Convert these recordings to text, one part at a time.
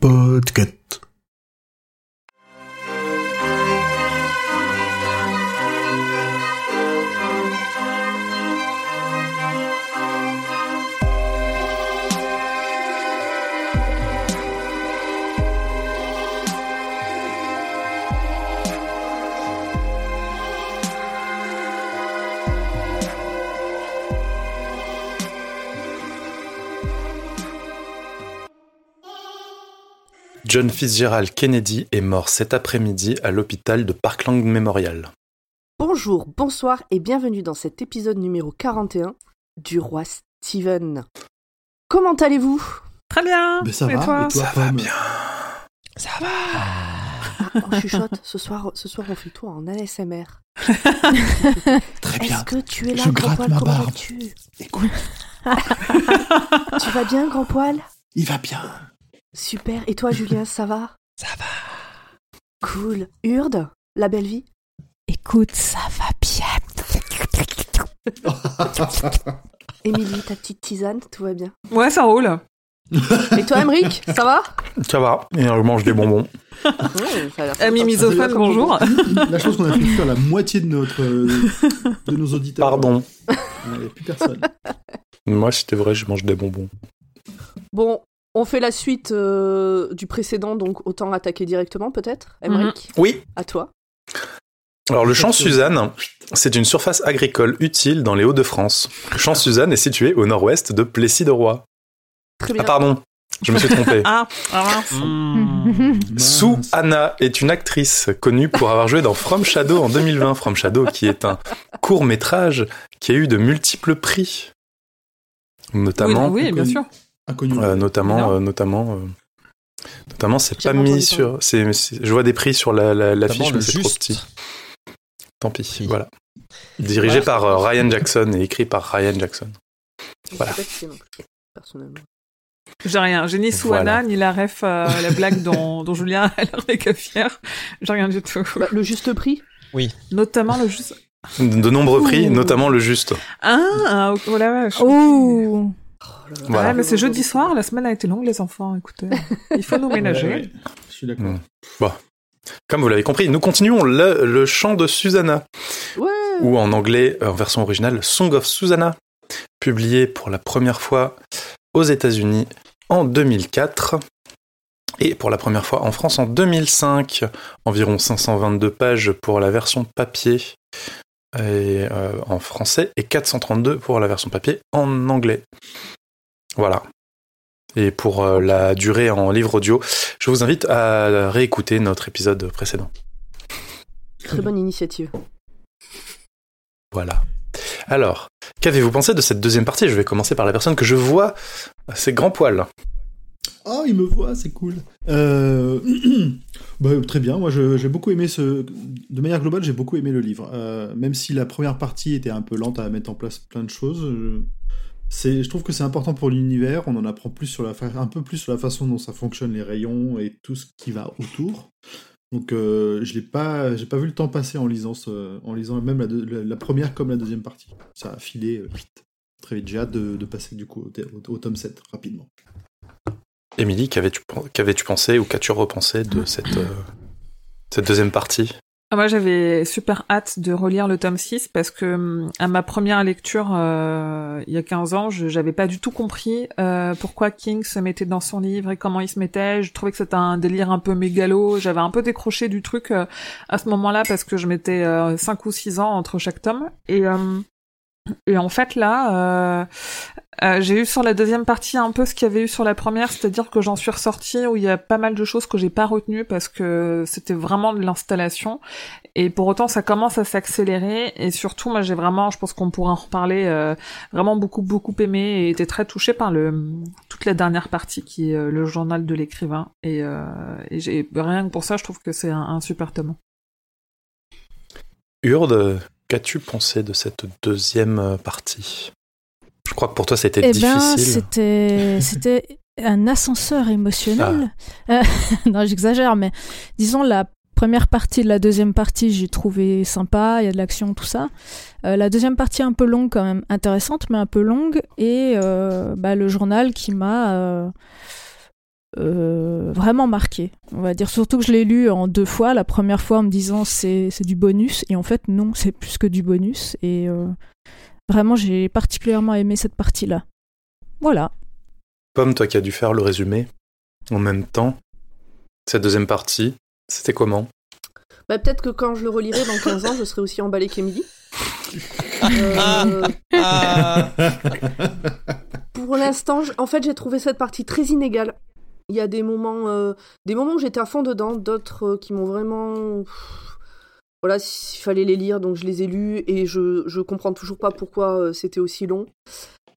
Podcast. John Fitzgerald Kennedy est mort cet après-midi à l'hôpital de Parkland Memorial. Bonjour, bonsoir et bienvenue dans cet épisode numéro 41 du roi Steven. Comment allez-vous? Très bien. Mais ça Et va, toi? Et toi, Ça va bien. Ça va On chuchote, ce soir, ce soir on fait tout en ASMR. Très bien. Est-ce que tu es là, Je grand gratte poil, ma comment barbe. vas-tu? Écoute, Tu vas bien, grand poil? Il va bien. Super, et toi Julien, ça va? Ça va. Cool. Urde, la belle vie? Écoute, ça va bien. Émilie, ta petite tisane, tout va bien Ouais, ça roule. Et toi Emric, ça va? Ça va, et je mange des bonbons. Ça a l'air Ami misophone, bonjour. La chose qu'on a pu faire la moitié de notre euh, de nos auditeurs. Pardon. Il n'y a plus personne. Moi, c'était vrai, je mange des bonbons. Bon, on fait la suite euh, du précédent, donc autant attaquer directement peut-être Emric, Oui. à toi. Alors, le champ Suzanne, c'est une surface agricole utile dans les Hauts-de-France. Le champ Suzanne est situé au nord-ouest de Plessis-de-Roi. Très bien. Ah, pardon, je me suis trompé. Ah, ah, Sue Mince. Anna est une actrice connue pour avoir joué dans From Shadow en 2020. From Shadow, qui est un court métrage qui a eu de multiples prix, oui, notamment, oui, bien sûr. Inconnu. euh, notamment, euh, notamment, euh, notamment, c'est pas mis sur. c'est- c'est- je vois des prix sur la, la, l'affiche, Notamment mais c'est trop petit. Tant pis. Prix. Voilà. Dirigé Ouais. par euh, Ryan Jackson et écrit par Ryan Jackson. Voilà. J'ai rien. J'ai ni Souana, Voilà. ni la ref, euh, la blague dont, dont Julien a l'air méga fier. J'ai rien du tout. Bah, le juste prix Notamment le juste. De nombreux prix, Ouh. notamment le juste. Ah, ah, oh la vache. Oh là là. Voilà. Ouais, mais c'est jeudi soir, la semaine a été longue, les enfants. Écoutez, il faut nous ménager. ouais, Je suis d'accord. Mm. Comme vous l'avez compris, nous continuons le, le chant de Susanna. Ouais. ou en anglais, en version originale, Song of Susanna, publié pour la première fois aux États-Unis en 2004 et pour la première fois en France en 2005. Environ 522 pages pour la version papier et, euh, en français et 432 pour la version papier en anglais. Voilà. Et pour euh, la durée en livre audio, je vous invite à réécouter notre épisode précédent. Très bonne initiative. Voilà. Alors, qu'avez-vous pensé de cette deuxième partie? Je vais commencer par la personne que je vois, c'est Grand Poil. Oh, il me voit, c'est cool. Euh, bah, très bien, moi je- j'ai beaucoup aimé ce. De manière globale, j'ai beaucoup aimé le livre. Euh, même si la première partie était un peu lente à mettre en place plein de choses, je, c'est, je trouve que c'est important pour l'univers. On en apprend plus sur la fa- un peu plus sur la façon dont ça fonctionne, les rayons et tout ce qui va autour. Donc euh, je l'ai pas, j'ai pas vu le temps passer en lisant, ce, en lisant même la, deux- la- première comme la deuxième partie. Ça a filé euh, vite, très vite. J'ai hâte de, de passer du coup au, tome 7 rapidement. Émilie, qu'avais-tu pensé ou qu'as-tu repensé de cette, euh, cette deuxième partie? Moi, j'avais super hâte de relire le tome 6 parce que hum, à ma première lecture, euh, il y a 15 ans, je j'avais pas du tout compris euh, pourquoi King se mettait dans son livre et comment il se mettait. Je trouvais que c'était un délire un peu mégalo. J'avais un peu décroché du truc euh, à ce moment-là parce que je mettais 5 ou 6 ans entre chaque tome. Et, euh, et en fait, là, euh, euh, j'ai eu sur la deuxième partie un peu ce qu'il y avait eu sur la première, c'est-à-dire que j'en suis ressortie où il y a pas mal de choses que j'ai pas retenues parce que c'était vraiment de l'installation. Et pour autant, ça commence à s'accélérer. Et surtout, moi, j'ai vraiment, je pense qu'on pourra en reparler, euh, vraiment beaucoup, beaucoup aimé et été très touché par le toute la dernière partie qui est euh, le journal de l'écrivain. Et, rien que pour ça, je trouve que c'est un, super tome. Urde, qu'as-tu pensé de cette deuxième partie? Je crois que pour toi, c'était Eh ben, difficile. c'était c'était un ascenseur émotionnel. Euh, non, j'exagère, mais disons la première partie de la deuxième partie, j'ai trouvé sympa, il y a de l'action, tout ça. Euh, la deuxième partie un peu longue quand même, intéressante, mais un peu longue. Et euh, bah, le journal qui m'a vraiment marqué. On va dire surtout que je l'ai lu en deux fois. La première fois en me disant c'est du bonus, et en fait non, c'est plus que du bonus. Et vraiment, j'ai particulièrement aimé cette partie-là. Voilà. Pomme, toi qui as dû faire le résumé en même temps, cette deuxième partie, c'était comment? Bah, peut-être que quand je le relirai dans 15 ans, je serai aussi emballé qu'Emily. Euh, pour l'instant, en fait, j'ai trouvé cette partie très inégale. Il y a des moments, euh, des moments où j'étais à fond dedans, d'autres euh, qui m'ont vraiment. Voilà, s'il fallait les lire, donc je les ai lus et je, je comprends toujours pas pourquoi euh, c'était aussi long.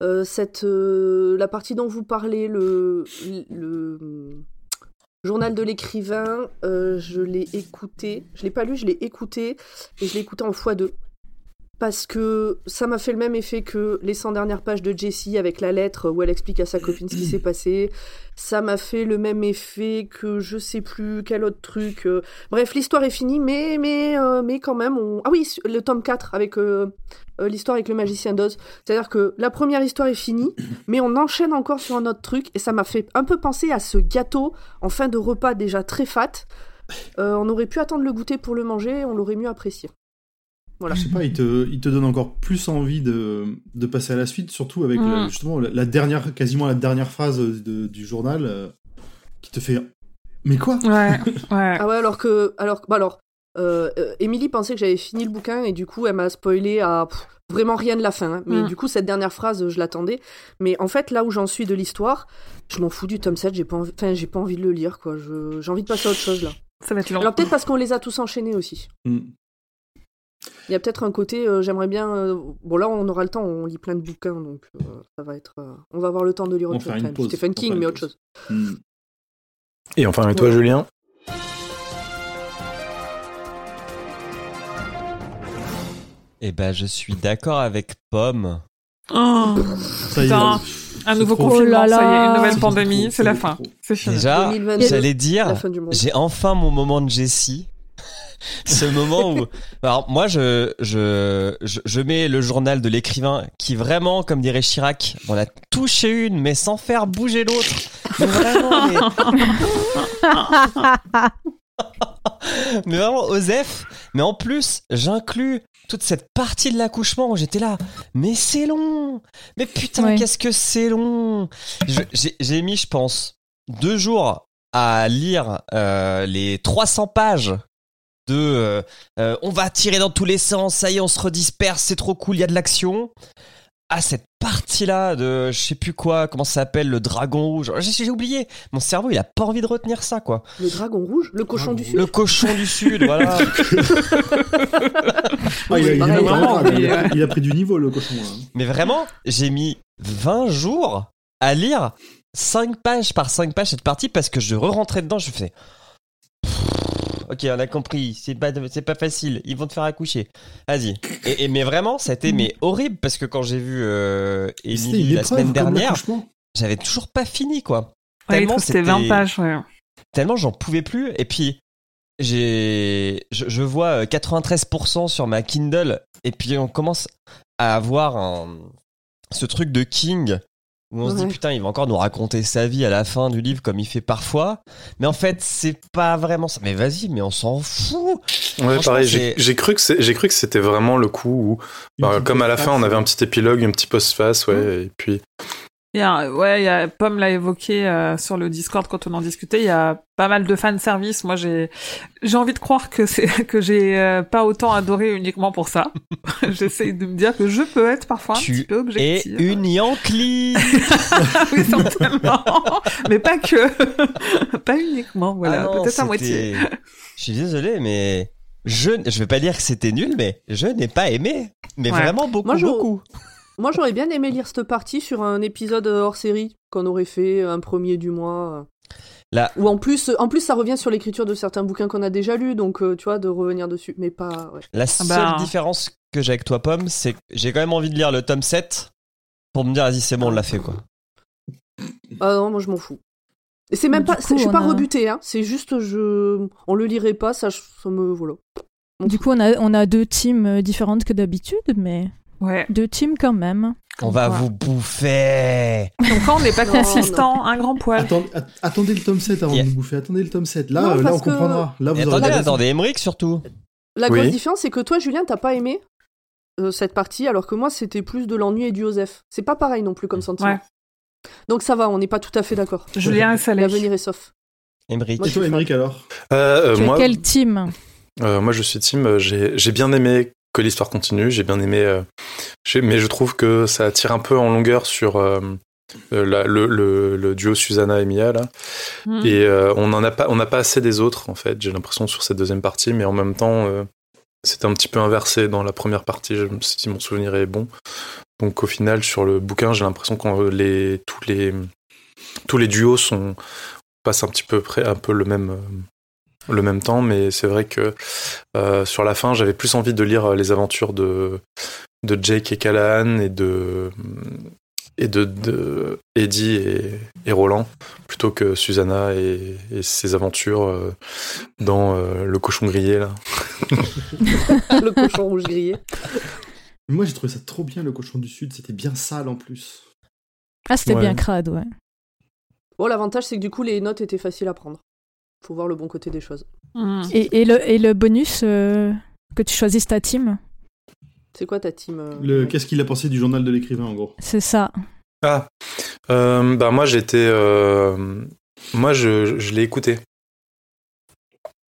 Euh, cette, euh, la partie dont vous parlez, le, le hum, journal de l'écrivain, je l'ai écouté. Je l'ai pas lu, je l'ai écouté et je l'ai écouté en x2 parce que ça m'a fait le même effet que les 100 dernières pages de Jessie avec la lettre où elle explique à sa copine ce qui s'est passé. Ça m'a fait le même effet que je sais plus quel autre truc. euh. Bref, l'histoire est finie, mais mais euh, quand même, on... ah oui, le tome 4 avec euh, l'histoire avec le magicien d'Oz. C'est-à-dire que la première histoire est finie, mais on enchaîne encore sur un autre truc et ça m'a fait un peu penser à ce gâteau en fin de repas déjà très fat. On aurait pu attendre le goûter pour le manger, on l'aurait mieux apprécié. Voilà. Je sais pas, il te, il te donne encore plus envie de, de passer à la suite, surtout avec Mm. la- justement la, la dernière, quasiment la dernière phrase de- du journal euh, qui te fait. Mais quoi? Ouais, ouais. Ah ouais, alors que. Alors, bah alors euh, Émilie pensait que j'avais fini le bouquin et du coup, elle m'a spoilé à pff, vraiment rien de la fin. hein. Mais Mm. du coup, cette dernière phrase, je l'attendais. Mais en fait, là où j'en suis de l'histoire, je m'en fous du tome 7, j'ai pas, envie... enfin, j'ai pas envie de le lire, quoi. J'ai envie de passer à autre chose, là. Ça va être long. Alors peut-être parce qu'on les a tous enchaînés aussi. Mm. Il y a peut-être un côté, euh, j'aimerais bien. euh, Bon, là, on aura le temps, on lit plein de bouquins, donc euh, ça va être. euh, On va avoir le temps de lire autre chose. Stephen King, mais autre chose. Mm. Et enfin, et toi, Ouais. Julien? Eh ben, je suis d'accord avec Pomme. Oh, Ça y est, Putain. un nouveau. Oh confinement, là ça y est, une nouvelle pandémie, c'est la fin. C'est. Déjà, 2022, j'allais la dire, j'ai enfin mon moment de Jessie. Ce moment où, alors moi je, je je mets le journal de l'écrivain qui vraiment, comme dirait Chirac, on a touché une mais sans faire bouger l'autre. Mais vraiment, mais, mais vraiment Osef. Mais en plus, j'inclus toute cette partie de l'accouchement où j'étais là. Mais c'est long. Mais putain, Ouais. qu'est-ce que c'est long. J'ai mis, je pense, deux jours à lire euh, les 300 pages de euh, euh, on va tirer dans tous les sens, ça y est, on se redisperse, c'est trop cool, il y a de l'action. À cette partie-là de je sais plus quoi, comment ça s'appelle, le dragon rouge. J'ai j'ai oublié. Mon cerveau, il a pas envie de retenir ça, quoi. Le dragon rouge Le cochon du sud Le cochon du sud, voilà. Ah, il, a, il a- Pareil, il a- vraiment, il a- oui, il a pris du niveau, le cochon. là. Mais vraiment, j'ai mis 20 jours à lire 5 pages par 5 pages cette partie parce que je re-rentrais dedans, je fais. Ok, on a compris, c'est pas, c'est pas facile, ils vont te faire accoucher. Vas-y. Et, et- mais vraiment, ça a été mais horrible parce que quand j'ai vu euh, C'était la épreuve, semaine dernière, j'avais toujours pas fini quoi. Ouais, Tellement c'était 20 c'était- pages, ouais. Tellement j'en pouvais plus. Et puis, j'ai, je, je vois euh, 93% sur ma Kindle. Et puis, on commence à avoir un, ce truc de King où on se dit putain, il va encore nous raconter sa vie à la fin du livre comme il fait parfois. Mais en fait, c'est pas vraiment ça. Mais vas-y, mais on s'en fout. Ouais, pareil, j'ai cru que c'est- j'ai cru que c'était vraiment le coup où, bah, comme à la fin, on avait un petit épilogue, un petit post-face, ouais, et puis Il y a, ouais, il y a, Pomme l'a évoqué euh, sur le Discord quand on en discutait. Il y a pas mal de fan service. Moi, j'ai, j'ai envie de croire que c'est que j'ai euh, pas autant adoré uniquement pour ça. J'essaie de me dire que je peux être parfois un Tu petit peu Et objective. une Yankee. oui, certainement. Mais pas que. pas uniquement, voilà. Ah Peut-être à moitié. Je suis désolé, mais je, je vais pas dire que c'était nul, mais je n'ai pas aimé. Mais Ouais. vraiment beaucoup, Moi, je- beaucoup. Moi, j'aurais bien aimé lire cette partie sur un épisode hors série qu'on aurait fait un premier du mois. Là. Ou en plus, en plus, ça revient sur l'écriture de certains bouquins qu'on a déjà lus, donc euh, tu vois, de revenir dessus. Mais pas. ouais. La Ah seule bah. différence que j'ai avec toi, Pomme, c'est que j'ai quand même envie de lire le tome 7 pour me dire, vas-y, c'est bon, on l'a fait, quoi. Ah non, moi je m'en fous. Et c'est même pas, coup, je suis pas a- rebuté, hein. C'est juste, je, on le lirait pas, ça, ça me, voilà. Du coup, on a, on a deux teams euh, différentes que d'habitude, mais Ouais. deux teams quand même. On va Voilà. vous bouffer. Donc quand on n'est pas Non, consistant, un grand poil. Attendez, at- attendez le tome 7 avant Yeah. de nous bouffer. Attendez le tome 7. Là, Non, euh, là on que- comprendra. Là, vous attendez, attendez, Emmerich surtout. La Oui. grosse différence, c'est que toi, Julien, t'as pas aimé euh, cette partie, alors que moi, c'était plus de l'ennui et du Joseph. C'est pas pareil non plus comme sentiment. Ouais. Donc ça va, on n'est pas tout à fait d'accord. Julien salé. L'avenir est sauf. Emmerich. Et toi, Émeric, alors? Euh, euh, tu moi, as quel team? euh, moi, je suis team. J'ai j'ai bien aimé que l'histoire continue. J'ai bien aimé, euh, mais je trouve que ça tire un peu en longueur sur euh, euh, la- le, le- le duo Susanna et Mia là. Hmm. Et euh, on en a pas, on n'a pas assez des autres en fait. J'ai l'impression sur cette deuxième partie, mais en même temps, c'était un petit peu inversé dans la première partie. Dit, mon souvenir est bon. Donc au final, sur le bouquin, j'ai l'impression que les tous les tous les duos sont passent un petit peu près un peu le même le même temps, mais c'est vrai que euh, sur la fin, j'avais plus envie de lire euh, les aventures de de Jake et Callahan et de et de, de Eddie et, et Roland plutôt que Susanna et, et ses aventures euh, dans euh, le cochon grillé là. le cochon rouge grillé. Moi, j'ai trouvé ça trop bien, le cochon du Sud. C'était bien sale en plus. Ah, c'était Ouais. bien crade, ouais. Bon, l'avantage, c'est que du coup, les notes étaient faciles à prendre. Faut voir le bon côté des choses. Hmm. Et, et, le, et le bonus euh, que tu choisisses ta team, C'est quoi ta team euh, Le... ouais. Qu'est-ce qu'il a pensé du journal de l'écrivain, en gros c'est ça. Ah, euh, bah moi j'étais, euh, moi je, je l'ai écouté.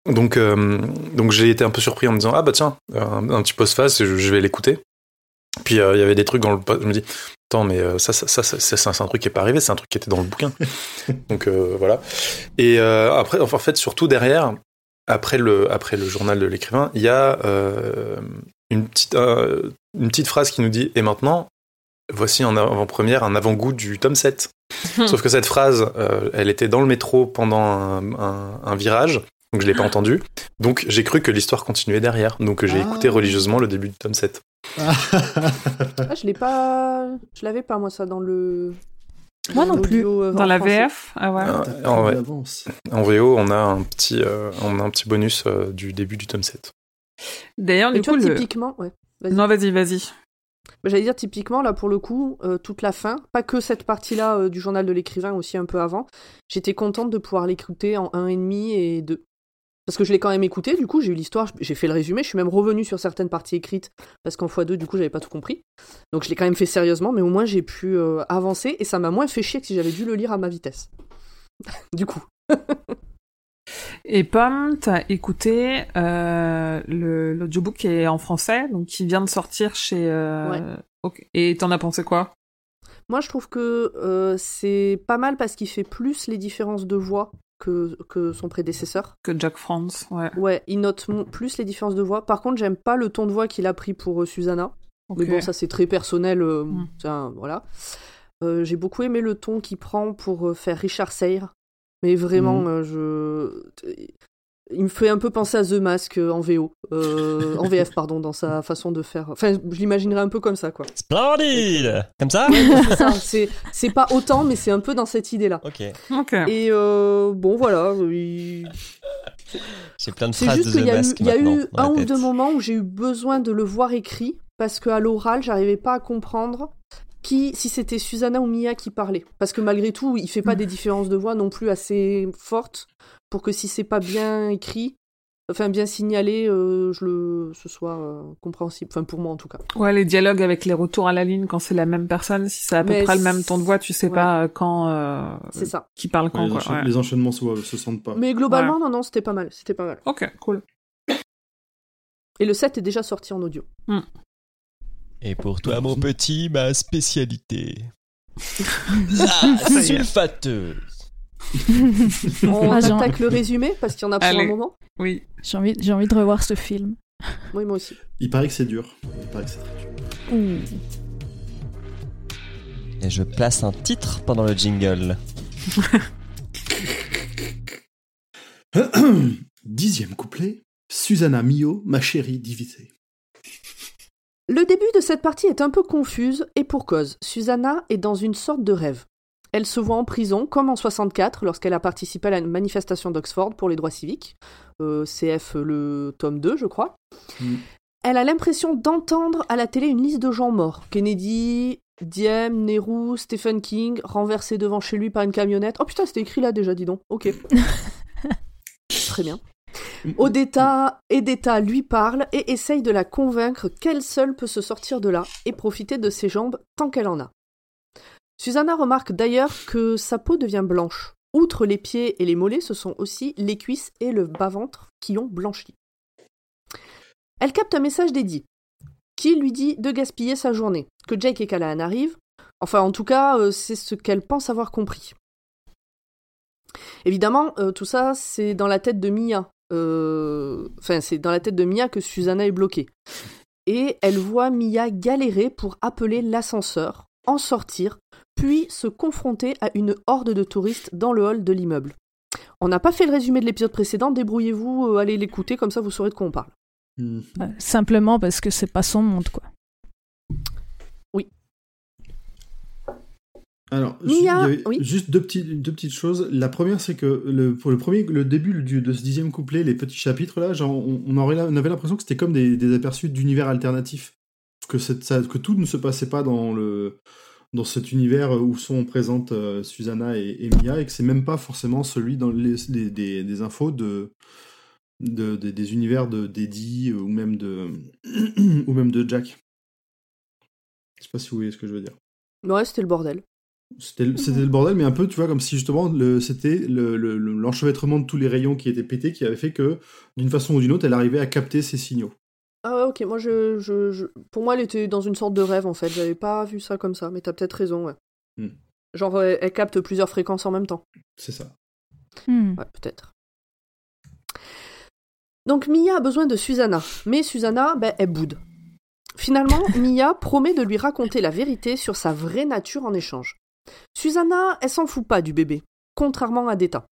Donc euh, donc j'ai été un peu surpris en me disant ah bah tiens un, un petit post-face je, je vais l'écouter. Puis euh, il y avait des trucs dans le je me dis attends mais euh, ça ça ça, ça, ça, c'est un truc qui est pas arrivé c'est un truc qui était dans le bouquin. donc euh, voilà. Et euh, après enfin, en fait surtout derrière après le après le journal de l'écrivain il y a euh, une petite euh, une petite phrase qui nous dit et maintenant voici en avant-première un avant-goût du tome 7. Sauf que cette phrase, euh, elle était dans le métro pendant un, un- un virage, donc je l'ai pas entendue. Donc j'ai cru que l'histoire continuait derrière. Donc j'ai Ah. écouté religieusement le début du tome 7. Ah, je l'ai pas. Je l'avais pas, moi, ça, dans le. Moi non plus. euh, Dans la français. VF Ah ouais. Ah, en. En VO, on a un petit, euh, on a un petit bonus euh, du début du tome 7. D'ailleurs, du coup, vois, le... typiquement, ouais. Non, vas-y, vas-y. Bah, J'allais dire typiquement là pour le coup euh, toute la fin, pas que cette partie-là euh, du journal de l'écrivain aussi un peu avant. J'étais contente de pouvoir l'écouter en un et demi et deux. Parce que je l'ai quand même écouté, du coup j'ai eu l'histoire, j'ai fait le résumé, je suis même revenu sur certaines parties écrites parce qu'en x2 du coup j'avais pas tout compris. Donc je l'ai quand même fait sérieusement, mais au moins j'ai pu euh, avancer et ça m'a moins fait chier que si j'avais dû le lire à ma vitesse. du coup. Et Pomme, t'as écouté euh, l'audiobook qui est en français, donc qui vient de sortir chez. euh, Ouais. Et t'en as pensé quoi? Moi je trouve que c'est pas mal parce qu'il fait plus les différences de voix que, que son prédécesseur. Que Jack France, ouais. Ouais, il note plus les différences de voix. Par contre, j'aime pas le ton de voix qu'il a pris pour euh, Susanna. Mais bon, ça c'est très personnel. euh, Mm. tiens, voilà. Euh, J'ai beaucoup aimé le ton qu'il prend pour euh, faire Richard Sayre. Mais vraiment, Mm. euh, je. Il me fait un peu penser à The Mask euh, en VO. Euh, en VF, pardon, dans sa façon de faire. Enfin, je l'imaginerais un peu comme ça, quoi. Splendide Comme ça? C'est pas autant, mais c'est un peu dans cette idée-là. Ok. Ok. Et euh, bon, voilà. il- J'ai plein de C'est phrases juste de qu'il The y a eu, Mask il y a eu un ou deux moments où j'ai eu besoin de le voir écrit parce qu'à l'oral, j'arrivais pas à comprendre qui, si c'était Susanna ou Mia qui parlait. Parce que malgré tout, il fait pas Hmm. des différences de voix non plus assez fortes pour que si c'est pas bien écrit, enfin bien signalé, euh, je le, ce soit euh, compréhensible. Enfin pour moi en tout cas. Ouais, les dialogues avec les retours à la ligne quand c'est la même personne, si c'est à peu Mais près le même ton de voix, tu sais ouais. pas euh, quand euh, C'est ça. qui parle Ouais, quand les, quoi. ouais. les enchaînements se, se sentent pas. Mais globalement, non, non, c'était pas mal. C'était pas mal. Ok, cool. Et le 7 est déjà sorti en audio. Et pour toi, mon petit, ma spécialité. Est. sulfateuse. On Ah, attaque le résumé parce qu'il y en a pour Allez. un moment. Oui. J'ai envie, j'ai envie de revoir ce film. Oui, moi aussi. Il paraît que c'est dur. Il paraît que c'est très dur. Et je place un titre pendant le jingle. Dixième couplet. Susanna Mio, ma chérie divisée. Le début de cette partie est un peu confuse, et pour cause. Susanna est dans une sorte de rêve. Elle se voit en prison, comme en 64, lorsqu'elle a participé à la manifestation d'Oxford pour les droits civiques. Euh, CF, le tome 2, je crois. Mm. Elle a l'impression d'entendre à la télé une liste de gens morts. Kennedy, Diem, Nehru, Stephen King, renversé devant chez lui par une camionnette. Oh putain, c'était écrit là déjà, dis donc. Ok. Très bien. Odetta, Edetta lui parle et essaye de la convaincre qu'elle seule peut se sortir de là et profiter de ses jambes tant qu'elle en a. Susanna remarque d'ailleurs que sa peau devient blanche. Outre les pieds et les mollets, ce sont aussi les cuisses et le bas-ventre qui ont blanchi. Elle capte un message d'Eddie, qui lui dit de gaspiller sa journée, que Jake et Callahan arrivent. Enfin, en tout cas, euh, c'est ce qu'elle pense avoir compris. Évidemment, euh, tout ça, c'est dans la tête de Mia. Euh, Enfin, c'est dans la tête de Mia que Susanna est bloquée. Et elle voit Mia galérer pour appeler l'ascenseur, en sortir, puis se confronter à une horde de touristes dans le hall de l'immeuble. On n'a pas fait le résumé de l'épisode précédent, débrouillez-vous, euh, allez l'écouter, comme ça vous saurez de quoi on parle. Mm. Euh, simplement parce que c'est pas son monde, quoi. Alors, Mia, ju- il y avait oui. juste deux, petits, deux petites choses. La première, c'est que le, pour le premier, le début du- de ce dixième couplet, les petits chapitres là, genre, on, on aurait, on avait l'impression que c'était comme des, des aperçus d'univers alternatifs, que, cette- ça- que tout ne se passait pas dans le dans cet univers où sont présentes euh, Susanna et, et Mia, et que c'est même pas forcément celui dans les, des, des- des infos de, de- de- des univers de d'Eddie ou même de ou même de Jack. Je sais pas si vous voyez ce que je veux dire. Ouais, c'était le bordel. C'était le- bordel, mais un peu, tu vois, comme si justement le- c'était le- le- le- l'enchevêtrement de tous les rayons qui étaient pétés qui avait fait que, d'une façon ou d'une autre, elle arrivait à capter ces signaux. Ah ouais, ok, moi je, je, je- Pour moi, elle était dans une sorte de rêve en fait, j'avais pas vu ça comme ça, mais t'as peut-être raison, ouais. Hmm. Genre, elle, elle capte plusieurs fréquences en même temps. C'est ça. Hmm. Ouais, peut-être. Donc Mia a besoin de Susanna, mais Susanna, ben, elle boude. Finalement, Mia promet de lui raconter la vérité sur sa vraie nature en échange. Susanna, elle s'en fout pas du bébé, contrairement à Deta.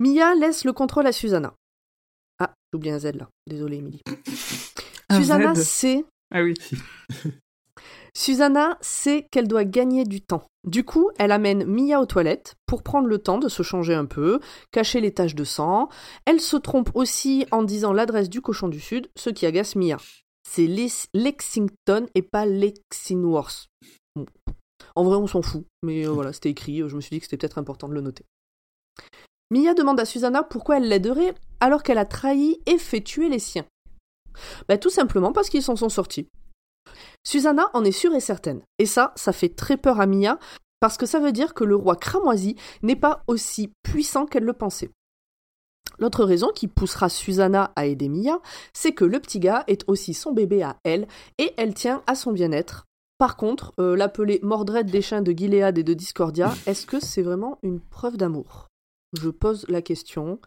Mia laisse le contrôle à Susanna. J'ai oublié un Z là. Désolée, Emily. Un Susanna Z. sait Ah oui. Susanna sait qu'elle doit gagner du temps. Du coup, elle amène Mia aux toilettes pour prendre le temps de se changer un peu, cacher les taches de sang. Elle se trompe aussi en disant l'adresse du cochon du Sud, ce qui agace Mia. C'est Lex- Lexington et pas Lexingworth. Bon. En vrai, on s'en fout, mais euh, voilà, c'était écrit, euh, je me suis dit que c'était peut-être important de le noter. Mia demande à Susanna pourquoi elle l'aiderait alors qu'elle a trahi et fait tuer les siens. Bah, tout simplement parce qu'ils s'en sont sortis. Susanna en est sûre et certaine. Et ça, ça fait très peur à Mia, parce que ça veut dire que le roi cramoisi n'est pas aussi puissant qu'elle le pensait. L'autre raison qui poussera Susanna à aider Mia, c'est que le petit gars est aussi son bébé à elle, et elle tient à son bien-être. Par contre, euh, l'appeler Mordred des chiens de Gilead et de Discordia, est-ce que c'est vraiment une preuve d'amour? Je pose la question.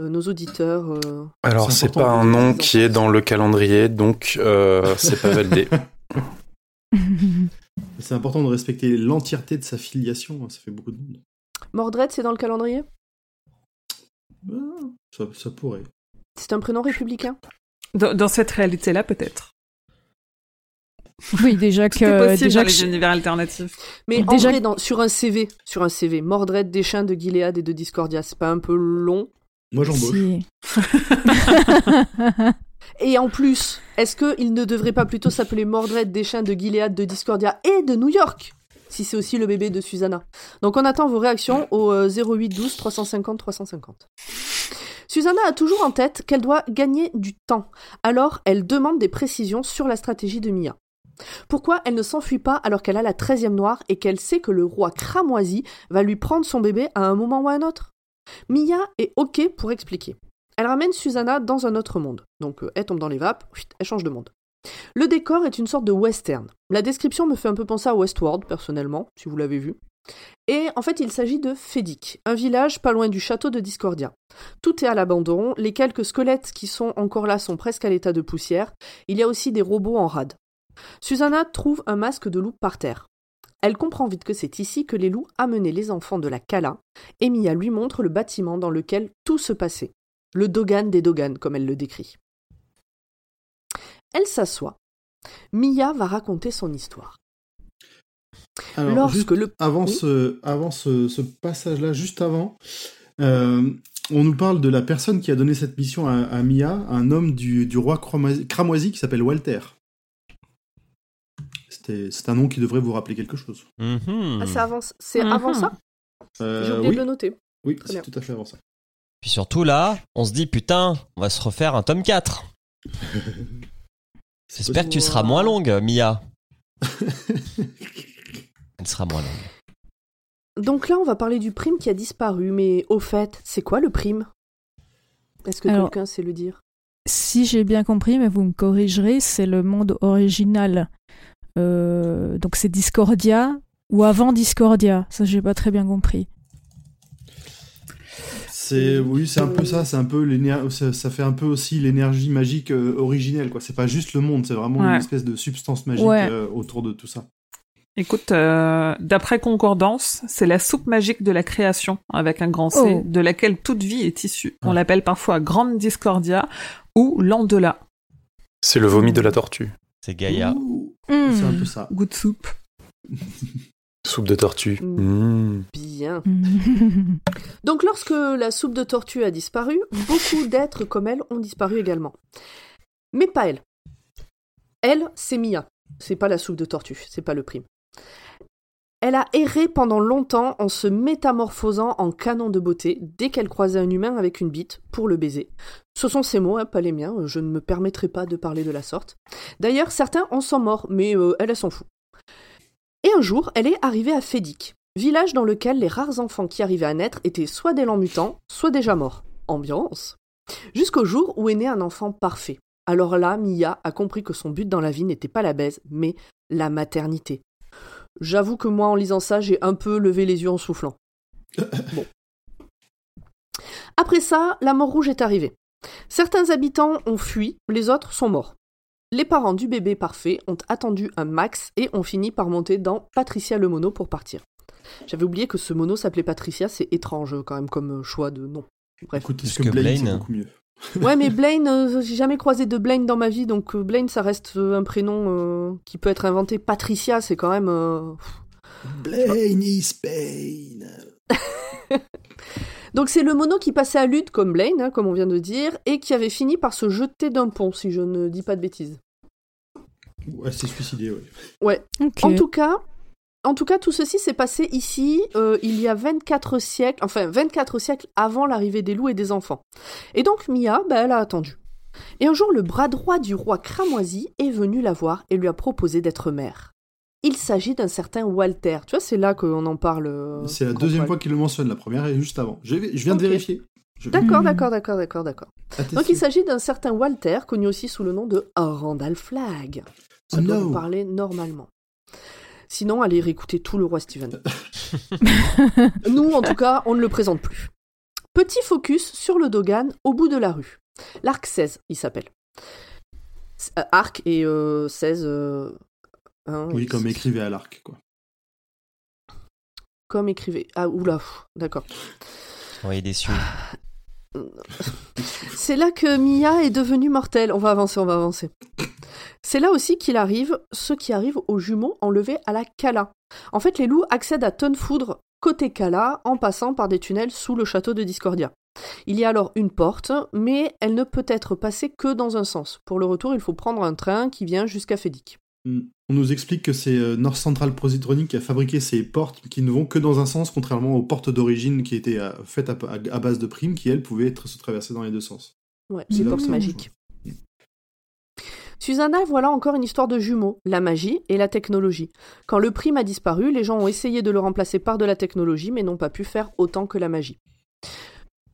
Euh, nos auditeurs... euh, Alors, C'est pas un nom qui est dans le calendrier, donc euh, c'est pas validé. C'est important de respecter l'entièreté de sa filiation, hein, ça fait beaucoup de monde. Mordred, c'est dans le calendrier? Ah, ça, ça pourrait. C'est un prénom républicain? Dans, dans cette réalité-là, peut-être. Oui, déjà C'est que possible déjà dans que les univers alternatifs. Mais en Déjà- vrai, dans- sur un CV, sur un CV, Mordred des chiens de Gilead et de Discordia, c'est pas un peu long? Moi, j'embauche. si. Et en plus, est-ce qu'il ne devrait pas plutôt s'appeler Mordred des chiens de Gilead, de Discordia et de New York? Si c'est aussi le bébé de Susanna. Donc on attend vos réactions au euh, 08 12 350 350. Susanna a toujours en tête qu'elle doit gagner du temps. Alors elle demande des précisions sur la stratégie de Mia. Pourquoi elle ne s'enfuit pas alors qu'elle a la 13e noire et qu'elle sait que le roi cramoisi va lui prendre son bébé à un moment ou à un autre? Mia est OK pour expliquer. Elle ramène Susanna dans un autre monde. Donc euh, elle tombe dans les vapes, elle change de monde. Le décor est une sorte de western. La description me fait un peu penser à Westworld, personnellement, si vous l'avez vu. Et en fait, il s'agit de Fédic, un village pas loin du château de Discordia. Tout est à l'abandon, les quelques squelettes qui sont encore là sont presque à l'état de poussière, il y a aussi des robots en rade. Susanna trouve un masque de loup par terre. Elle comprend vite que c'est ici que les loups amenaient les enfants de la Kala, et Mia lui montre le bâtiment dans lequel tout se passait. Le Dogan des Dogan, comme elle le décrit. Elle s'assoit. Mia va raconter son histoire. Alors, Lorsque juste le- avant, Oui. ce, avant ce, ce passage-là, juste avant, euh, on nous parle de la personne qui a donné cette mission à, à Mia, un homme du, du roi cramoisi, cramoisi qui s'appelle Walter. C'est un nom qui devrait vous rappeler quelque chose. Mhm. Ah. C'est Mhm. avant ça? Euh, J'ai oublié oui, de le noter. oui c'est tout à fait avant ça. Puis surtout là, on se dit putain, on va se refaire un tome 4. J'espère que tu seras moins longue, Mia. Elle sera moins longue. Donc là, on va parler du prime qui a disparu. Mais au fait, c'est quoi le prime? Est-ce que quelqu'un sait le dire? Si j'ai bien compris, mais vous me corrigerez, c'est le monde original. Euh, donc c'est Discordia ou avant Discordia. Ça, j'ai pas très bien compris. C'est oui, c'est un peu ça. C'est un peu l'éner- ça, ça fait un peu aussi l'énergie magique euh, originelle, quoi. C'est pas juste le monde, c'est vraiment une espèce de substance magique Ouais. euh, autour de tout ça. Écoute, euh, d'après Concordance, c'est la soupe magique de la création, avec un grand C, Oh. de laquelle toute vie est issue. On Ah. l'appelle parfois Grande Discordia ou l'Andela. C'est le vomi de la tortue. C'est Gaïa. C'est un peu ça. Goût de soupe. Soupe de tortue. Mm. Mmh. Bien. Donc lorsque la soupe de tortue a disparu, beaucoup d'êtres comme elle ont disparu également. Mais pas elle. Elle, c'est Mia. C'est pas la soupe de tortue, c'est pas le prime. Elle a erré pendant longtemps en se métamorphosant en canon de beauté dès qu'elle croisait un humain avec une bite pour le baiser. Ce sont ses mots, hein, pas les miens, je ne me permettrai pas de parler de la sorte. D'ailleurs, certains en sont morts, mais euh, elle, s'en fout. Et un jour, elle est arrivée à Fédic, village dans lequel les rares enfants qui arrivaient à naître étaient soit des lents mutants, soit déjà morts. Ambiance. Jusqu'au jour où est né un enfant parfait. Alors là, Mia a compris que son but dans la vie n'était pas la baise, mais la maternité. J'avoue que moi, en lisant ça, j'ai un peu levé les yeux en soufflant. Bon. Après ça, la mort rouge est arrivée. Certains habitants ont fui, les autres sont morts. Les parents du bébé parfait ont attendu un max et ont fini par monter dans Patricia le mono pour partir. J'avais oublié que ce mono s'appelait Patricia, c'est étrange quand même comme choix de nom. Bref. Écoute, est-ce Est-ce que, que Blaine, c'est Blaine- beaucoup mieux Ouais, mais Blaine, euh, j'ai jamais croisé de Blaine dans ma vie, donc euh, Blaine, ça reste euh, un prénom euh, qui peut être inventé. Patricia, c'est quand même. euh, Blaine is pain. Donc c'est le mono qui passait à lutte comme Blaine, hein, comme on vient de dire, et qui avait fini par se jeter d'un pont, si je ne dis pas de bêtises. Ouais, c'est suicidé, ouais. Ouais. En tout cas, en tout cas, tout ceci s'est passé ici euh, il y a 24 siècles, enfin 24 siècles avant l'arrivée des loups et des enfants. Et donc Mia, bah, elle a attendu. Et un jour, le bras droit du roi Cramoisi est venu la voir et lui a proposé d'être mère. Il s'agit d'un certain Walter. Tu vois, c'est là qu'on en parle. euh, C'est la deuxième parle. fois qu'il le mentionne, la première est juste avant. Je, je viens de vérifier. Je- D'accord, d'accord, d'accord, d'accord, d'accord. Donc il s'agit d'un certain Walter, connu aussi sous le nom de Randall Flagg. Ça Oh doit no. vous parler normalement. Sinon, allez réécouter tout le roi Steven. Nous, en tout cas, on ne le présente plus. Petit focus sur le Dogan au bout de la rue. L'arc 16, il s'appelle. Euh, arc et euh, 16. euh, hein, Oui, et- comme écrivait à l'arc, quoi. Comme écrivait. Ah, oula, d'accord. Oui, déçu. C'est là que Mia est devenue mortelle. On va avancer, on va avancer. C'est là aussi qu'il arrive ce qui arrive aux jumeaux enlevés à la Kala. En fait, les loups accèdent à Tonfoudre côté Kala en passant par des tunnels sous le château de Discordia. Il y a alors une porte, mais elle ne peut être passée que dans un sens. Pour le retour, il faut prendre un train qui vient jusqu'à Fédic. Mm. On nous explique que c'est euh, North Central Positronic qui a fabriqué ces portes qui ne vont que dans un sens, contrairement aux portes d'origine qui étaient faites à, base de primes, qui elles pouvaient être se traverser dans les deux sens. Ouais, où portes magiques. Susanna, voilà encore une histoire de jumeaux, la magie et la technologie. Quand le prime a disparu, les gens ont essayé de le remplacer par de la technologie, mais n'ont pas pu faire autant que la magie.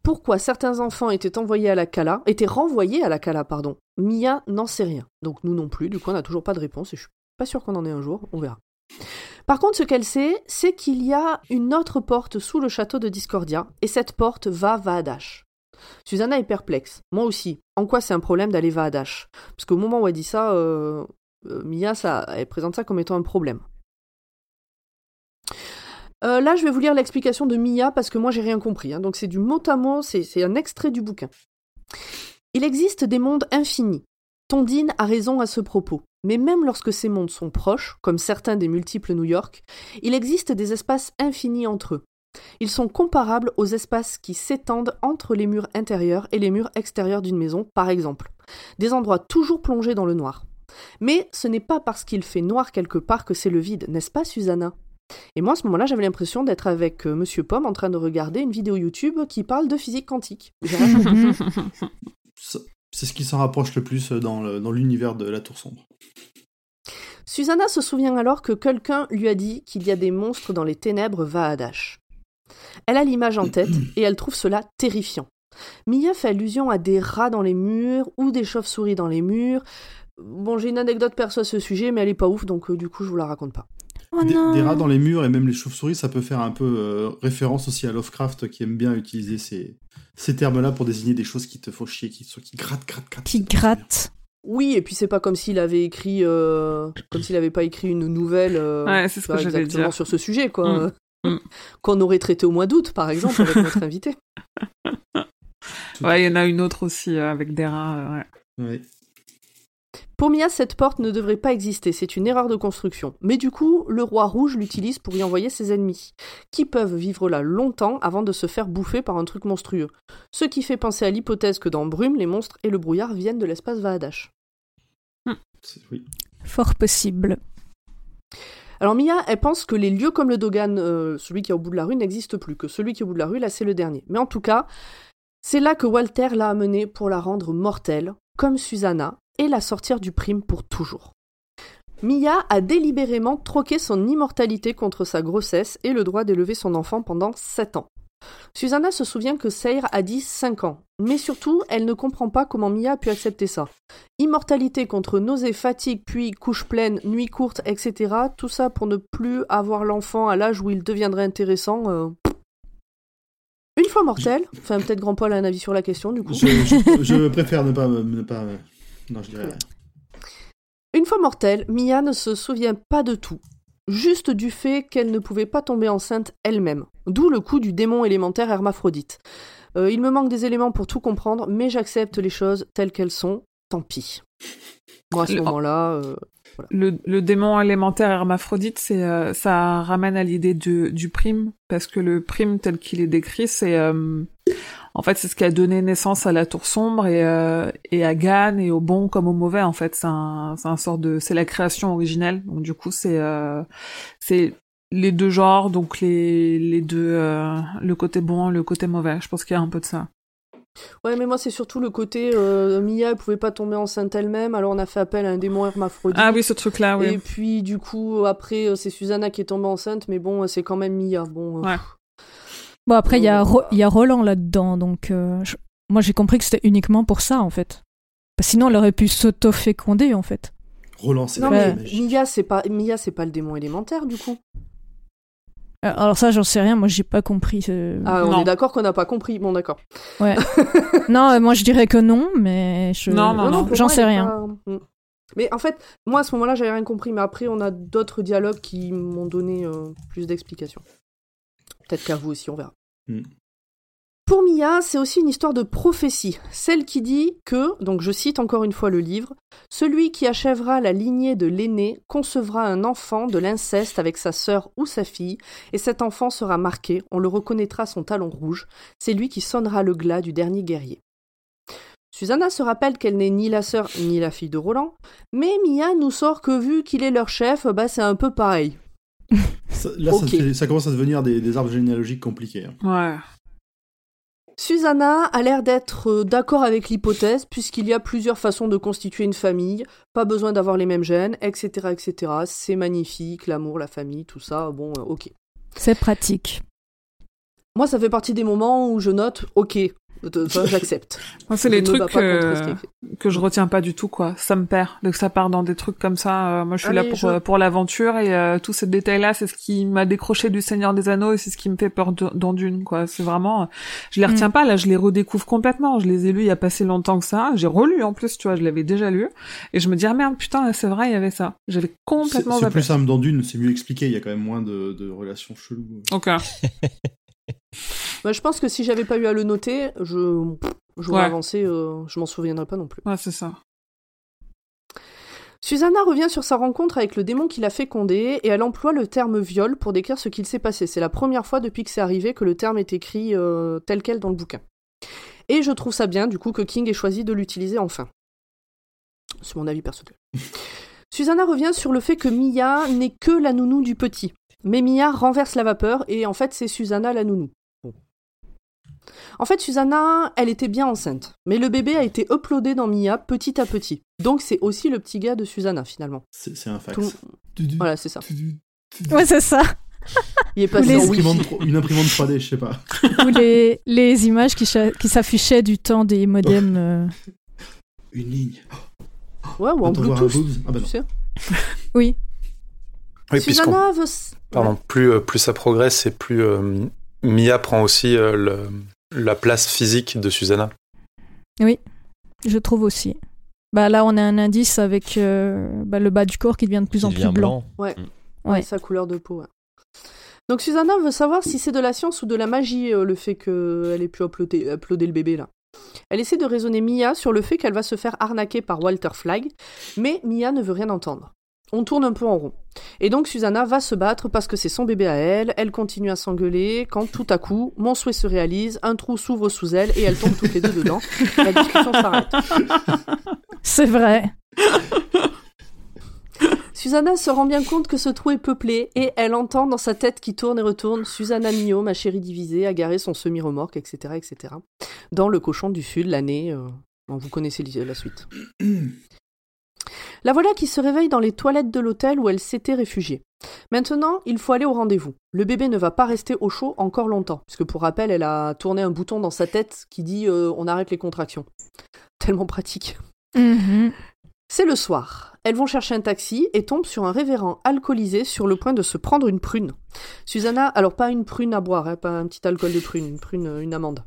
Pourquoi certains enfants étaient envoyés à la Kala, étaient renvoyés à la Kala, pardon Mia n'en sait rien. Donc nous non plus, du coup on n'a toujours pas de réponse et je suis pas sûr qu'on en ait un jour, on verra. Par contre, ce qu'elle sait, c'est qu'il y a une autre porte sous le château de Discordia, et cette porte va Vaadash. Susanna est perplexe. Moi aussi. En quoi c'est un problème d'aller Vaadash Parce qu'au moment où elle dit ça, euh, euh, Mia, ça, elle présente ça comme étant un problème. Euh, là, je vais vous lire l'explication de Mia parce que moi, j'ai rien compris. hein. Donc, c'est du mot à mot, c'est c'est un extrait du bouquin. Il existe des mondes infinis. Tondine a raison à ce propos. Mais même lorsque ces mondes sont proches, comme certains des multiples New York, il existe des espaces infinis entre eux. Ils sont comparables aux espaces qui s'étendent entre les murs intérieurs et les murs extérieurs d'une maison, par exemple. Des endroits toujours plongés dans le noir. Mais ce n'est pas parce qu'il fait noir quelque part que c'est le vide, n'est-ce pas, Susanna? Et moi, à ce moment-là, j'avais l'impression d'être avec euh, Monsieur Pomme en train de regarder une vidéo YouTube qui parle de physique quantique. C'est ce qui s'en rapproche le plus dans l'univers de la Tour Sombre. Susanna se souvient alors que quelqu'un lui a dit qu'il y a des monstres dans les ténèbres Vaadash. Elle a l'image en tête et elle trouve cela terrifiant. Mia fait allusion à des rats dans les murs ou des chauves-souris dans les murs. Bon, j'ai une anecdote perso à ce sujet, mais elle est pas ouf, donc euh, du coup, je vous la raconte pas. Oh des, rats dans les murs et même les chauves-souris, ça peut faire un peu euh, référence aussi à Lovecraft qui aime bien utiliser ces, ces termes-là pour désigner des choses qui te font chier, qui, qui grattent, grattent, grattent. Qui grattent. Oui, et puis c'est pas comme s'il avait écrit, euh, comme s'il avait pas écrit une nouvelle ouais, c'est ce que exactement dire. sur ce sujet, quoi. Mm. Mm. Qu'on aurait traité au mois d'août, par exemple, avec notre invité. Ouais, il y en a une autre aussi avec des rats. Ouais. Ouais. Pour Mia, cette porte ne devrait pas exister, c'est une erreur de construction. Mais du coup, le roi rouge l'utilise pour y envoyer ses ennemis, qui peuvent vivre là longtemps avant de se faire bouffer par un truc monstrueux. Ce qui fait penser à l'hypothèse que dans Brume, les monstres et le brouillard viennent de l'espace Vaadash. Oui. Fort possible. Alors Mia, elle pense que les lieux comme le Dogan, euh, celui qui est au bout de la rue, n'existe plus, que celui qui est au bout de la rue, là, c'est le dernier. Mais en tout cas, c'est là que Walter l'a amenée pour la rendre mortelle, comme Susanna, et la sortir du prime pour toujours. Mia a délibérément troqué son immortalité contre sa grossesse et le droit d'élever son enfant pendant 7 ans. Susanna se souvient que Seir a dit 5 ans, mais surtout, elle ne comprend pas comment Mia a pu accepter ça. Immortalité contre nausée, fatigue, puis couche pleine, nuit courte, etc. Tout ça pour ne plus avoir l'enfant à l'âge où il deviendrait intéressant. euh. Une fois mortel, enfin peut-être Grand Paul a un avis sur la question du coup. Je, je- je préfère ne pas, ne pas. Me- Non, je dirais rien. Une fois mortelle, Mia ne se souvient pas de tout, juste du fait qu'elle ne pouvait pas tomber enceinte elle-même, d'où le coup du démon élémentaire hermaphrodite. Euh, il me manque des éléments pour tout comprendre, mais j'accepte les choses telles qu'elles sont, tant pis. Moi, à ce Le- moment-là, euh, Le, le démon élémentaire hermaphrodite, c'est euh, ça ramène à l'idée du, du prime, parce que le prime tel qu'il est décrit, c'est euh, en fait c'est ce qui a donné naissance à la tour sombre et, euh, et à Gan et au bon comme au mauvais. En fait, c'est un, c'est un sort de, c'est la création originelle. Donc du coup, c'est euh, c'est les deux genres, donc les les deux, euh, le côté bon, le côté mauvais. Je pense qu'il y a un peu de ça. ouais, mais moi, c'est surtout le côté euh, Mia, elle pouvait pas tomber enceinte elle-même, alors on a fait appel à un démon hermaphrodite. Ah oui, ce truc-là, oui. Et puis, du coup, après, c'est Susanna qui est tombée enceinte, mais bon, c'est quand même Mia. Bon, euh, Ouais. Bon, après, il y, a Euh, Ro- il y a Roland là-dedans, donc euh, je- moi j'ai compris que c'était uniquement pour ça, en fait. Parce que Sinon, elle aurait pu s'auto-féconder, en fait. Roland, c'est Non, la mais magie. Mia, c'est pas, Mia, c'est pas le démon élémentaire, du coup. Euh, Alors ça, j'en sais rien, moi j'ai pas compris. Ah, on Non. est d'accord qu'on n'a pas compris. Bon, d'accord. Ouais. non, euh, moi je dirais que non, mais je... Non, non, non. pour j'en sais rien. pas- Mm. Mais en fait, moi à ce moment-là, j'avais rien compris. Mais après, on a d'autres dialogues qui m'ont donné euh, plus d'explications. Peut-être qu'à vous aussi, on verra. Mm. Pour Mia, c'est aussi une histoire de prophétie, celle qui dit que, donc je cite encore une fois le livre, celui qui achèvera la lignée de l'aîné concevra un enfant de l'inceste avec sa sœur ou sa fille, et cet enfant sera marqué, on le reconnaîtra son talon rouge, c'est lui qui sonnera le glas du dernier guerrier. Susanna se rappelle qu'elle n'est ni la sœur ni la fille de Roland, mais Mia nous sort que vu qu'il est leur chef, bah c'est un peu pareil. Ça- là, ça, commence à devenir des, des arbres généalogiques compliqués. hein. Ouais. Susanna a l'air d'être euh, d'accord avec l'hypothèse, puisqu'il y a plusieurs façons de constituer une famille, pas besoin d'avoir les mêmes gènes, etc., etc. C'est magnifique, l'amour, la famille, tout ça, bon, euh, ok. C'est pratique. Moi, ça fait partie des moments où je note, ok, j'accepte. Moi, c'est les trucs que, je retiens pas du tout, quoi. Ça me perd. Que ça part dans des trucs comme ça, euh, moi, je suis là pour, je- euh, pour l'aventure et euh, tous ces détails-là, c'est ce qui m'a décroché du Seigneur des Anneaux et c'est ce qui me fait peur de- dans Dune, quoi. C'est vraiment, je les retiens Mm. pas, là, je les redécouvre complètement. Je les ai lus il y a pas si longtemps que ça. J'ai relu, en plus, tu vois, je l'avais déjà lu. Et je me dis, ah merde, putain, c'est vrai, il y avait ça. J'avais complètement c'est plus simple dans Dune, c'est mieux expliqué, il y a quand même moins de, de relations cheloues. Ok. Bah, je pense que si j'avais pas eu à le noter, je j'aurais Ouais. avancé, euh, je m'en souviendrais pas non plus. Ouais, c'est ça. Susanna revient sur sa rencontre avec le démon qui l'a fécondée et elle emploie le terme viol pour décrire ce qu'il s'est passé. C'est la première fois depuis que c'est arrivé que le terme est écrit euh, tel quel dans le bouquin. Et je trouve ça bien, du coup, que King ait choisi de l'utiliser enfin. C'est mon avis personnel. Susanna revient sur le fait que Mia n'est que la nounou du petit. Mais Mia renverse la vapeur et en fait c'est Susanna la nounou. En fait, Susanna, elle était bien enceinte, mais le bébé a été uploadé dans Mia petit à petit. Donc c'est aussi le petit gars de Susanna finalement. C'est un fax. Tout- Voilà, c'est ça. Ouais, c'est ça. Il est passé les- en Une imprimante, une imprimante 3D, je sais pas. Ou les, les images qui, cha- qui s'affichaient du temps des modems. euh, Une ligne. Ouais, ou en Bluetooth. Ah bah tu non. sais. Oui. Oui, Susanna pardon, plus, euh, plus ça progresse et plus euh, Mia prend aussi euh, le- la place physique de Susanna. Je trouve aussi. Bah là, on a un indice avec euh, bah, le bas du corps qui devient de plus Qui en plus blanc. Ouais. Ouais. sa couleur de peau. ouais. Donc Susanna veut savoir si c'est de la science ou de la magie euh, le fait qu'elle ait pu uploader, uploader le bébé là. Elle essaie de raisonner Mia sur le fait qu'elle va se faire arnaquer par Walter Flagg, mais Mia ne veut rien entendre. On tourne un peu en rond. Et donc Susanna va se battre parce que c'est son bébé à elle, elle continue à s'engueuler, quand tout à coup, mon souhait se réalise, un trou s'ouvre sous elle et elles tombent toutes les deux dedans. La discussion s'arrête. C'est vrai. Susanna se rend bien compte que ce trou est peuplé et elle entend dans sa tête qui tourne et retourne Susanna Mio, ma chérie divisée, a garé son semi-remorque, etc., etc. Dans le cochon du Sud, l'année. euh, vous connaissez la suite. La voilà qui se réveille dans les toilettes de l'hôtel où elle s'était réfugiée. Maintenant, il faut aller au rendez-vous. Le bébé ne va pas rester au chaud encore longtemps, puisque pour rappel, elle a tourné un bouton dans sa tête qui dit euh, on arrête les contractions. Tellement pratique. Mhm. C'est le soir. Elles vont chercher un taxi et tombent sur un révérend alcoolisé sur le point de se prendre une prune. Susanna, alors pas une prune à boire, hein, pas un petit alcool de prune, une prune, euh, une amande.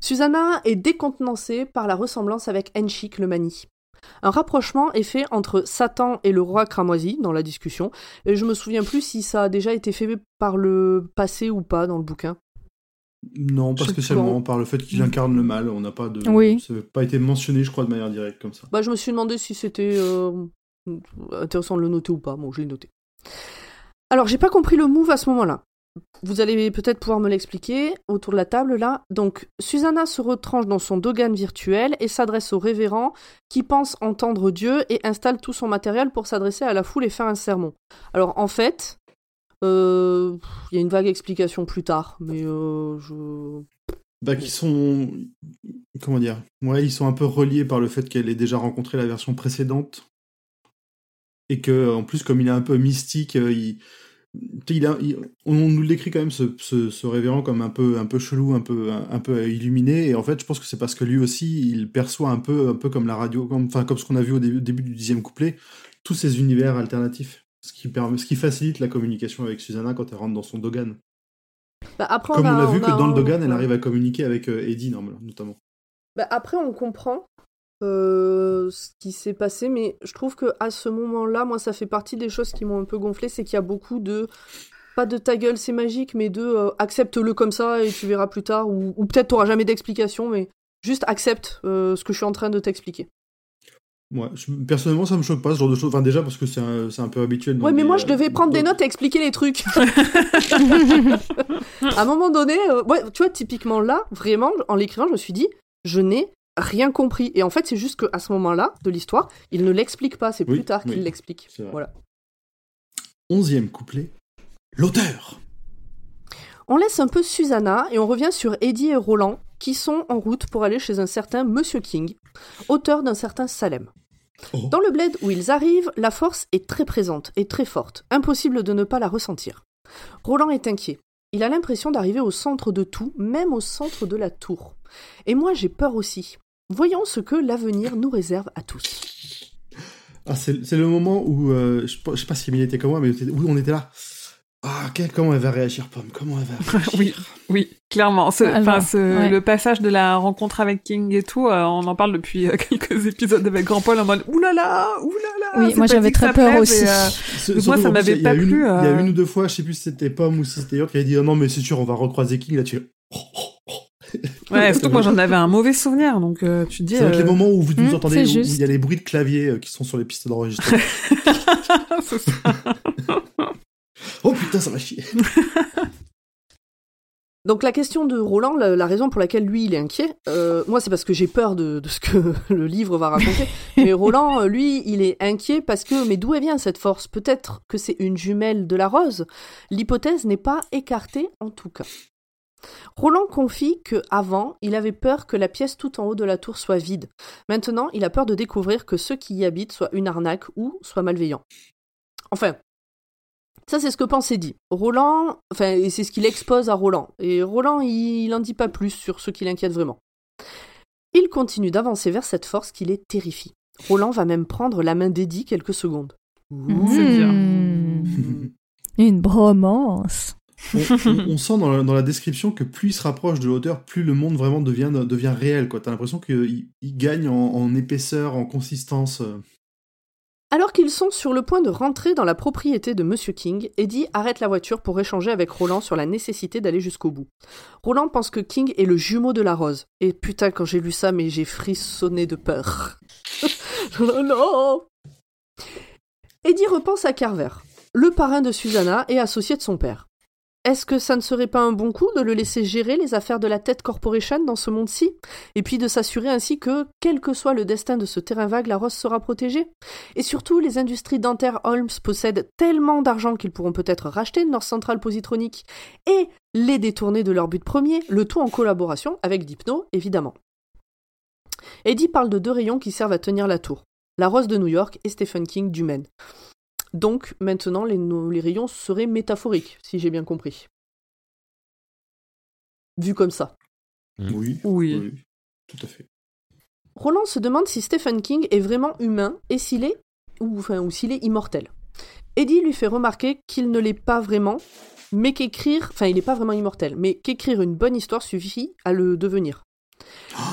Susanna est décontenancée par la ressemblance avec Enchik le mani. Un rapprochement est fait entre Satan et le roi cramoisi dans la discussion, et je me souviens plus si ça a déjà été fait par le passé ou pas dans le bouquin. Non, pas spécialement, par le fait qu'il incarne le mal. On n'a pas de. Oui. Ça n'a pas été mentionné, je crois, de manière directe comme ça. Bah, je me suis demandé si c'était euh, intéressant de le noter ou pas. Bon, je l'ai noté. Alors, j'ai pas compris le move à ce moment-là. Vous allez peut-être pouvoir me l'expliquer autour de la table là. Donc, Susanna se retranche dans son dogan virtuel et s'adresse au révérend qui pense entendre Dieu et installe tout son matériel pour s'adresser à la foule et faire un sermon. Alors, en fait, euh, il y a une vague explication plus tard, mais euh, je. Bah, qui sont. Comment dire Ouais, ils sont un peu reliés par le fait qu'elle ait déjà rencontré la version précédente. Et que, en plus, comme il est un peu mystique, euh, il. Tu sais, il a- il- on nous le décrit quand même ce, ce, ce révérend comme un peu un peu chelou, un peu un, un peu illuminé. Et en fait, je pense que c'est parce que lui aussi, il perçoit un peu un peu comme la radio, comme, enfin comme ce qu'on a vu au début, début du dixième couplet, tous ces univers alternatifs, ce qui permet, ce qui facilite la communication avec Susanna quand elle rentre dans son dogan. Bah, après, Comme on a- l'a vu a que dans le dogan, elle arrive à communiquer avec euh, Eddie notamment. Bah, après, on comprend euh, ce qui s'est passé, mais je trouve que à ce moment-là, moi, ça fait partie des choses qui m'ont un peu gonflé, c'est qu'il y a beaucoup de pas de ta gueule, c'est magique, mais de euh, accepte-le comme ça et tu verras plus tard, ou, ou peut-être t'auras jamais d'explication, mais juste accepte euh, ce que je suis en train de t'expliquer. Ouais, je- personnellement, ça me choque pas ce genre de choses. Enfin, déjà parce que c'est un, peu habituel. Ouais, mais les, moi, je euh, devais prendre des notes et expliquer les trucs. à un moment donné, euh, ouais, tu vois, typiquement là, vraiment, en l'écrivant, je me suis dit, je n'ai rien compris. Et en fait, c'est juste qu'à ce moment-là de l'histoire, il ne l'explique pas, c'est Oui, plus tard oui, qu'il l'explique. Voilà. Onzième couplet. L'auteur. On laisse un peu Susanna et on revient sur Eddie et Roland qui sont en route pour aller chez un certain Monsieur King, auteur d'un certain Salem. Oh. Dans le bled où ils arrivent, la force est très présente et très forte, impossible de ne pas la ressentir. Roland est inquiet. Il a l'impression d'arriver au centre de tout, même au centre de la tour. Et moi j'ai peur aussi. Voyons ce que l'avenir nous réserve à tous. Ah, c'est le moment où euh, je, je sais pas si Emile était comme moi, mais où on était là. Ah, quel- comment elle va réagir, Pomme? Comment elle va réagir? Oui. Oui, clairement. Ce- Alors, enfin, ce- ouais. Le passage de la rencontre avec King et tout, euh, on en parle depuis euh, quelques épisodes avec Grand Paul en mode oulala, oulala. Oui, moi j'avais très peur aussi. et, euh, Ce- moi, ça m'avait pas une- plu, Il y a une ou deux fois, je sais plus si c'était Pomme ou si c'était York, qui avait dit oh non, mais c'est sûr, on va recroiser King là-dessus. Ouais, surtout que moi j'en avais un mauvais souvenir, donc euh, tu te dis. Ça va être les euh, moments où vous nous Hmm, entendez, c'est où il y a les bruits de clavier euh, qui sont sur les pistes d'enregistrement. c'est ça. oh putain, ça va chier. Donc la question de Roland, la, la raison pour laquelle lui il est inquiet, euh, moi c'est parce que j'ai peur de, de ce que le livre va raconter. mais Roland, euh, lui, il est inquiet parce que mais d'où elle vient cette force? Peut-être que c'est une jumelle de la rose? L'hypothèse n'est pas écartée en tout cas. Roland confie que avant, il avait peur que la pièce tout en haut de la tour soit vide. Maintenant, il a peur de découvrir que ceux qui y habitent soient une arnaque ou soient malveillants. Enfin, ça, c'est ce que pense Eddie. Roland, enfin, et c'est ce qu'il expose à Roland. Et Roland, il n'en dit pas plus sur ce qui l'inquiète vraiment. Il continue d'avancer vers cette force qui les terrifie. Roland va même prendre la main d'Eddie quelques secondes. C'est bien. Hmm. Une bromance. On, sent dans la, description que plus il se rapproche de l'auteur, plus le monde vraiment devient, réel. T'as l'impression qu'il il gagne en, en épaisseur, en consistance. euh. Alors qu'ils sont sur le point de rentrer dans la propriété de Monsieur King, Eddie arrête la voiture pour échanger avec Roland sur la nécessité d'aller jusqu'au bout. Roland pense que King est le jumeau de la rose. Et putain, quand j'ai lu ça, mais j'ai frissonné de peur. oh non Eddie repense à Carver, le parrain de Susanna et associé de son père. Est-ce que ça ne serait pas un bon coup de le laisser gérer les affaires de la Tête Corporation dans ce monde-ci Et puis de s'assurer ainsi que, quel que soit le destin de ce terrain vague, la rose sera protégée? Et surtout, les industries dentaires Holmes possèdent tellement d'argent qu'ils pourront peut-être racheter North Central Positronic et les détourner de leur but premier, le tout en collaboration avec Dipno, évidemment. Eddie parle de deux rayons qui servent à tenir la tour. La rose de New York et Stephen King du Maine. Donc, maintenant, les, no- les rayons seraient métaphoriques, si j'ai bien compris. Vu comme ça. Mm. Oui, Oui. tout à fait. Roland se demande si Stephen King est vraiment humain et s'il est, ou, enfin, ou s'il est immortel. Eddie lui fait remarquer qu'il ne l'est pas vraiment, mais qu'écrire, enfin, il n'est pas vraiment immortel, mais qu'écrire une bonne histoire suffit à le devenir.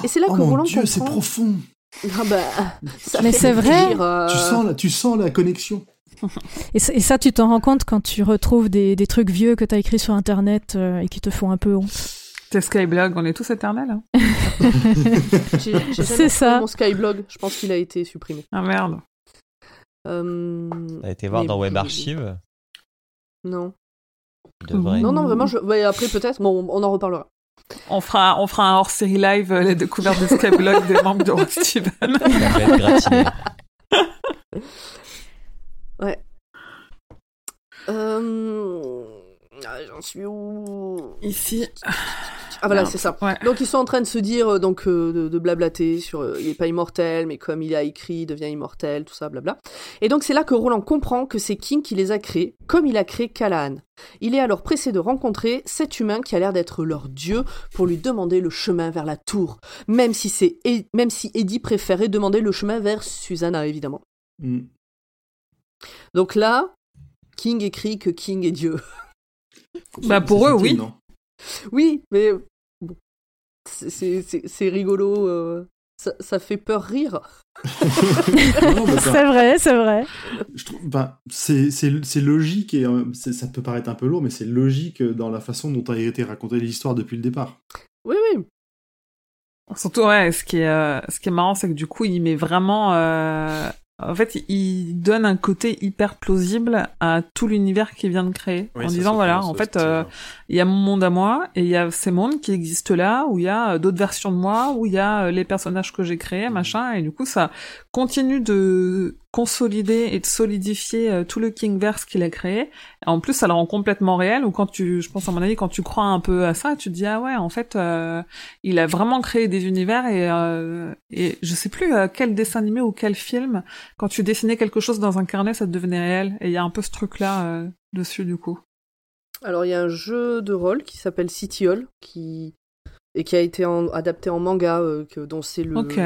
Et c'est là oh que mon Roland dieu, c'est comprend. profond. Ah bah, ça Mais c'est vrai. euh, Tu, sens la, tu sens la connexion. Et, ça- et ça, tu t'en rends compte quand tu retrouves des, des trucs vieux que t'as écrits sur Internet euh, et qui te font un peu honte. C'est Skyblog, on est tous éternels. hein. C'est ça. Mon Skyblog, je pense qu'il a été supprimé. Ah merde. Euh, T'as été voir mais- dans Web Archive Non. Tu devrais. Non, non, vraiment, je... ouais, après peut-être, bon, on en reparlera. On fera, on fera un hors-série live, euh, la découverte de Skyblog des membres de Rock Gratiné. Euh... ah, J'en suis où Ici. Ah voilà, c'est ça. Ouais. Donc ils sont en train de se dire euh, donc euh, de, de blablater sur euh, il est pas immortel mais comme il a écrit il devient immortel tout ça blabla. Et donc c'est là que Roland comprend que c'est King qui les a créés comme il a créé Callahan. Il est alors pressé de rencontrer cet humain qui a l'air d'être leur dieu pour lui demander le chemin vers la tour même si c'est même si Eddie préférait demander le chemin vers Susanna évidemment. Mm. Donc là King écrit que King est dieu. Bah, pour eux, oui. Oui, mais bon, c'est- rigolo. euh, ça, ça fait peur rire. C'est vrai, c'est vrai. je trouve, ben, c'est, c'est, c'est logique et euh, ça peut paraître un peu lourd, mais c'est logique dans la façon dont a été racontée l'histoire depuis le départ. Oui, oui. Surtout, ouais, ce qui est, euh, ce qui est marrant, c'est que du coup, il met vraiment. En fait, il donne un côté hyper plausible à tout l'univers qu'il vient de créer. Oui, en disant, voilà, en fait, euh, il y a mon monde à moi, et il y a ces mondes qui existent là, où il y a euh, d'autres versions de moi, où il y a euh, les personnages que j'ai créés, Mhm. machin, et du coup, ça continue de consolider et de solidifier euh, tout le Kingverse qu'il a créé. En plus, ça le rend complètement réel, ou quand tu, je pense à mon avis, quand tu crois un peu à ça, tu te dis, ah ouais, en fait, euh, il a vraiment créé des univers, et, euh, et je sais plus euh, quel dessin animé ou quel film, quand tu dessinais quelque chose dans un carnet, ça devenait réel, et il y a un peu ce truc-là euh, dessus, du coup. Alors, il y a un jeu de rôle qui s'appelle City Hall qui... et qui a été en- adapté en manga, que... dont c'est le... Ok.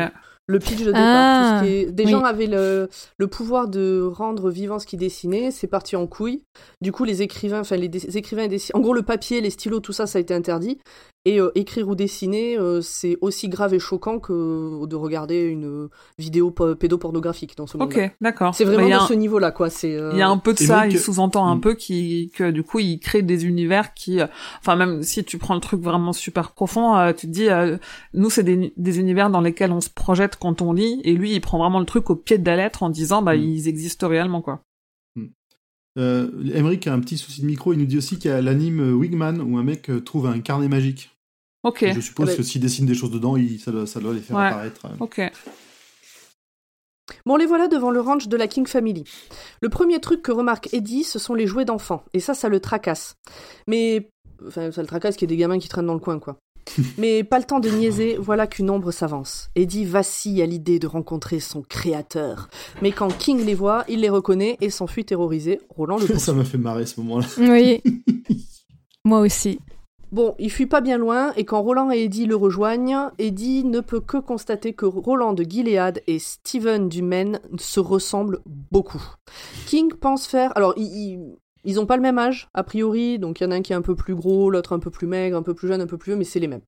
Le pitch de départ. Ah, tout ce qui est- Des oui. gens avaient le... le pouvoir de rendre vivant ce qu'ils dessinaient, c'est parti en couille. Du coup, les écrivains, enfin, les, écrivains et en gros, le papier, les stylos, tout ça, ça a été interdit. Et euh, écrire ou dessiner, euh, c'est aussi grave et choquant que de regarder une vidéo po- pédopornographique dans ce monde. Ok, d'accord. C'est Mais vraiment a de un- ce niveau-là, quoi. C'est. euh, Il y a un peu de Et ça, donc- il sous-entend un Mm. peu qui que du coup il crée des univers qui, euh, enfin même si tu prends le truc vraiment super profond, euh, tu te dis, euh, nous c'est des, des univers dans lesquels on se projette quand on lit, et lui il prend vraiment le truc au pied de la lettre en disant, bah Mm. ils existent réellement quoi. Euh, Emmerich a un petit souci de micro. Il nous dit aussi qu'il y a l'anime Wigman où un mec euh, trouve un carnet magique. Ok, Et Je suppose que s'il dessine des choses dedans, il, ça, doit, ça doit les faire Ouais. apparaître. euh. ok. Bon, les voilà devant le ranch de la King Family. Le premier truc que remarque Eddie, ce sont les jouets d'enfants. Et ça, ça le tracasse. Mais. Enfin, ça le tracasse qu'il y ait des gamins qui traînent dans le coin, quoi. Mais pas le temps de niaiser, voilà qu'une ombre s'avance. Eddie vacille à l'idée de rencontrer son créateur. Mais quand King les voit, il les reconnaît et s'enfuit terrorisé. Roland le ça m'a fait marrer ce moment-là. Oui. Moi aussi. Bon, il fuit pas bien loin, et quand Roland et Eddie le rejoignent, Eddie ne peut que constater que Roland de Gilead et Steven du Maine se ressemblent beaucoup. King pense faire... Alors, ils, ont pas le même âge, a priori, donc il y en a un qui est un peu plus gros, l'autre un peu plus maigre, un peu plus jeune, un peu plus vieux, mais c'est les mêmes.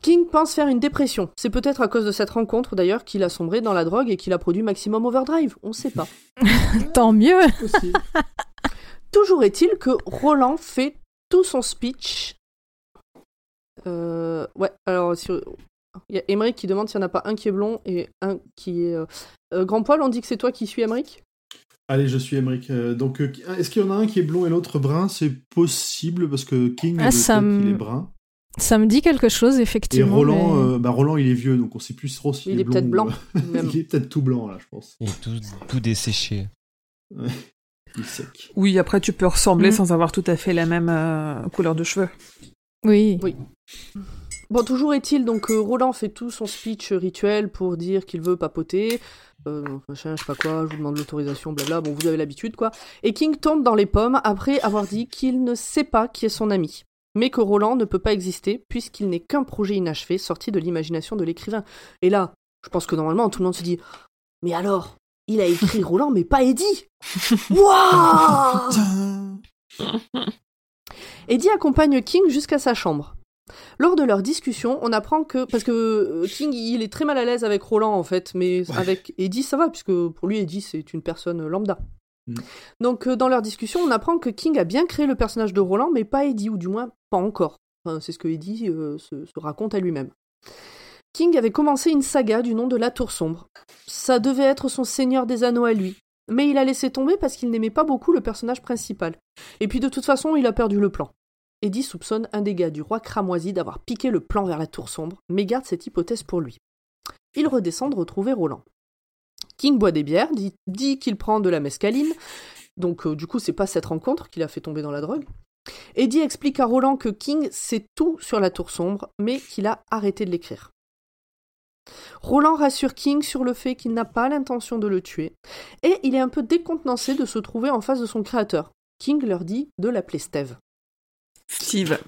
King pense faire une dépression. C'est peut-être à cause de cette rencontre, d'ailleurs, qu'il a sombré dans la drogue et qu'il a produit Maximum Overdrive. On sait pas. Tant mieux. Aussi. Toujours est-il que Roland fait tout son speech. Euh, ouais, alors sur- il y a Emmerich qui demande s'il n'y en a pas un qui est blond et un qui est. euh, euh, Grand Paul, on dit que c'est toi qui suis Emmerich Allez, je suis Emmerich. Donc, est-ce qu'il y en a un qui est blond et l'autre brun? C'est possible parce que King, Ah, ça il est brun. Ça me dit quelque chose, Et effectivement. Roland, mais- euh, bah, Roland, il est vieux, donc on sait plus trop s'il Il est blond peut-être ou- blanc, même. il est peut-être tout blanc là, je pense. Et tout, tout desséché. Il est sec. Oui, après tu peux ressembler Mm. sans avoir tout à fait la même euh, couleur de cheveux. Oui. Oui. Bon, toujours est-il donc que Roland fait tout son speech rituel pour dire qu'il veut papoter, euh, machin, je sais pas quoi, je vous demande l'autorisation, blabla, bon, vous avez l'habitude, quoi. Et King tombe dans les pommes après avoir dit qu'il ne sait pas qui est son ami, mais que Roland ne peut pas exister puisqu'il n'est qu'un projet inachevé sorti de l'imagination de l'écrivain. Et là, je pense que normalement, tout le monde se dit Mais alors, il a écrit Roland, mais pas Eddie Waouh Eddie accompagne King jusqu'à sa chambre. Lors de leur discussion, on apprend que parce que euh, King il est très mal à l'aise avec Roland en fait, mais Ouais. avec Eddie ça va puisque pour lui Eddie c'est une personne lambda. Mm. Donc euh, dans leur discussion, on apprend que King a bien créé le personnage de Roland, mais pas Eddie ou du moins pas encore. Enfin, c'est ce que Eddie euh, se, se raconte à lui-même. King avait commencé une saga du nom de la Tour Sombre. Ça devait être son Seigneur des Anneaux à lui, mais il a laissé tomber parce qu'il n'aimait pas beaucoup le personnage principal. Et puis de toute façon, il a perdu le plan. Eddie soupçonne un des gars du roi cramoisi d'avoir piqué le plan vers la tour sombre, mais garde cette hypothèse pour lui. Il redescend de retrouver Roland. King boit des bières, dit, dit qu'il prend de la mescaline, donc euh, du coup c'est pas cette rencontre qui l'a fait tomber dans la drogue. Eddie explique à Roland que King sait tout sur la tour sombre, mais qu'il a arrêté de l'écrire. Roland rassure King sur le fait qu'il n'a pas l'intention de le tuer, et il est un peu décontenancé de se trouver en face de son créateur. King leur dit de l'appeler Steve. Steve.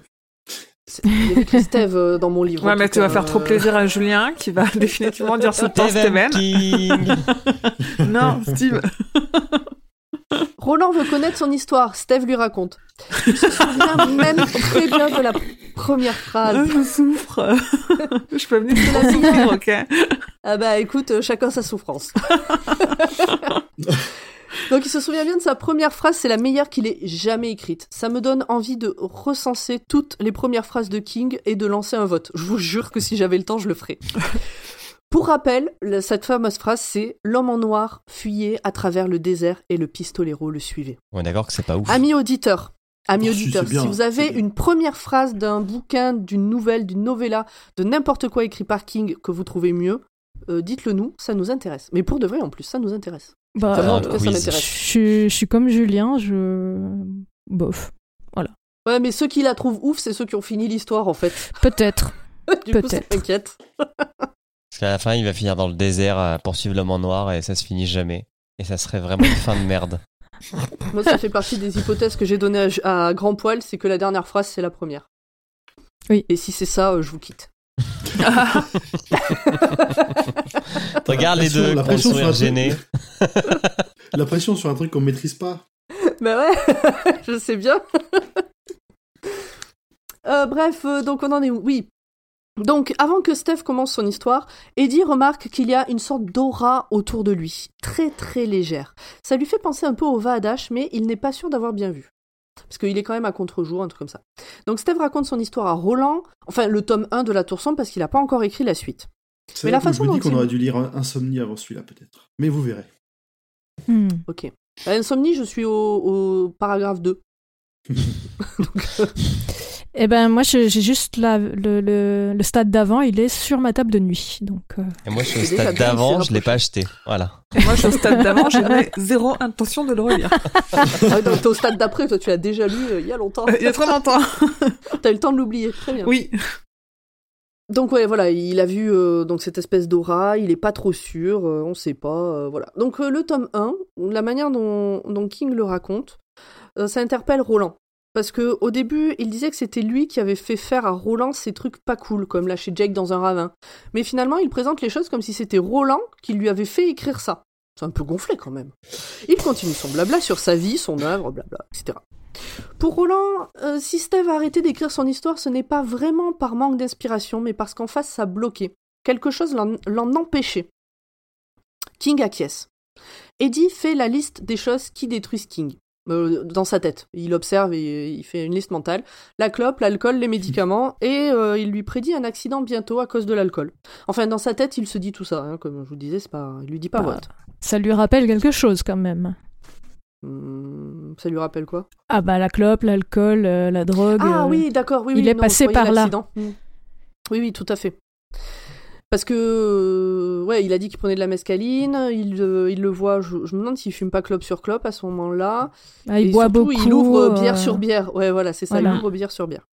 C'est- Steve euh, dans mon livre. Ouais, mais tu vas faire trop plaisir à Julien qui va définitivement dire ce temps Steven. King. Non, Steve. Roland veut connaître son histoire. Steve lui raconte. Il se souvient même très bien de la première phrase. je souffre. je peux venir C'est la te souffrir, ok Ah bah écoute, euh, chacun sa souffrance. Donc il se souvient bien de sa première phrase, c'est la meilleure qu'il ait jamais écrite. Ça me donne envie de recenser toutes les premières phrases de King et de lancer un vote. Je vous jure que si j'avais le temps, je le ferais. Pour rappel, cette fameuse phrase, c'est L'homme en noir fuyait à travers le désert et le pistolero le suivait. On est d'accord que c'est pas ouf. Amis auditeurs, amis Oh, si, auditeurs, si vous avez une première phrase d'un bouquin, d'une nouvelle, d'une novella, de n'importe quoi écrit par King que vous trouvez mieux, euh, dites-le nous, ça nous intéresse. Mais pour de vrai en plus, ça nous intéresse. Bah, Enfin, en tout cas, ça je, m'intéresse. suis- je suis comme Julien, je. Bof. Ouais, mais ceux qui la trouvent ouf, c'est ceux qui ont fini l'histoire en fait. Peut-être. du coup, ça Peut-être. m'inquiète. Parce qu'à la fin, il va finir dans le désert à poursuivre l'homme en noir et ça se finit jamais. Et ça serait vraiment une fin de merde. Moi, ça fait partie des hypothèses que j'ai données à, à Grand Poil, c'est que la dernière phrase, c'est la première. Oui. Et si c'est ça, euh, je vous quitte. Regarde les deux, la gros pression sur truc-. La pression sur un truc qu'on maîtrise pas. bah ouais, je sais bien. Euh, bref, euh, donc on en est où? Oui. Donc, avant que Steph commence son histoire, Eddie remarque qu'il y a une sorte d'aura autour de lui, très très légère. Ça lui fait penser un peu au Vaadash, mais il n'est pas sûr d'avoir bien vu. Parce qu'il est quand même à contre-jour, un truc comme ça. Donc Steph raconte son histoire à Roland, enfin le tome 1 de la Tour Sombre, parce qu'il n'a pas encore écrit la suite. Mais la façon je me dis qu'on aurait dû lire Insomnie avant celui-là, peut-être. Mais vous verrez. Hmm. Ok. Insomnie, je suis au, au paragraphe 2. Donc, euh, Eh ben moi j'ai juste la, le, le, le, stade d'avant, il est sur ma table de nuit. Donc, euh... Et moi je suis au stade d'avant, je l'ai pas acheté. Voilà. Et moi je suis au stade d'avant, j'ai zéro intention de le relire. ah, donc t'es au stade d'après, toi tu l'as déjà lu euh, il y a longtemps. il y a très longtemps. T'as eu le temps de l'oublier, très bien. Oui. Donc ouais, voilà, il a vu euh, donc cette espèce d'aura, il est pas trop sûr, euh, on sait pas, euh, voilà. Donc le tome 1, la manière dont, dont King le raconte, ça interpelle Roland. Parce que au début, il disait que c'était lui qui avait fait faire à Roland ces trucs pas cool, comme lâcher Jake dans un ravin. Mais finalement, il présente les choses comme si c'était Roland qui lui avait fait écrire ça. C'est un peu gonflé quand même. Il continue son blabla sur sa vie, son œuvre, blabla, etc. Pour Roland, euh, si Steve a arrêté d'écrire son histoire, ce n'est pas vraiment par manque d'inspiration, mais parce qu'en face ça bloquait. Quelque chose l'en empêchait. King acquiesce. Eddie fait la liste des choses qui détruisent King. Euh, dans sa tête. Il observe et il fait une liste mentale. La clope, l'alcool, les médicaments, et euh, il lui prédit un accident bientôt à cause de l'alcool. Enfin, dans sa tête, il se dit tout ça. Hein, comme je vous disais, c'est pas, il lui dit pas bah, Ça lui rappelle quelque chose quand même. Hmm, ça lui rappelle quoi? Ah bah la clope, l'alcool, euh, la drogue. Ah oui, d'accord, oui, Il est passé par là. Hmm. Oui, oui, tout à fait. Parce que, euh, ouais, il a dit qu'il prenait de la mescaline, il, euh, il le voit, je, me demande s'il fume pas clope sur clope à ce moment-là. Ah, il boit beaucoup. Il ouvre bière sur bière. Ouais, voilà, c'est ça, il ouvre bière sur bière.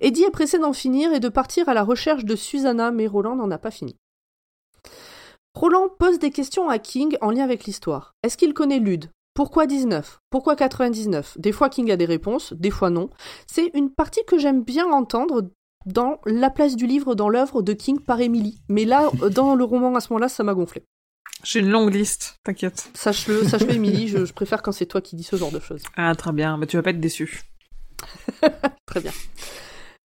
Eddie est pressé d'en finir et de partir à la recherche de Susanna, mais Roland n'en a pas fini. Roland pose des questions à King en lien avec l'histoire. Est-ce qu'il connaît Lude? Pourquoi 19 Pourquoi 99 Des fois King a des réponses, des fois non. C'est une partie que j'aime bien entendre dans la place du livre dans l'œuvre de King par Emily. Mais là, dans le roman à ce moment-là, ça m'a gonflé. J'ai une longue liste, t'inquiète. Sache-le, sache-le, Emily, je, préfère quand c'est toi qui dis ce genre de choses. Ah, très bien, mais tu vas pas être déçu. très bien.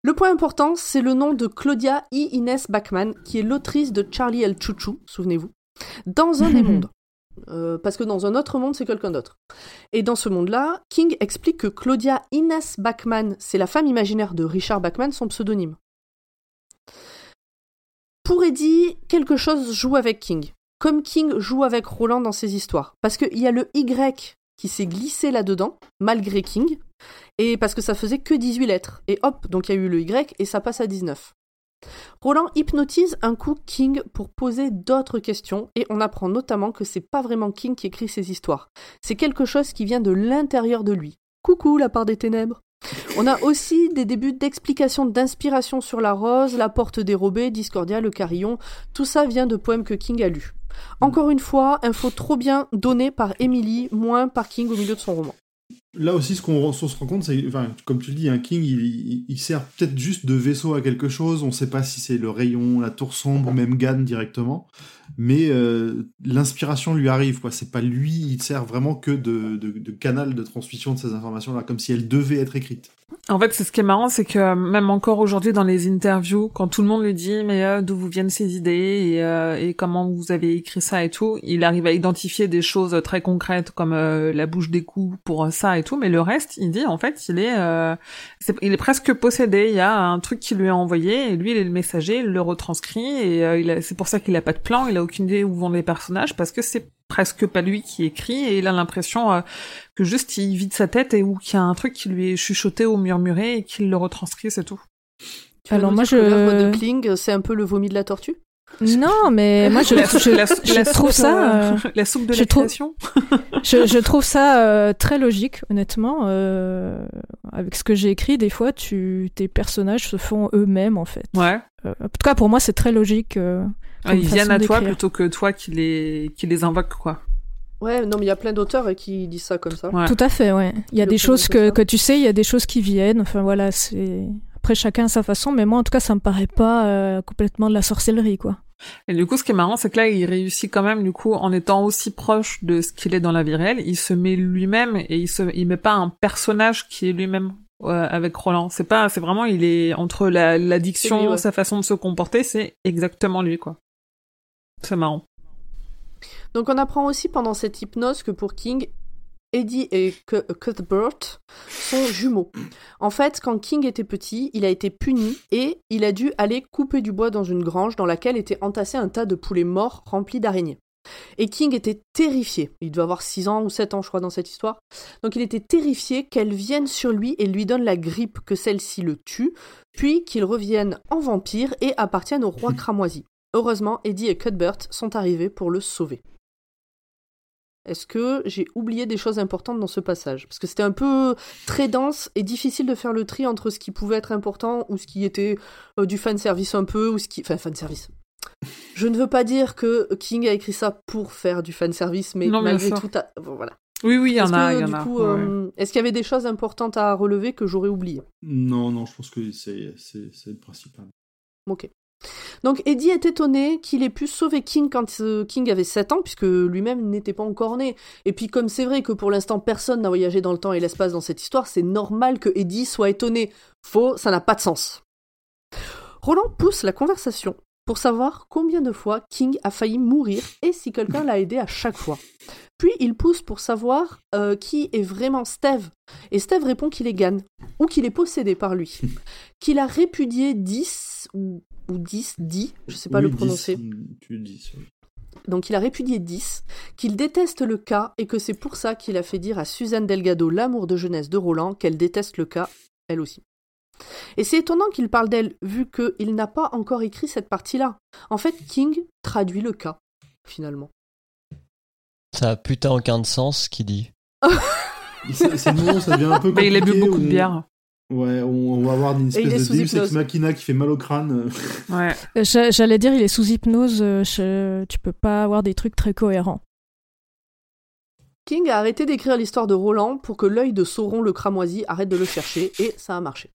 Le point important, c'est le nom de Claudia E. Inès Bachmann, qui est l'autrice de Charlie El Chouchou, souvenez-vous, dans un des mondes. Euh, parce que dans un autre monde, c'est quelqu'un d'autre. Et dans ce monde-là, King explique que Claudia Ines Bachmann, c'est la femme imaginaire de Richard Bachman, son pseudonyme. Pour Eddie, quelque chose joue avec King, comme King joue avec Roland dans ses histoires. Parce qu'il y a le Y qui s'est glissé là-dedans, malgré King, et parce que ça faisait que 18 lettres. Et hop, donc il y a eu le Y et ça passe à 19. Roland hypnotise un coup King pour poser d'autres questions et on apprend notamment que c'est pas vraiment King qui écrit ses histoires. C'est quelque chose qui vient de l'intérieur de lui. Coucou la part des ténèbres. On a aussi des débuts d'explications d'inspiration sur la rose, la porte dérobée, Discordia, le carillon. Tout ça vient de poèmes que King a lus. Encore une fois, info trop bien donnée par Emily, moins par King au milieu de son roman là aussi, ce qu'on se rend compte, c'est, enfin, comme tu le dis, un King, il, sert peut-être juste de vaisseau à quelque chose. On ne sait pas si c'est le rayon, la tour sombre, ou même Gann directement. Mais euh, l'inspiration lui arrive, quoi. C'est pas lui, il sert vraiment que de, de canal de transmission de ces informations-là, comme si elles devaient être écrites. En fait, c'est ce qui est marrant, c'est que même encore aujourd'hui dans les interviews, quand tout le monde lui dit mais euh, d'où vous viennent ces idées et, euh, et, comment vous avez écrit ça et tout, il arrive à identifier des choses très concrètes comme euh, la bouche des coups pour ça et tout, mais le reste, il dit en fait, il est, il est presque possédé. Il y a un truc qui lui est envoyé et lui, il est le messager, il le retranscrit et c'est pour ça qu'il a pas de plan, a aucune idée où vont les personnages parce que c'est presque pas lui qui écrit et il a l'impression euh, que juste il vide sa tête et ou qu'il y a un truc qui lui est chuchoté ou murmuré et qu'il le retranscrit, c'est tout. Alors moi je l'œuvre de Kling, c'est un peu le vomi de la tortue? Non, mais moi je, je, trouve ça euh, la soupe de la création. je, trouve ça euh, très logique, honnêtement. avec ce que j'ai écrit, des fois, tu tes personnages se font eux-mêmes en fait. Ouais. en tout cas, pour moi, c'est très logique. Ah, ils viennent à toi plutôt que toi qui les, qui les invoque, quoi. Ouais, non, mais il y a plein d'auteurs qui disent ça comme ça. Tout à fait, ouais. Il y a des choses que, que, tu sais, il y a des choses qui viennent. Enfin, voilà, c'est. Après, chacun à sa façon, mais moi, en tout cas, ça me paraît pas euh, complètement de la sorcellerie, quoi. Et du coup, ce qui est marrant, c'est que là, il réussit quand même, du coup, en étant aussi proche de ce qu'il est dans la vie réelle, il se met lui-même et il se, il met pas un personnage qui est lui-même euh, avec Roland. C'est pas, c'est vraiment, il est entre la- l'addiction, ouais. sa façon de se comporter, c'est exactement lui, quoi. C'est marrant. Donc on apprend aussi pendant cette hypnose que pour King, Eddie et Cu- Cuthbert sont jumeaux. En fait, quand King était petit, il a été puni et il a dû aller couper du bois dans une grange dans laquelle était entassé un tas de poulets morts remplis d'araignées. Et King était terrifié. Il devait avoir 6 ans ou 7 ans, je crois, dans cette histoire. Donc il était terrifié qu'elle vienne sur lui et lui donne la grippe, que celle-ci le tue, puis qu'il revienne en vampire et appartienne au roi cramoisi. Heureusement, Eddie et Cuthbert sont arrivés pour le sauver. Est-ce que j'ai oublié des choses importantes dans ce passage? Parce que c'était un peu très dense et difficile de faire le tri entre ce qui pouvait être important ou ce qui était euh, du fan service un peu ou ce qui enfin fan service. Je ne veux pas dire que King a écrit ça pour faire du fan service, mais Non, malgré tout, bon, voilà. Oui, oui, il y en a, que, il y en du a. coup, ouais. euh, est-ce qu'il y avait des choses importantes à relever que j'aurais oubliées? Non, non, je pense que c'est c'est- c'est le principal. Ok. Donc Eddie est étonné qu'il ait pu sauver King quand euh, King avait 7 ans, puisque lui-même n'était pas encore né. Et puis comme c'est vrai que pour l'instant personne n'a voyagé dans le temps et l'espace dans cette histoire, c'est normal que Eddie soit étonné. Faux, ça n'a pas de sens. Roland pousse la conversation pour savoir combien de fois King a failli mourir et si quelqu'un l'a aidé à chaque fois. Puis il pousse pour savoir euh, qui est vraiment Steve. Et Steve répond qu'il est Gann, ou qu'il est possédé par lui. qu'il a répudié 10 ou, ou 10, 10, je sais pas Oui, le 10, prononcer. Tu dis. oui. Donc il a répudié 10, qu'il déteste le cas et que c'est pour ça qu'il a fait dire à Suzanne Delgado, l'amour de jeunesse de Roland, qu'elle déteste le cas, elle aussi. Et c'est étonnant qu'il parle d'elle, vu qu'il n'a pas encore écrit cette partie-là. En fait, King traduit le cas, finalement. Ça a putain aucun de sens ce qu'il dit. C'est où ça devient un peu Mais il a bu beaucoup de bière. Ouais, on, on va avoir une Et il est espèce de hypnose. machina qui fait mal au crâne. Ouais. Euh, j'a- J'allais dire, il est sous hypnose, euh, je- tu peux pas avoir des trucs très cohérents. King a arrêté d'écrire l'histoire de Roland pour que l'œil de Sauron le cramoisi arrête de le chercher, et ça a marché.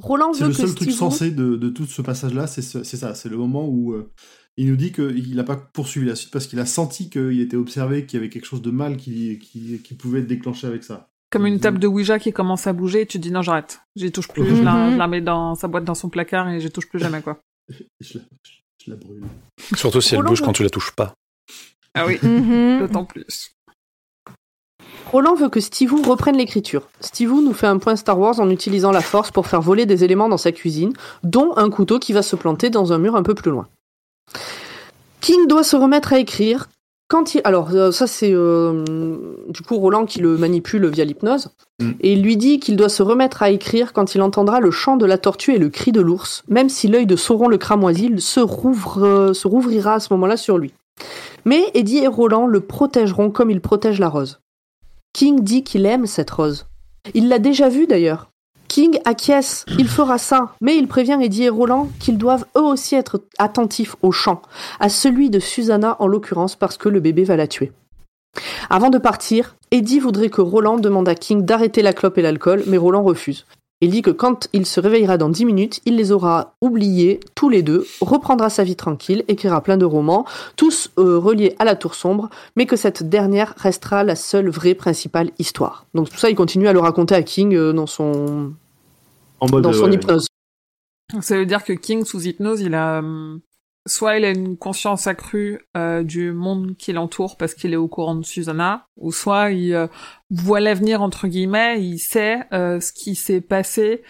Roland C'est veut le que seul truc Steve sensé de, de tout ce passage-là, c'est ce- c'est ça. C'est le moment où euh, il nous dit qu'il n'a pas poursuivi la suite parce qu'il a senti qu'il était observé, qu'il y avait quelque chose de mal qui, qui, qui pouvait être déclenché avec ça. Comme une table de Ouija qui commence à bouger, et tu te dis non, j'arrête. J'y touche plus, je, la, Mhm. je la mets dans sa boîte dans son placard et j'y touche plus jamais, quoi. Je la, je la brûle. Surtout si elle bouge veut- quand tu la touches pas. Ah oui, Mhm. d'autant plus. Roland veut que Stivou reprenne l'écriture. Stivou nous fait un point Star Wars en utilisant la force pour faire voler des éléments dans sa cuisine, dont un couteau qui va se planter dans un mur un peu plus loin. King doit se remettre à écrire. Quand il... Alors, euh, ça c'est euh, du coup Roland qui le manipule via l'hypnose. Mm. Et il lui dit qu'il doit se remettre à écrire quand il entendra le chant de la tortue et le cri de l'ours, même si l'œil de Sauron le cramoisi se, rouvre, euh, se rouvrira à ce moment-là sur lui. Mais Eddie et Roland le protégeront comme ils protègent la rose. King dit qu'il aime cette rose. Il l'a déjà vue d'ailleurs. King acquiesce, il fera ça, mais il prévient Eddie et Roland qu'ils doivent eux aussi être attentifs au chant, à celui de Susanna en l'occurrence parce que le bébé va la tuer. Avant de partir, Eddie voudrait que Roland demande à King d'arrêter la clope et l'alcool, mais Roland refuse. Il dit que quand il se réveillera dans 10 minutes, il les aura oubliés tous les deux, reprendra sa vie tranquille, écrira plein de romans, tous euh, reliés à la tour sombre, mais que cette dernière restera la seule vraie principale histoire. Donc tout ça, il continue à le raconter à King euh, dans son, En mode. dans son ouais, hypnose. Ça veut dire que King, sous hypnose, il a hum, soit il a une conscience accrue euh, du monde qui l'entoure parce qu'il est au courant de Susanna, ou soit il euh, voit l'avenir entre guillemets, il sait euh, ce qui s'est passé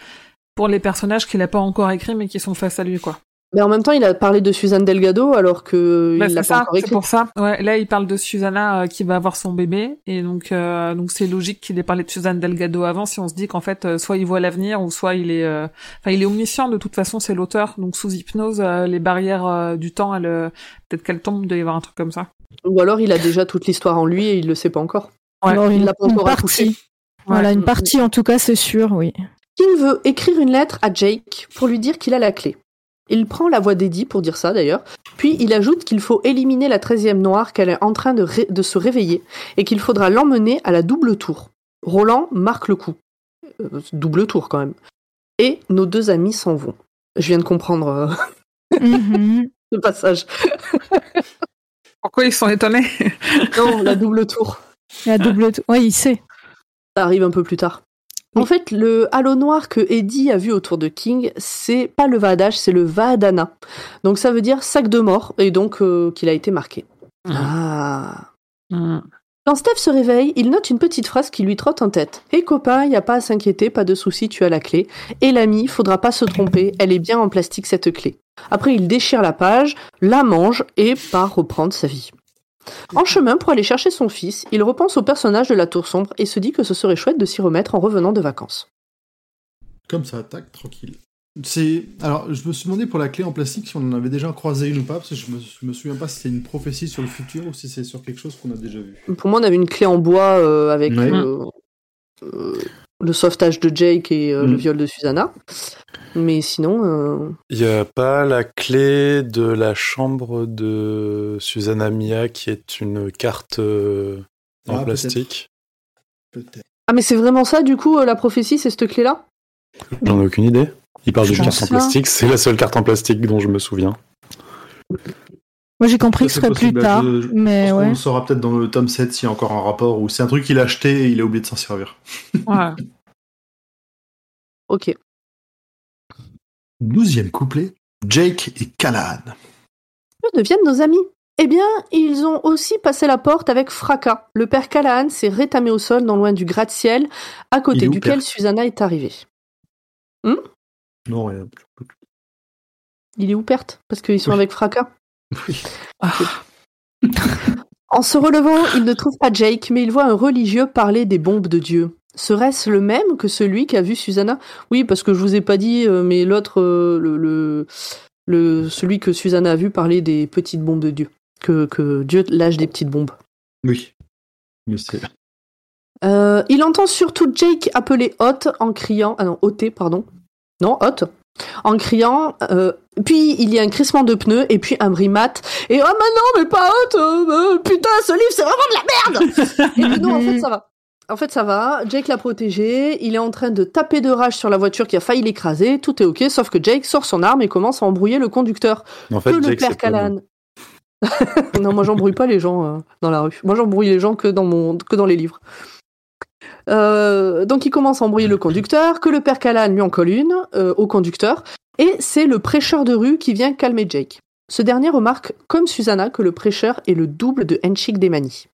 pour les personnages qu'il a pas encore écrits mais qui sont face à lui quoi. Mais en même temps, il a parlé de Suzanne Delgado alors que Bah, il l'a c'est pas ça, encore c'est écrit. pour ça. Ouais, là il parle de Susanna euh, qui va avoir son bébé et donc euh, donc c'est logique qu'il ait parlé de Suzanne Delgado avant si on se dit qu'en fait euh, soit il voit l'avenir ou soit il est euh, enfin il est omniscient de toute façon c'est l'auteur donc sous hypnose euh, les barrières euh, du temps elle euh, peut-être qu'elle tombe il doit y avoir un truc comme ça. Ou alors il a déjà toute l'histoire en lui et il le sait pas encore. Ouais, Alors, il une, l'a pas encore accouché. Voilà, Ouais. une partie en tout cas, c'est sûr, oui. King veut écrire une lettre à Jake pour lui dire qu'il a la clé. Il prend la voix d'Eddie pour dire ça d'ailleurs, puis il ajoute qu'il faut éliminer la 13e noire qu'elle est en train de, ré- de se réveiller et qu'il faudra l'emmener à la double tour. Roland marque le coup. Euh, double tour quand même. Et nos deux amis s'en vont. Je viens de comprendre euh, Mhm. ce passage. Pourquoi ils sont étonnés? Non, la double tour. La double. t- Ouais, il sait. Ça arrive un peu plus tard. En fait, le halo noir que Eddie a vu autour de King, c'est pas le Vadash, c'est le Vadana. Donc ça veut dire sac de mort, et donc euh, qu'il a été marqué. Ah. Mm. Quand Steph se réveille, il note une petite phrase qui lui trotte en tête. Hé copain, y a pas à s'inquiéter, pas de souci, tu as la clé. Et l'ami, faudra pas se tromper, elle est bien en plastique cette clé. Après, il déchire la page, la mange et part reprendre sa vie. En chemin pour aller chercher son fils, il repense au personnage de la tour sombre et se dit que ce serait chouette de s'y remettre en revenant de vacances. Comme ça, tac, tranquille. C'est alors je me suis demandé pour la clé en plastique si on en avait déjà croisé une ou pas parce que je me, je me souviens pas si c'est une prophétie sur le futur ou si c'est sur quelque chose qu'on a déjà vu. Pour moi, on avait une clé en bois euh, avec Ouais. euh, euh, le sauvetage de Jake et euh, le Mm. viol de Susanna. Mais sinon, euh, Il y a pas la clé de la chambre de Susanna Mia qui est une carte euh, en Ah, plastique. Peut-être. ah mais c'est vraiment ça du coup euh, la prophétie, c'est cette clé là J'en ai aucune idée. Il parle d'une carte en plastique. C'est la seule carte en plastique dont je me souviens. Moi, j'ai compris que Ça, ce serait plus tard, Je- je mais pense ouais. qu'on saura peut-être dans le tome 7 s'il y a encore un rapport ou c'est un truc qu'il a acheté et il a oublié de s'en servir. Ouais. Ok. Douzième couplet, Jake et Callahan. Que deviennent nos amis? Eh bien, ils ont aussi passé la porte avec fracas. Le père Callahan s'est rétamé au sol non loin du gratte-ciel, à côté duquel père? Susanna est arrivée. Non, rien. Il est où perte? Parce qu'ils sont Oui. avec fracas. Oui. En se relevant, il ne trouve pas Jake, mais il voit un religieux parler des bombes de Dieu. Serait-ce le même que celui qu'a vu Susanna? Oui, parce que je vous ai pas dit, euh, mais l'autre, euh, le, le, le- celui que Susanna a vu parler des petites bombes de Dieu. Que, que Dieu lâche des petites bombes. Oui. Je sais. Euh, il entend surtout Jake appeler Hot en criant. Ah non, OT, pardon. Non, Hot. En criant. euh, puis il y a un crissement de pneus et puis un bruit mat. Et oh, mais non, mais pas Hot euh, euh, Putain, ce livre, c'est vraiment de la merde Et puis non, en fait, ça va. En fait, ça va. Jake l'a protégé. Il est en train de taper de rage sur la voiture qui a failli l'écraser. Tout est ok, sauf que Jake sort son arme et commence à embrouiller le conducteur. En fait, que le père Callahan. non, moi j'embrouille pas les gens euh, dans la rue. Moi j'embrouille les gens que dans mon que dans les livres. Euh, donc il commence à embrouiller le conducteur, que le père Callahan lui en colle une euh, au conducteur, et c'est le prêcheur de rue qui vient calmer Jake. Ce dernier remarque, comme Susanna, que le prêcheur est le double de Henchik Demani.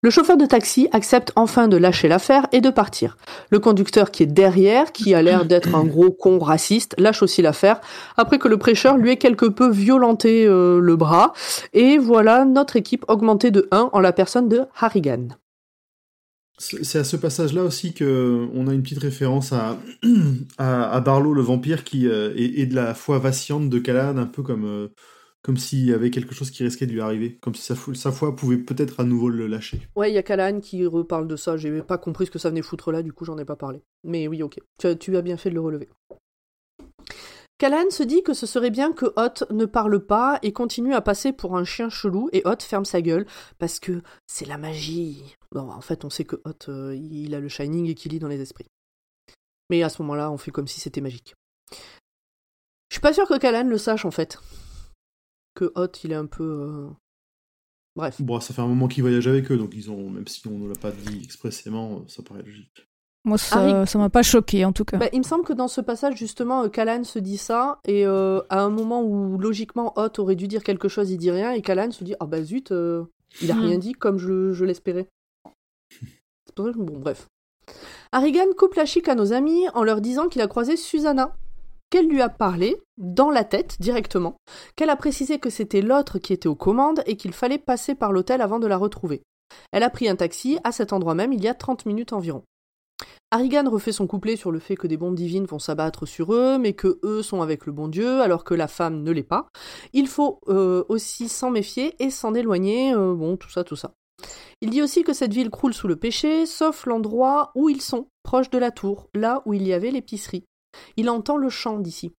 Le chauffeur de taxi accepte enfin de lâcher l'affaire et de partir. Le conducteur qui est derrière, qui a l'air d'être un gros con raciste, lâche aussi l'affaire, après que le prêcheur lui ait quelque peu violenté euh, le bras. Et voilà notre équipe augmentée de 1 en la personne de Harrigan. C'est à ce passage-là aussi que on a une petite référence à, à, Barlow le vampire qui euh, est, de la foi vacillante de Callahan, un peu comme, euh, comme s'il y avait quelque chose qui risquait de lui arriver, comme si sa, foi pouvait peut-être à nouveau le lâcher. Ouais, il y a Callahan qui reparle de ça. J'ai pas compris ce que ça venait foutre là, du coup j'en ai pas parlé. Mais oui, ok. Tu as, tu as bien fait de le relever. Callahan se dit que ce serait bien que Hot ne parle pas et continue à passer pour un chien chelou et Hot ferme sa gueule parce que c'est la magie. Bon, en fait, on sait que Hot, euh, il a le Shining et qu'il lit dans les esprits. Mais à ce moment-là, on fait comme si c'était magique. Je suis pas sûr que Callahan le sache en fait. Que Hot, il est un peu. euh, Bref. Bon, ça fait un moment qu'ils voyagent avec eux, donc ils ont, même si on ne l'a pas dit expressément, ça paraît logique. Moi, ça Harry- ça m'a pas choqué en tout cas. Bah, il me semble que dans ce passage, justement, euh, Callan se dit ça, et euh, à un moment où logiquement Hot aurait dû dire quelque chose, il dit rien, et Callan se dit Ah bah zut, euh, il a Hmm. rien dit comme je, je l'espérais. C'est pour ça que Bon, bref. Harrigan coupe la chic à nos amis en leur disant qu'il a croisé Susanna, qu'elle lui a parlé, dans la tête, directement, qu'elle a précisé que c'était l'autre qui était aux commandes et qu'il fallait passer par l'hôtel avant de la retrouver. Elle a pris un taxi à cet endroit même il y a 30 minutes environ. Harrigan refait son couplet sur le fait que des bombes divines vont s'abattre sur eux, mais que eux sont avec le bon Dieu, alors que la femme ne l'est pas. Il faut euh, aussi s'en méfier et s'en éloigner, euh, bon, tout ça, tout ça. Il dit aussi que cette ville croule sous le péché, sauf l'endroit où ils sont, proche de la tour, là où il y avait l'épicerie. Il entend le chant d'ici.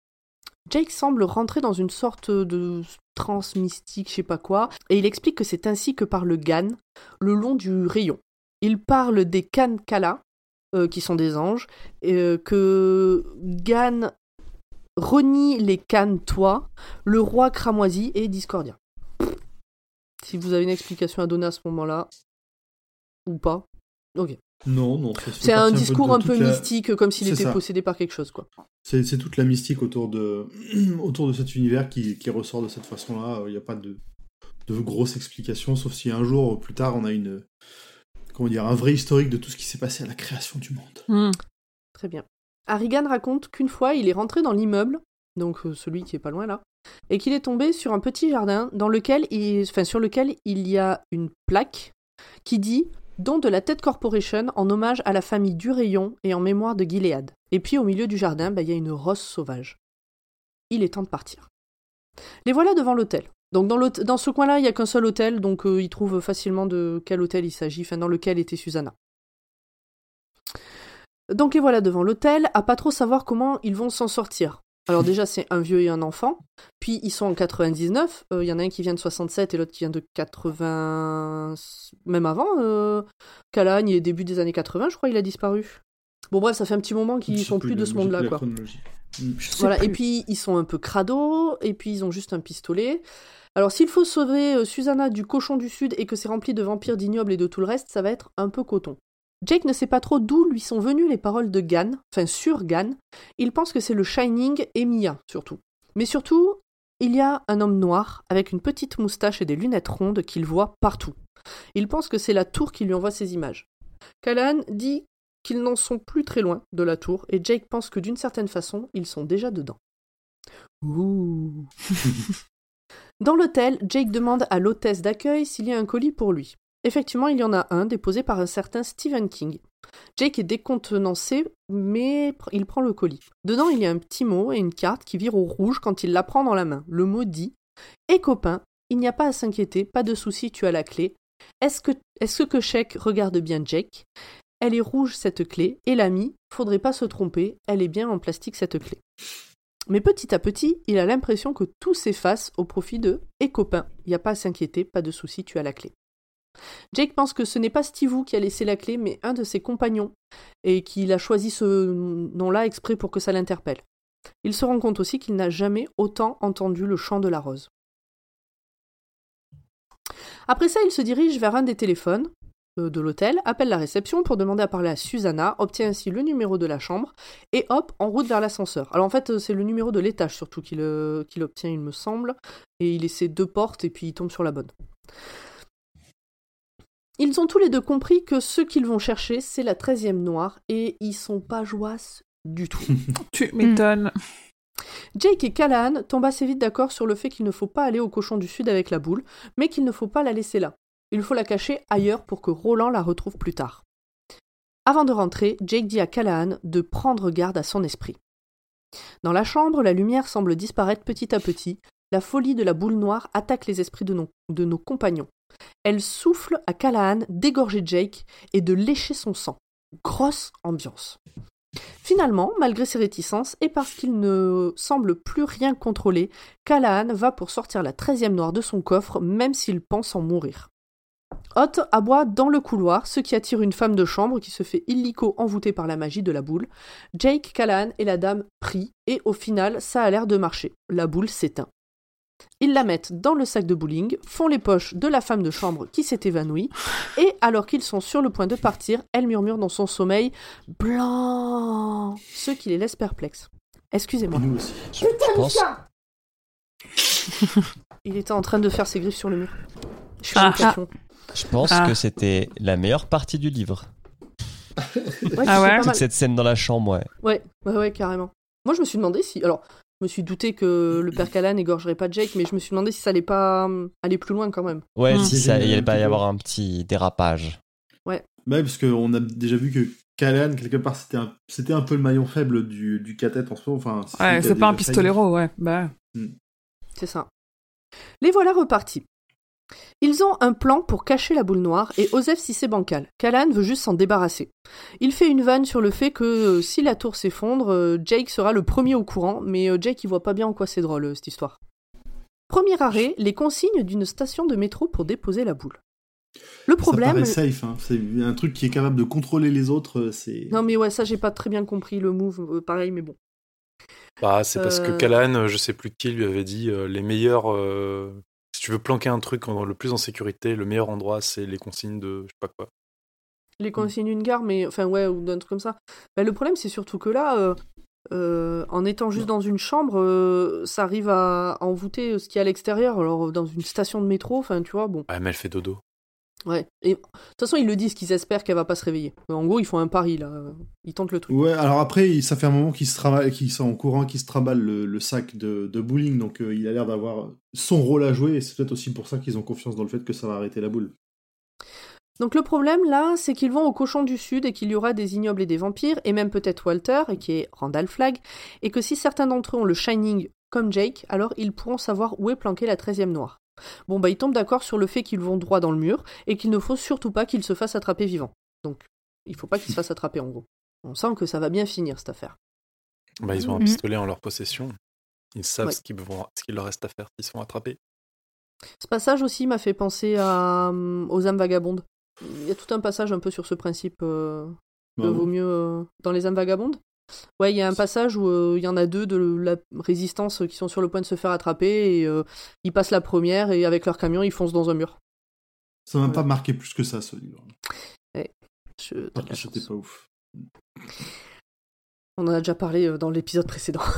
Jake semble rentrer dans une sorte de transe mystique, je sais pas quoi, et il explique que c'est ainsi que parle Gan, le long du rayon. Il parle des Kankala, euh, qui sont des anges, et, euh, que Gan renie les Cantois, le roi cramoisi et Discordia. Si vous avez une explication à donner à ce moment-là, ou pas, ok. Non, non. C'est un discours un peu la- mystique, comme s'il C'est était ça. possédé par quelque chose, quoi. C'est toute la mystique autour de, autour de cet univers qui, qui ressort de cette façon-là. Il n'y a pas de, de grosses explications, sauf si un jour, plus tard, on a une, comment dire, un vrai historique de tout ce qui s'est passé à la création du monde. Hmm. Très bien. Harrigan raconte qu'une fois, il est rentré dans l'immeuble, donc euh, celui qui est pas loin là, et qu'il est tombé sur un petit jardin dans lequel il, enfin, sur lequel il y a une plaque qui dit Don de la Tête Corporation en hommage à la famille du Rayon et en mémoire de Gilead. Et puis au milieu du jardin, bah, il y a une rose sauvage. Il est temps de partir. Les voilà devant l'hôtel. Donc dans ce coin-là, il n'y a qu'un seul hôtel, donc euh, ils trouvent facilement de quel hôtel il s'agit, enfin dans lequel était Susanna. Donc les voilà devant l'hôtel, à pas trop savoir comment ils vont s'en sortir. Alors déjà c'est un vieux et un enfant, puis ils sont en 99, euh, il y en a un qui vient de 67 et l'autre qui vient de 80... Même avant, euh, est début des années 80 je crois, il a disparu. Bon bref, ça fait un petit moment qu'ils sont plus de ce monde-là quoi. Mm. Sais Voilà, et puis ils sont un peu crado, et puis ils ont juste un pistolet. Alors s'il faut sauver euh, Susanna du cochon du sud et que c'est rempli de vampires d'ignobles et de tout le reste, ça va être un peu coton. Jake ne sait pas trop d'où lui sont venues les paroles de Gann, enfin sur Gann. Il pense que c'est le Shining et Mia, surtout. Mais surtout, il y a un homme noir avec une petite moustache et des lunettes rondes qu'il voit partout. Il pense que c'est la tour qui lui envoie ces images. Callahan dit qu'ils n'en sont plus très loin de la tour et Jake pense que d'une certaine façon, ils sont déjà dedans. Ouh. Dans l'hôtel, Jake demande à l'hôtesse d'accueil s'il y a un colis pour lui. Effectivement, il y en a un déposé par un certain Stephen King. Jake est décontenancé, mais il prend le colis. Dedans, il y a un petit mot et une carte qui vire au rouge quand il la prend dans la main. Le mot dit Et copain, il n'y a pas à s'inquiéter, pas de souci, tu as la clé. Est-ce que, est-ce que regarde bien Jake? Elle est rouge cette clé, et l'ami, faudrait pas se tromper, elle est bien en plastique cette clé. Mais petit à petit, il a l'impression que tout s'efface au profit de Et copain, il n'y a pas à s'inquiéter, pas de souci, tu as la clé. Jake pense que ce n'est pas Steve qui a laissé la clé, mais un de ses compagnons, et qu'il a choisi ce nom-là exprès pour que ça l'interpelle. Il se rend compte aussi qu'il n'a jamais autant entendu le chant de la rose. Après ça, il se dirige vers un des téléphones euh, de l'hôtel, appelle la réception pour demander à parler à Susanna, obtient ainsi le numéro de la chambre, et hop, en route vers l'ascenseur. Alors en fait, euh, c'est le numéro de l'étage surtout euh, qu'il obtient, il me semble, et il essaie deux portes et puis il tombe sur la bonne. Ils ont tous les deux compris que ce qu'ils vont chercher, c'est la 13e noire, et ils sont pas joasses du tout. Tu m'étonnes. Jake et Callahan tombent assez vite d'accord sur le fait qu'il ne faut pas aller au cochon du sud avec la boule, mais qu'il ne faut pas la laisser là. Il faut la cacher ailleurs pour que Roland la retrouve plus tard. Avant de rentrer, Jake dit à Callahan de prendre garde à son esprit. Dans la chambre, la lumière semble disparaître petit à petit. La folie de la boule noire attaque les esprits de nos, de nos compagnons. Elle souffle à Callahan d'égorger Jake et de lécher son sang. Grosse ambiance. Finalement, malgré ses réticences et parce qu'il ne semble plus rien contrôler, Callahan va pour sortir la treizième noire de son coffre, même s'il pense en mourir. Hot aboie dans le couloir, ce qui attire une femme de chambre qui se fait illico envoûter par la magie de la boule. Jake, Callahan et la dame prient, et au final, ça a l'air de marcher. La boule s'éteint. Ils la mettent dans le sac de bowling, font les poches de la femme de chambre qui s'est évanouie, et alors qu'ils sont sur le point de partir, elle murmure dans son sommeil Blanc Ce qui les laisse perplexes. Excusez-moi, Et nous aussi. Je, je pense, il était en train de faire ses griffes sur le mur. Je suis Ah. cafon. je pense Ah. que c'était la meilleure partie du livre. Ouais, Ah ouais Toute cette scène dans la chambre, ouais. Ouais, ouais, ouais, carrément. Moi, je me suis demandé si. Alors, me suis douté que le père Callan égorgerait pas Jake, mais je me suis demandé si ça allait pas hum, aller plus loin quand même. Ouais, si ça, allait pas y avoir un petit dérapage. Ouais, parce qu'on a déjà vu que Callahan, quelque part, c'était un, c'était un peu le maillon faible du, du catet en ce moment. Enfin, Ouais, c'est a pas un failli. pistolero, ouais. Bah. C'est ça. Les voilà repartis. Ils ont un plan pour cacher la boule noire et Osef si c'est bancal. Callan veut juste s'en débarrasser. Il fait une vanne sur le fait que euh, si la tour s'effondre, euh, Jake sera le premier au courant, mais euh, Jake il voit pas bien en quoi c'est drôle cette histoire. Premier arrêt, les consignes d'une station de métro pour déposer la boule. Le Ça problème. paraît safe, hein. c'est un truc qui est capable de contrôler les autres. C'est Non mais ouais, ça j'ai pas très bien compris le move, euh, pareil, mais bon. Bah, c'est parce que. Callahan, je sais plus qui, lui avait dit euh, les meilleurs. Si tu veux planquer un truc en- le plus en sécurité, le meilleur endroit, c'est les consignes de je sais pas quoi. les consignes d'une gare, mais enfin ouais, ou d'un truc comme ça. Bah, le problème, c'est surtout que là, euh, euh, en étant juste dans une chambre, euh, ça arrive à, à envoûter ce qu'il y a à l'extérieur. Alors dans une station de métro, enfin tu vois, bon. Ouais, mais elle fait dodo. Ouais. Et de toute façon, ils le disent qu'ils espèrent qu'elle va pas se réveiller. En gros, ils font un pari là. Ils tentent le truc. Ouais, alors après, ça fait un moment qu'ils se qu'ils sont en courant, qu'ils se traballent le, le sac de, de bowling, donc euh, il a l'air d'avoir son rôle à jouer, et c'est peut-être aussi pour ça qu'ils ont confiance dans le fait que ça va arrêter la boule. Donc le problème là, c'est qu'ils vont au cochon du sud et qu'il y aura des ignobles et des vampires, et même peut-être Walter, et qui est Randall Flagg, et que si certains d'entre eux ont le Shining comme Jake, alors ils pourront savoir où est planquée la 13e noire. Bon bah ils tombent d'accord sur le fait qu'ils vont droit dans le mur, et qu'il ne faut surtout pas qu'ils se fassent attraper vivants. Donc il faut pas qu'ils se fassent attraper en gros. On sent que ça va bien finir cette affaire. Bah, ils ont un Mhm. pistolet en leur possession. Ils savent Ouais. ce qu'ils vont- ce qu'il leur reste à faire s'ils sont attrapés. Ce passage aussi m'a fait penser à, hum, aux âmes vagabondes. Il y a tout un passage un peu sur ce principe euh, de Bah, vaut mieux euh, dans les âmes vagabondes. Ouais, il y a un passage où euh, il y en a deux de la résistance qui sont sur le point de se faire attraper et euh, ils passent la première et avec leur camion ils foncent dans un mur. Ça m'a Ouais. pas marqué plus que ça, ce livre. Que c'était pas ouf. On en a déjà parlé euh, dans l'épisode précédent.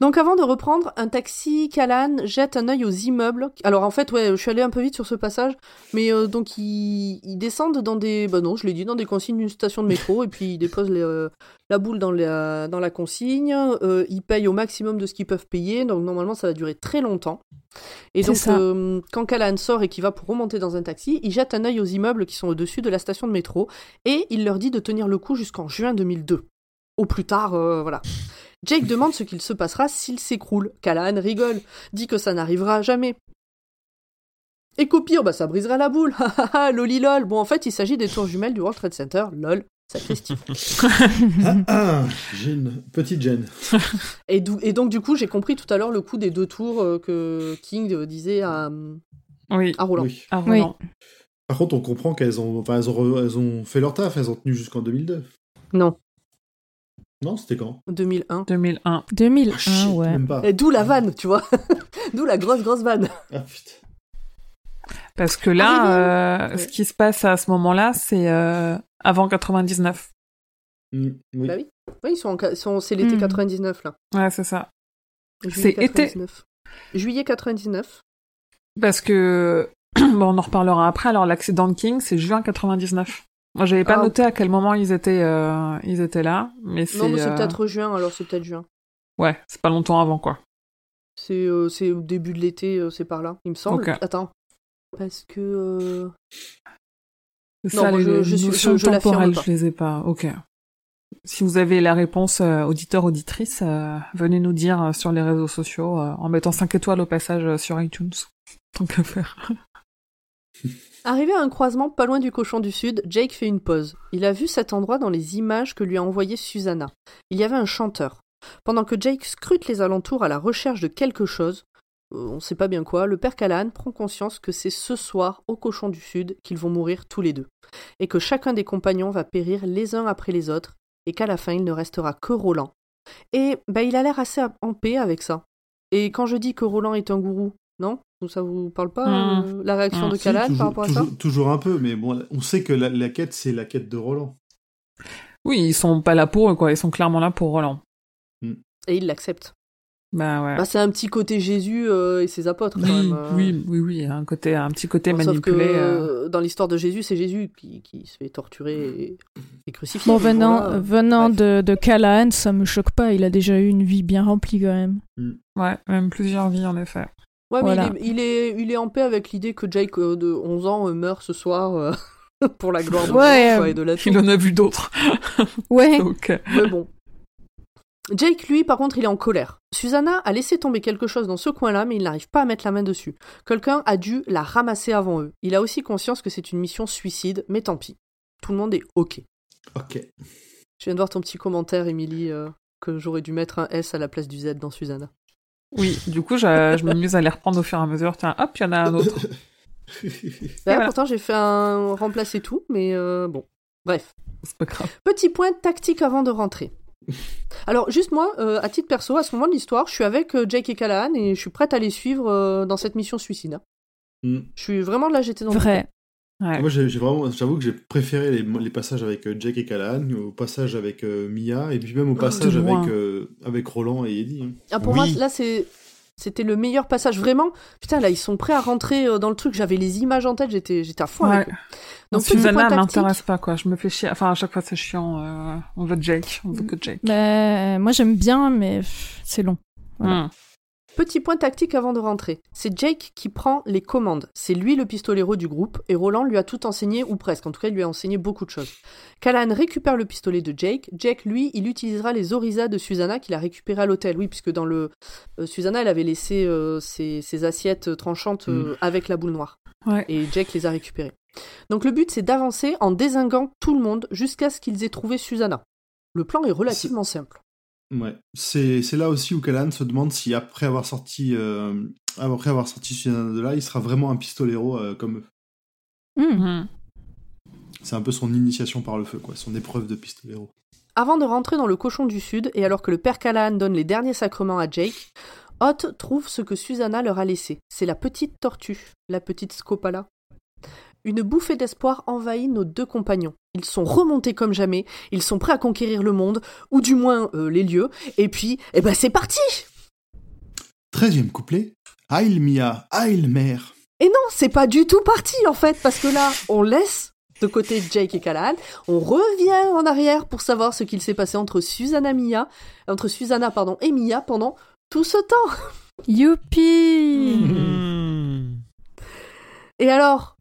Donc avant de reprendre, un taxi Callahan jette un œil aux immeubles. Alors en fait, ouais, je suis allée un peu vite sur ce passage, mais euh, donc ils, ils descendent dans des, bah non, je l'ai dit, dans des consignes d'une station de métro et puis ils déposent les, euh, la boule dans la, dans la consigne. Euh, ils payent au maximum de ce qu'ils peuvent payer, donc normalement ça va durer très longtemps. Et donc quand Callahan sort et qu'il va pour remonter dans un taxi, il jette un œil aux immeubles qui sont au-dessus de la station de métro et il leur dit de tenir le coup jusqu'en juin 2002. Au plus tard, euh, voilà. Jake demande ce qu'il se passera s'il s'écroule. Callahan rigole, dit que ça n'arrivera jamais. Et qu'au pire, bah ça brisera la boule. Loli lol. Bon, en fait, il s'agit des tours jumelles du World Trade Center. Lol. Sacré Steve. Ah, ah, Jeanne, petite Jeanne. Et, donc, du coup, j'ai compris tout à l'heure le coup des deux tours euh, que King euh, disait à, Oui, à Roland. Oui. à Roland. Par contre, on comprend qu'elles ont, enfin, elles ont, elles ont fait leur taf, elles ont tenu jusqu'en 2002. Non, Non, c'était quand? 2001. 2001. 2001, Ah, shit, ouais. Même pas. Et d'où la vanne, tu vois. d'où la grosse, grosse vanne. Ah, putain. Parce que là, euh, Ouais. ce qui se passe à ce moment-là, c'est euh, avant 99. Mm, oui. Bah oui. Oui, ils sont, en sont c'est l'été Hmm. 99, là. Ouais, c'est ça. C'est été. 99. Juillet 99. Parce que, bon, on en reparlera après. Alors, l'accident de King, c'est juin 99. Moi, j'avais pas Ah. noté à quel moment ils étaient, euh, ils étaient là, mais c'est. Non, mais c'est euh, peut-être juin, alors c'est peut-être juin. Ouais, c'est pas longtemps avant, quoi. C'est euh, au début de l'été, c'est par là, il me semble. Attends. Parce que. Non, ça, moi, les, je- suis- je- je temporelles, je les ai pas. Ok. Si vous avez la réponse, euh, auditeur, auditrice, euh, venez nous dire euh, sur les réseaux sociaux en mettant 5 étoiles au passage sur iTunes. Tant qu'à faire. Arrivé à un croisement pas loin du cochon du sud, Jake fait une pause. Il a vu cet endroit dans les images que lui a envoyées Susanna. Il y avait un chanteur. Pendant que Jake scrute les alentours à la recherche de quelque chose, euh, on sait pas bien quoi, le père Callahan prend conscience que c'est ce soir, au cochon du sud, qu'ils vont mourir tous les deux. Et que chacun des compagnons va périr les uns après les autres, et qu'à la fin il ne restera que Roland. Et bah, il a l'air assez en paix avec ça. Et quand je dis que Roland est un gourou, non? Ça vous parle pas Mm. euh, La réaction Mm. de Si, Callahan toujours, par rapport à ça? toujours, un peu, mais bon, on sait que la, la quête, c'est la quête de Roland. Oui, ils sont pas là pour eux, quoi. Ils sont clairement là pour Roland. Et il l'accepte. Bah ouais. Bah, c'est un petit côté Jésus euh, et ses apôtres quand oui, même. euh. oui, oui, oui, un côté, un petit côté Bon, Sauf que manipulé. euh. euh, dans l'histoire de Jésus, c'est Jésus qui, qui se fait torturer et, et crucifier. Bon, Mais venant, là, euh, venant bref. de, de Callahan, ça me choque pas. Il a déjà eu une vie bien remplie quand même. Ouais, même plusieurs vies en effet. Ouais, mais il, est, il, est, il est en paix avec l'idée que Jake euh, de 11 ans euh, meurt ce soir euh, pour la gloire de Ouais, quoi, euh, et de la Il en a vu d'autres. Ouais. Donc, euh, Mais bon. Jake, lui, par contre, il est en colère. Susanna a laissé tomber quelque chose dans ce coin-là, mais il n'arrive pas à mettre la main dessus. Quelqu'un a dû la ramasser avant eux. Il a aussi conscience que c'est une mission suicide, mais tant pis. Tout le monde est OK. Ok. Je viens de voir ton petit commentaire, Émilie, euh, que j'aurais dû mettre un S à la place du Z dans Susanna. Oui, du coup, je, je m'amuse à les reprendre au fur et à mesure. Tiens, hop, il y en a un autre. Là, voilà. Pourtant, j'ai fait un remplacer tout, mais euh, bon. Bref. C'est pas grave. Petit point tactique avant de rentrer. Alors, juste moi, euh, à titre perso, à ce moment de l'histoire, je suis avec euh, Jake et Callahan et je suis prête à les suivre euh, dans cette mission suicide. hein. Mm. Je suis vraiment de la j'étais dans le Vrai. Ouais. Moi, j'ai vraiment, j'avoue que j'ai préféré les, les passages avec euh, Jake et Callahan, au passage avec euh, Mia, et puis même au passage de loin. avec, euh, avec Roland et Eddie. hein. Ah, pour Oui. moi, là, c'est. C'était le meilleur passage, vraiment. Putain, là, ils sont prêts à rentrer euh, dans le truc. J'avais les images en tête, j'étais, j'étais à fond avec Ouais. eux. Donc, Susanna tactique. m'intéresse pas, quoi. Je me fais chier. Enfin, à chaque fois, c'est chiant. euh, On veut Jake. On veut que Jake. Mais moi j'aime bien, mais c'est long. Voilà. Hmm. Petit point tactique avant de rentrer. C'est Jake qui prend les commandes. C'est lui le pistolero du groupe et Roland lui a tout enseigné, ou presque. En tout cas, il lui a enseigné beaucoup de choses. Callahan récupère le pistolet de Jake. Jake, lui, il utilisera les orisas de Susanna qu'il a récupéré à l'hôtel. Oui, puisque dans le. euh, Susanna, elle avait laissé euh, ses, ses assiettes tranchantes euh, avec la boule noire. Ouais. Et Jake les a récupérées. Donc le but, c'est d'avancer en désinguant tout le monde jusqu'à ce qu'ils aient trouvé Susanna. Le plan est relativement simple. Ouais. C'est c'est là aussi où Callahan se demande si après avoir sorti, euh, après avoir sorti Susanna de là, il sera vraiment un pistolero euh, comme eux. Hmm. Hmm. C'est un peu son initiation par le feu, quoi, son épreuve de pistolero. Avant de rentrer dans le cochon du Sud, et alors que le père Callahan donne les derniers sacrements à Jake, Hot trouve ce que Susanna leur a laissé. C'est la petite tortue, la petite Scopala. Une bouffée d'espoir envahit nos deux compagnons. Ils sont remontés comme jamais, ils sont prêts à conquérir le monde, ou du moins euh, les lieux, et puis, eh ben c'est parti Treizième couplet. Aïe Mia, aïe mère. Et non, c'est pas du tout parti en fait, parce que là, on laisse de côté Jake et Callahan, on revient en arrière pour savoir ce qu'il s'est passé entre Susanna Mia, entre Susanna pardon et Mia pendant tout ce temps. Youpi Hmm. Et alors,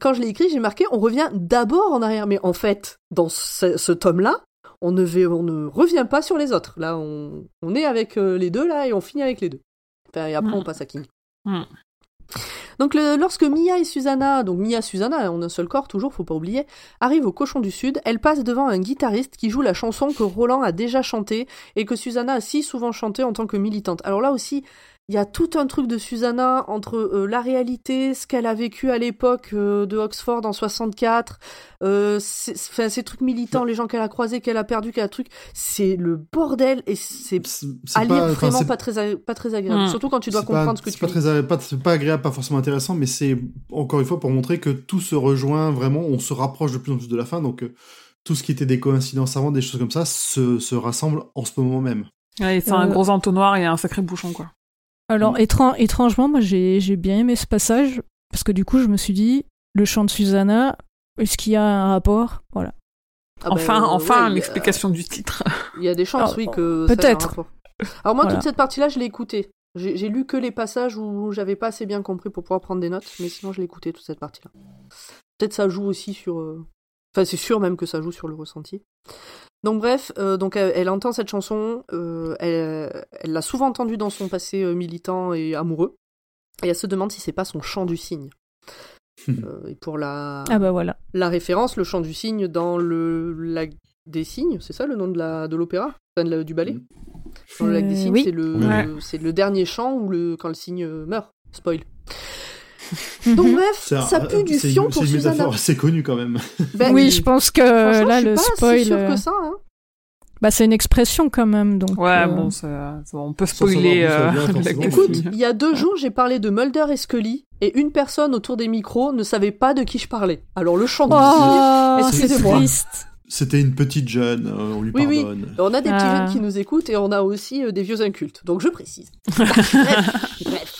quand je l'ai écrit, j'ai marqué on revient d'abord en arrière, mais en fait, dans ce, ce tome-là, on ne, va- on ne revient pas sur les autres. Là, on, on est avec euh, les deux là et on finit avec les deux. Enfin, et après, on passe à King. Donc, le- lorsque Mia et Susanna, donc Mia Susanna en un seul corps, toujours, faut pas oublier, arrivent au Cochon du Sud, elles passent devant un guitariste qui joue la chanson que Roland a déjà chantée et que Susanna a si souvent chantée en tant que militante. Alors là aussi, il y a tout un truc de Susanna entre euh, la réalité, ce qu'elle a vécu à l'époque euh, de Oxford en 64, euh, ces trucs militants, les gens qu'elle a croisés, qu'elle a perdus, qu'elle a truc, c'est le bordel et c'est à lire vraiment pas très, pas très agréable. Mm. Surtout quand tu dois comprendre pas, ce que c'est tu pas lis. très pas, c'est pas agréable, pas forcément intéressant, mais c'est encore une fois pour montrer que tout se rejoint vraiment, on se rapproche de plus en plus de la fin, donc euh, tout ce qui était des coïncidences avant, des choses comme ça, se, se rassemble en ce moment même. Ouais, c'est un gros entonnoir et un sacré bouchon, quoi. Alors, Mm. étran- étrangement, moi j'ai bien aimé ce passage, parce que du coup je me suis dit, le chant de Susanna, est-ce qu'il y a un rapport? Voilà. Ah enfin, euh, enfin, ouais, l'explication du titre. Il y a des chances, Ah, oui, que ça ait un peut-être. rapport. Alors moi, Voilà. toute cette partie-là, je l'ai écoutée. J'ai lu que les passages où j'avais pas assez bien compris pour pouvoir prendre des notes, mais sinon je l'ai écouté toute cette partie-là. Peut-être ça joue aussi sur... euh, Enfin, c'est sûr même que ça joue sur le ressenti. Donc bref, euh, donc elle, elle entend cette chanson, euh, elle elle l'a souvent entendue dans son passé euh, militant et amoureux, et elle se demande si c'est pas son chant du cygne. Euh, et pour la, Ah bah voilà. la référence, le chant du cygne dans le lac des cygnes, c'est ça le nom de la de l'opéra, enfin, de la- du ballet? Dans le lac des Euh, cygnes, oui. c'est le Ouais. c'est le dernier chant où le quand le cygne meurt. Spoil. Mhm. Donc bref, C'est un- ça pue du c'est une- fion pour C'est une Susanna. métaphore assez connue quand même. Ben, oui, je pense que là je suis le pas spoil, si euh, que ça. Hein. bah c'est une expression quand même, donc. Ouais, euh, bon, on peut spoiler euh. Écoute, il y a deux jours, j'ai parlé de Mulder et Scully et une personne autour des micros ne savait pas de qui je parlais. Alors le chant du Oh, c'est excusez-moi. triste. C'était une petite jeune, euh, on lui Oui, oui. pardonne. On a des petits Ah. jeunes qui nous écoutent et on a aussi euh, des vieux incultes. Donc je précise. bref, bref.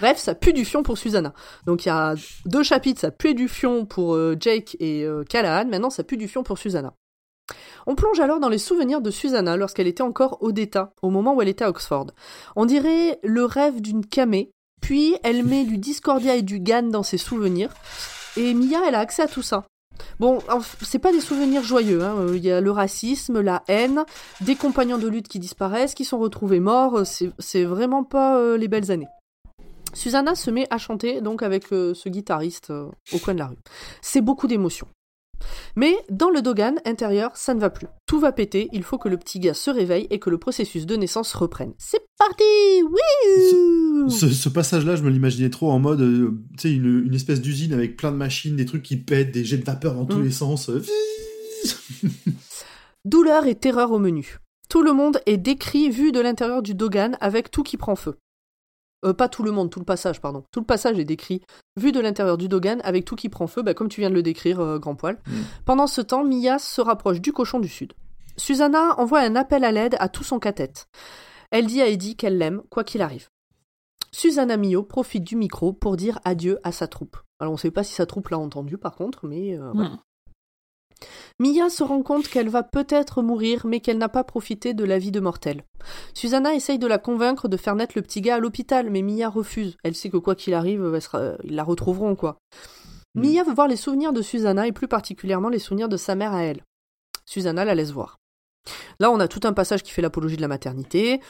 Bref, ça pue du fion pour Susanna. Donc il y a deux chapitres, ça pue du fion pour euh, Jake et euh, Callahan. Maintenant, ça pue du fion pour Susanna. On plonge alors dans les souvenirs de Susanna lorsqu'elle était encore Odetta, au moment où elle était à Oxford. On dirait le rêve d'une camée, puis elle met du Discordia et du GAN dans ses souvenirs, et Mia, elle a accès à tout ça. Bon, c'est pas des souvenirs joyeux, hein. Euh, il y a le racisme, la haine, des compagnons de lutte qui disparaissent, qui sont retrouvés morts, euh, c'est vraiment pas les belles années. Susanna se met à chanter donc avec euh, ce guitariste euh, au coin de la rue. C'est beaucoup d'émotions. Mais dans le Dogan intérieur, ça ne va plus. Tout va péter, il faut que le petit gars se réveille et que le processus de naissance reprenne. C'est parti Oui Ce, ce passage-là, je me l'imaginais trop en mode, euh, tu sais, une, une espèce d'usine avec plein de machines, des trucs qui pètent, des jets de vapeur dans tous Mm. les sens. Douleur et terreur au menu. Tout le monde est décrit vu de l'intérieur du Dogan avec tout qui prend feu. Euh, pas tout le monde, tout le passage, pardon. Tout le passage est décrit, vu de l'intérieur du Dogan, avec tout qui prend feu, bah, comme tu viens de le décrire, euh, Grand Poil. Mm. Pendant ce temps, Mia se rapproche du cochon du Sud. Susanna envoie un appel à l'aide à tout son cathète. Elle dit à Eddie qu'elle l'aime, quoi qu'il arrive. Susanna Mio profite du micro pour dire adieu à sa troupe. Alors on ne sait pas si sa troupe l'a entendu par contre, mais euh, voilà. Mm. Mia se rend compte qu'elle va peut-être mourir, mais qu'elle n'a pas profité de la vie de mortel. Susanna essaye de la convaincre de faire naître le petit gars à l'hôpital, mais Mia refuse. Elle sait que quoi qu'il arrive, elle sera- ils la retrouveront, quoi. Mm. Mia veut voir les souvenirs de Susanna, et plus particulièrement les souvenirs de sa mère à elle. Susanna la laisse voir. Là, on a tout un passage qui fait l'apologie de la maternité.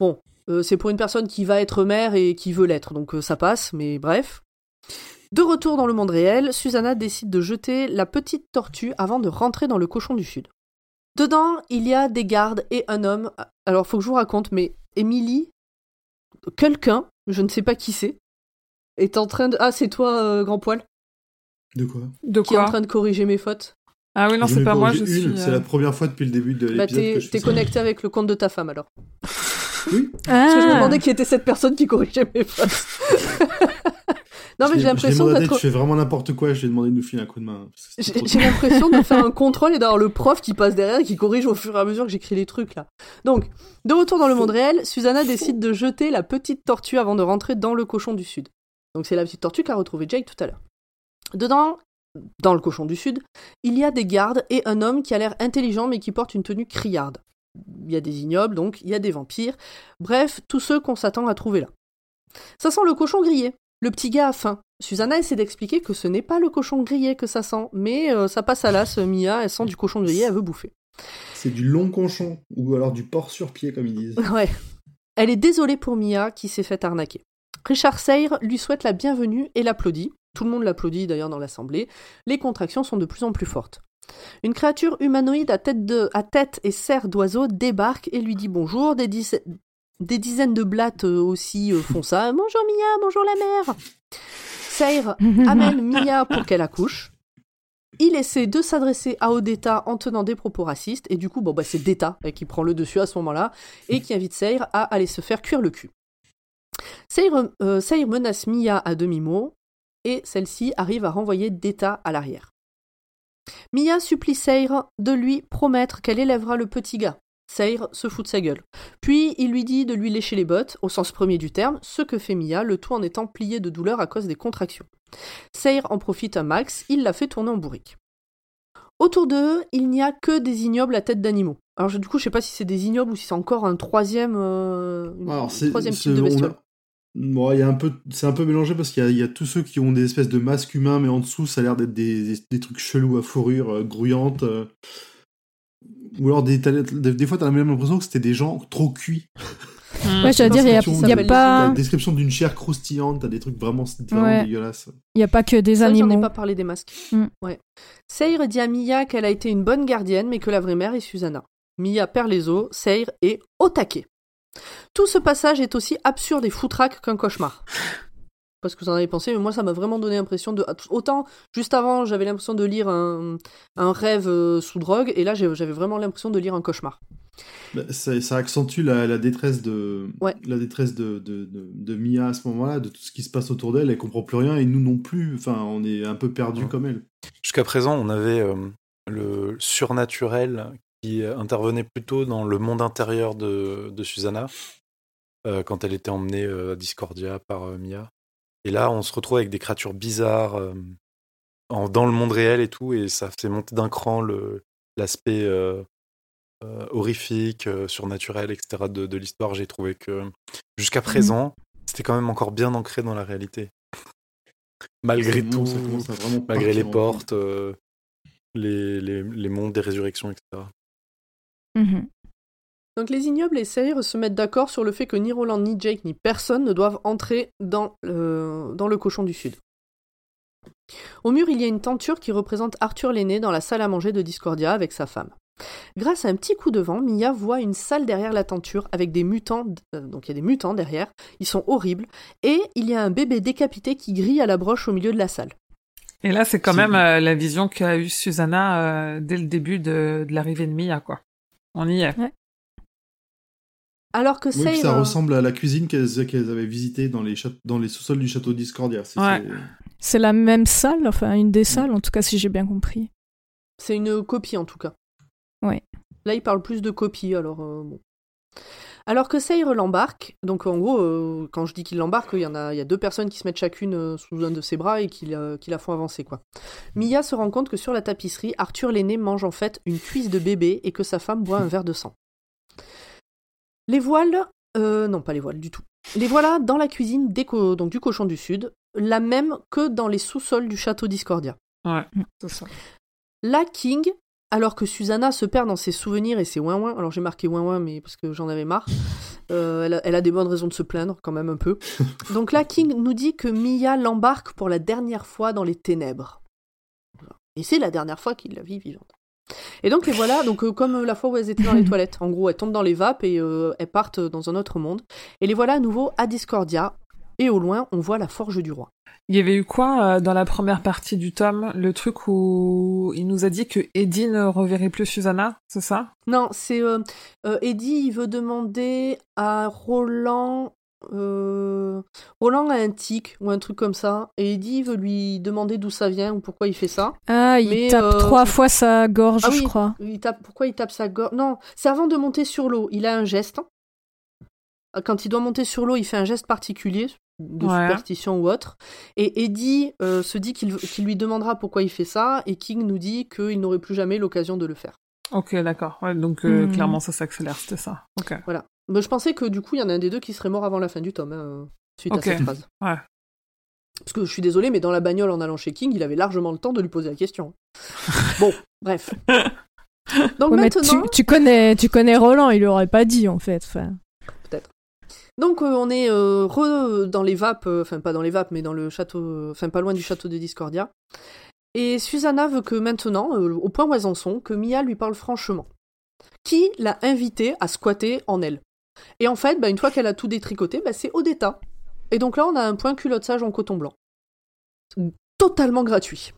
Bon, euh, c'est pour une personne qui va être mère et qui veut l'être, donc euh, ça passe, mais bref. De retour dans le monde réel, Susanna décide de jeter la petite tortue avant de rentrer dans le cochon du Sud. Dedans, il y a des gardes et un homme. Alors, faut que je vous raconte, mais Emily, quelqu'un, je ne sais pas qui c'est, est en train de. Ah, c'est toi, euh, grand poil, De quoi? De qui est en quoi? train de corriger mes fautes. Ah oui, non, c'est pas moi, je suis. C'est euh, la première fois depuis le début de Bah, l'épisode t'es que je fais t'es ça. connecté avec le compte de ta femme alors. Oui. Parce que je me Ah. demandais qui était cette personne qui corrigeait mes fautes. non, mais j'ai l'impression d'être. Je fais vraiment n'importe quoi, je lui ai demandé de nous filer un coup de main. J'ai l'impression de faire un contrôle et d'avoir le prof qui passe derrière et qui corrige au fur et à mesure que j'écris les trucs là. Donc, de retour dans le monde réel, Susanna décide de jeter la petite tortue avant de rentrer dans le cochon du Sud. Donc c'est la petite tortue qu'a retrouvée Jake tout à l'heure. Dedans, dans le cochon du Sud, il y a des gardes et un homme qui a l'air intelligent mais qui porte une tenue criarde. Il y a des ignobles, donc il y a des vampires. Bref, tous ceux qu'on s'attend à trouver là. Ça sent le cochon grillé. Le petit gars a faim. Susanna essaie d'expliquer que ce n'est pas le cochon grillé que ça sent, mais euh, ça passe à l'as, Mia, elle sent du cochon grillé, elle veut bouffer. C'est du long conchon, ou alors du porc sur pied, comme ils disent. Ouais. Elle est désolée pour Mia qui s'est fait arnaquer. Richard Sayre lui souhaite la bienvenue et l'applaudit. Tout le monde l'applaudit d'ailleurs dans l'assemblée. Les contractions sont de plus en plus fortes. Une créature humanoïde à tête, de, à tête et serre d'oiseau débarque et lui dit bonjour. Des, diza- des dizaines de blattes euh, aussi euh, font ça. Bonjour Mia, bonjour la mère. Sayre amène Mia pour qu'elle accouche. Il essaie de s'adresser à Odetta en tenant des propos racistes, et du coup, bon, bah, c'est Detta euh, qui prend le dessus à ce moment-là, et qui invite Sayre à aller se faire cuire le cul. Euh, Sayre menace Mia à demi-mot, et celle-ci arrive à renvoyer Detta à l'arrière. Mia supplie Sayre de lui promettre qu'elle élèvera le petit gars. Sayre se fout de sa gueule. Puis il lui dit de lui lécher les bottes, au sens premier du terme, ce que fait Mia, le tout en étant plié de douleur à cause des contractions. Sayre en profite un max, il la fait tourner en bourrique. Autour d'eux, il n'y a que des ignobles à tête d'animaux. Alors je- du coup, je sais pas si c'est des ignobles ou si c'est encore un troisième, euh, Alors, un troisième type de a- bestiole. Bon, il y a un peu, c'est un peu mélangé parce qu'il y y a tous ceux qui ont des espèces de masques humains, mais en dessous, ça a l'air d'être des, des, des trucs chelous à fourrure euh, grouillante. euh. Ou alors, des, des, des fois, t'as même l'impression que c'était des gens trop cuits. hmm. Ouais, j'allais dire, il y a, y a pas, La description d'une chair croustillante, t'as des trucs vraiment, vraiment Ouais. dégueulasses. il y a pas que des Ça, j'en ai animaux. pas parlé des masques. Mm. Ouais. Sayre dit à Mia qu'elle a été une bonne gardienne, mais que la vraie mère est Susanna. Mia perd les os, Sayre est au taquet. Tout ce passage est aussi absurde et foutraque qu'un cauchemar. Parce que vous en avez pensé, mais moi ça m'a vraiment donné l'impression de. Autant, juste avant, j'avais l'impression de lire un, un rêve euh, sous drogue, et là j'avais vraiment l'impression de lire un cauchemar. Bah, ça, ça accentue la, la détresse de, Ouais. la détresse de, de, de, de Mia à ce moment-là, de tout ce qui se passe autour d'elle. Elle comprend plus rien et nous non plus. Enfin, on est un peu perdus Ouais. comme elle. Jusqu'à présent, on avait euh, le surnaturel qui intervenait plutôt dans le monde intérieur de, de Susanna, euh, quand elle était emmenée euh, à Discordia par euh, Mia. Et là, on se retrouve avec des créatures bizarres euh, en- dans le monde réel et tout, et ça fait monter d'un cran l'aspect euh, euh, horrifique, euh, surnaturel, etc. de, de l'histoire. J'ai trouvé que jusqu'à présent, c'était quand même encore bien ancré dans la réalité. Malgré tout, malgré les portes, euh, les, les, les mondes des résurrections, etc. Donc les ignobles et Sayre se mettent d'accord sur le fait que ni Roland, ni Jake, ni personne ne doivent entrer dans le, dans le cochon du Sud. Au mur, il y a une tenture qui représente Arthur l'aîné dans la salle à manger de Discordia avec sa femme. Grâce à un petit coup de vent, Mia voit une salle derrière la tenture avec des mutants, euh, donc il y a des mutants derrière, ils sont horribles, et il y a un bébé décapité qui grille à la broche au milieu de la salle. Et là, c'est quand même euh, la vision qu'a eue Susanna euh, dès le début de, de l'arrivée de Mia, quoi. On y est. Alors que Oui, ça euh, ressemble à la cuisine qu'elles avaient visitée dans les, châte- dans les sous-sols du château Discordia. C'est- Ouais. la même salle, enfin une des salles, en tout cas si j'ai bien compris. c'est une copie en tout cas. Ouais. Là, il parle plus de copie, alors euh, bon. Alors que Sayre l'embarque, donc en gros, euh, quand je dis qu'il l'embarque, il y en a, il y a deux personnes qui se mettent chacune euh, sous un de ses bras et qui, la- qui la font avancer, quoi. Mia se rend compte que sur la tapisserie, Arthur l'aîné mange en fait une cuisse de bébé et que sa femme boit un verre de sang. Les voiles, euh, non pas les voiles du tout. Les voilà dans la cuisine des co- donc du cochon du sud, la même que dans les sous-sols du château Discordia. Ouais, c'est ça. La King, alors que Susanna se perd dans ses souvenirs et ses ouin-ouin, alors j'ai marqué ouin-ouin, mais parce que j'en avais marre, euh, elle, a, elle a des bonnes raisons de se plaindre, quand même un peu. Donc la King nous dit que Mia l'embarque pour la dernière fois dans les ténèbres. Et c'est la dernière fois qu'il la vit vivante. Et donc les voilà, donc euh, comme la fois où elles étaient dans les toilettes. En gros, elles tombent dans les vapes et euh, elles partent dans un autre monde. Et les voilà à nouveau à Discordia. Et au loin, on voit la forge du roi. Il y avait eu quoi euh, dans la première partie du tome? Le truc où il nous a dit que Eddie ne reverrait plus Susanna, c'est ça? Non, c'est euh, euh, Eddie, il veut demander à Roland. Euh, Roland a un tic ou un truc comme ça, et Eddie veut lui demander d'où ça vient ou pourquoi il fait ça. Ah, il Mais, tape euh, trois fois sa gorge, Ah je oui. crois. Il tape, pourquoi il tape sa gorge? Non, c'est avant de monter sur l'eau. Il a un geste. Quand il doit monter sur l'eau, il fait un geste particulier, de Ouais. superstition ou autre. Et Eddie euh, se dit qu'il lui demandera pourquoi il fait ça, et King nous dit qu'il n'aurait plus jamais l'occasion de le faire. Ok, d'accord. Ouais, donc euh, Hmm. clairement ça s'accélère, c'était ça. Ok. Mais je pensais que du coup, il y en a un des deux qui serait mort avant la fin du tome, hein, suite Ok. à cette phrase. Ouais. Parce que je suis désolé, mais dans la bagnole en allant chez King, il avait largement le temps de lui poser la question. bon, bref. Donc Ouais, maintenant, tu, tu connais, tu connais Roland, il aurait pas dit en fait. Enfin, donc euh, on est euh, re dans les vapes, euh, enfin pas dans les vapes, mais dans le château, euh, enfin pas loin du château de Discordia. Et Susanna veut que maintenant, euh, au point où elles en sont, que Mia lui parle franchement. Qui l'a invitée à squatter en elle? Et en fait, bah, une fois qu'elle a tout détricoté, bah, c'est Odetta. Et donc là, on a un point culotte sage en coton blanc. Totalement gratuit.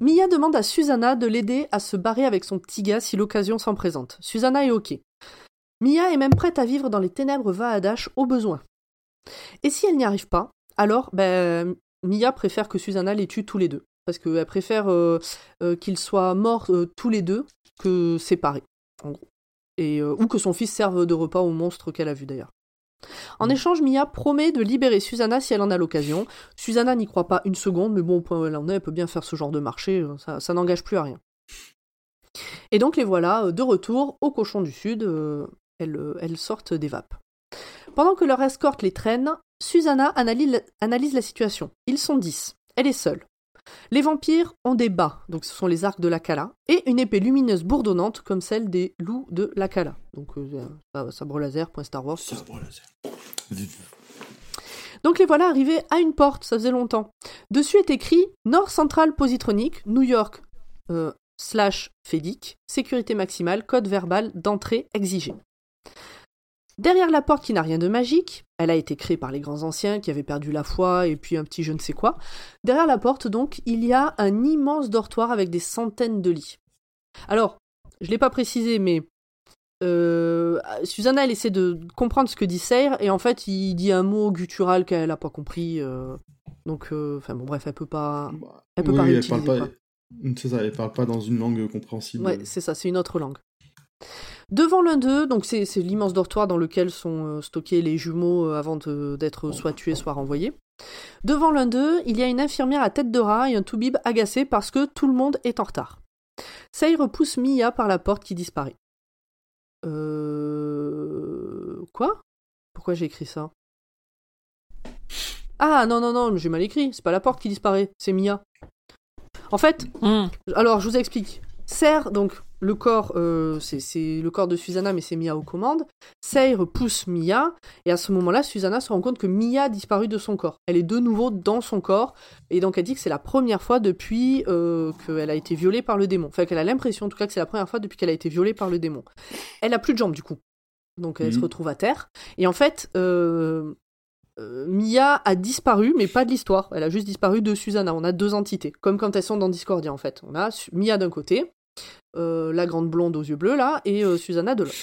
Mia demande à Susanna de l'aider à se barrer avec son petit gars si l'occasion s'en présente. Susanna est OK. Mia est même prête à vivre dans les ténèbres Vaadash au besoin. Et si elle n'y arrive pas, alors ben, Mia préfère que Susanna les tue tous les deux. Parce qu'elle préfère euh, euh, qu'ils soient morts euh, tous les deux que séparés, en gros. Et, euh, ou que son fils serve de repas au monstre qu'elle a vu d'ailleurs. En échange, Mia promet de libérer Susanna si elle en a l'occasion. Susanna n'y croit pas une seconde, mais bon, au point où elle en est, elle peut bien faire ce genre de marché, euh, ça, ça n'engage plus à rien. Et donc les voilà euh, de retour au cochon du sud, euh, elles, elles sortent des vapes. Pendant que leur escorte les traîne, Susanna analyse, analyse la situation. Ils sont dix. Elle est seule. Les vampires ont des bas, donc ce sont les arcs de l'Akala, et une épée lumineuse bourdonnante comme celle des loups de l'Akala. Donc euh, ça- sabre laser, point Star Wars. Sabre laser. Donc les voilà arrivés à une porte, ça faisait longtemps. Dessus est écrit Nord Central Positronic, New York, euh, slash FEDIC, sécurité maximale, code verbal d'entrée exigé. Derrière la porte qui n'a rien de magique, elle a été créée par les grands anciens qui avaient perdu la foi et puis un petit je ne sais quoi. Derrière la porte donc, il y a un immense dortoir avec des centaines de lits. Alors, je l'ai pas précisé, mais euh, Susanna, elle essaie de comprendre ce que dit Sayre, et en fait, il dit un mot guttural qu'elle a pas compris. euh, donc, euh, enfin bon, bref, elle peut pas. Elle peut Oui, pas oui, elle parle pas. C'est ça, elle parle pas dans une langue compréhensible. Ouais, c'est ça, c'est une autre langue. Devant l'un d'eux, donc c'est l'immense dortoir dans lequel sont euh, stockés les jumeaux euh, avant de- d'être soit tués, soit renvoyés. Devant l'un d'eux, il y a une infirmière à tête de rat et un toubib agacé parce que tout le monde est en retard. Say repousse Mia par la porte qui disparaît. Euh... Quoi? Pourquoi j'ai écrit ça? Ah non, non, non, j'ai mal écrit. C'est pas la porte qui disparaît, c'est Mia. En fait, Hmm. alors, je vous explique. Serre, donc, le corps, euh, c'est- le corps de Susanna, mais c'est Mia aux commandes. Serre pousse Mia, et à ce moment-là, Susanna se rend compte que Mia a disparu de son corps. Elle est de nouveau dans son corps, et donc elle dit que c'est la première fois depuis euh, qu'elle a été violée par le démon. Enfin, qu'elle a l'impression, en tout cas, que c'est la première fois depuis qu'elle a été violée par le démon. Elle a plus de jambes, du coup. Donc, elle se Mhm. retrouve à terre. Et en fait, euh, Mia a disparu, mais pas de l'histoire. Elle a juste disparu de Susanna. On a deux entités, comme quand elles sont dans Discordia en fait. On a Mia d'un côté, la grande blonde aux yeux bleus là, et euh, Susanna de l'autre.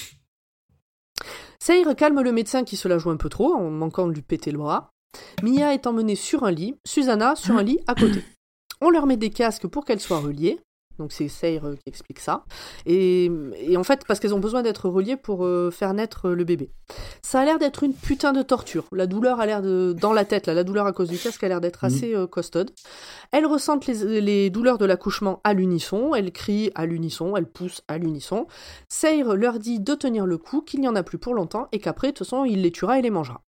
Seir calme le médecin qui se la joue un peu trop en manquant de lui péter le bras. Mia est emmenée sur un lit, Susanna sur un lit à côté. On leur met des casques pour qu'elles soient reliées. Donc c'est Seir euh, qui explique ça. Et, et en fait, parce qu'elles ont besoin d'être reliées pour euh, faire naître euh, le bébé. Ça a l'air d'être une putain de torture. La douleur a l'air de... Dans la tête, là, la douleur à cause du casque a l'air d'être assez euh, costaude. Elles ressentent les, les douleurs de l'accouchement à l'unisson. Elles crient à l'unisson, elles poussent à l'unisson. Seir leur dit de tenir le coup, qu'il n'y en a plus pour longtemps et qu'après, de toute façon, il les tuera et les mangera.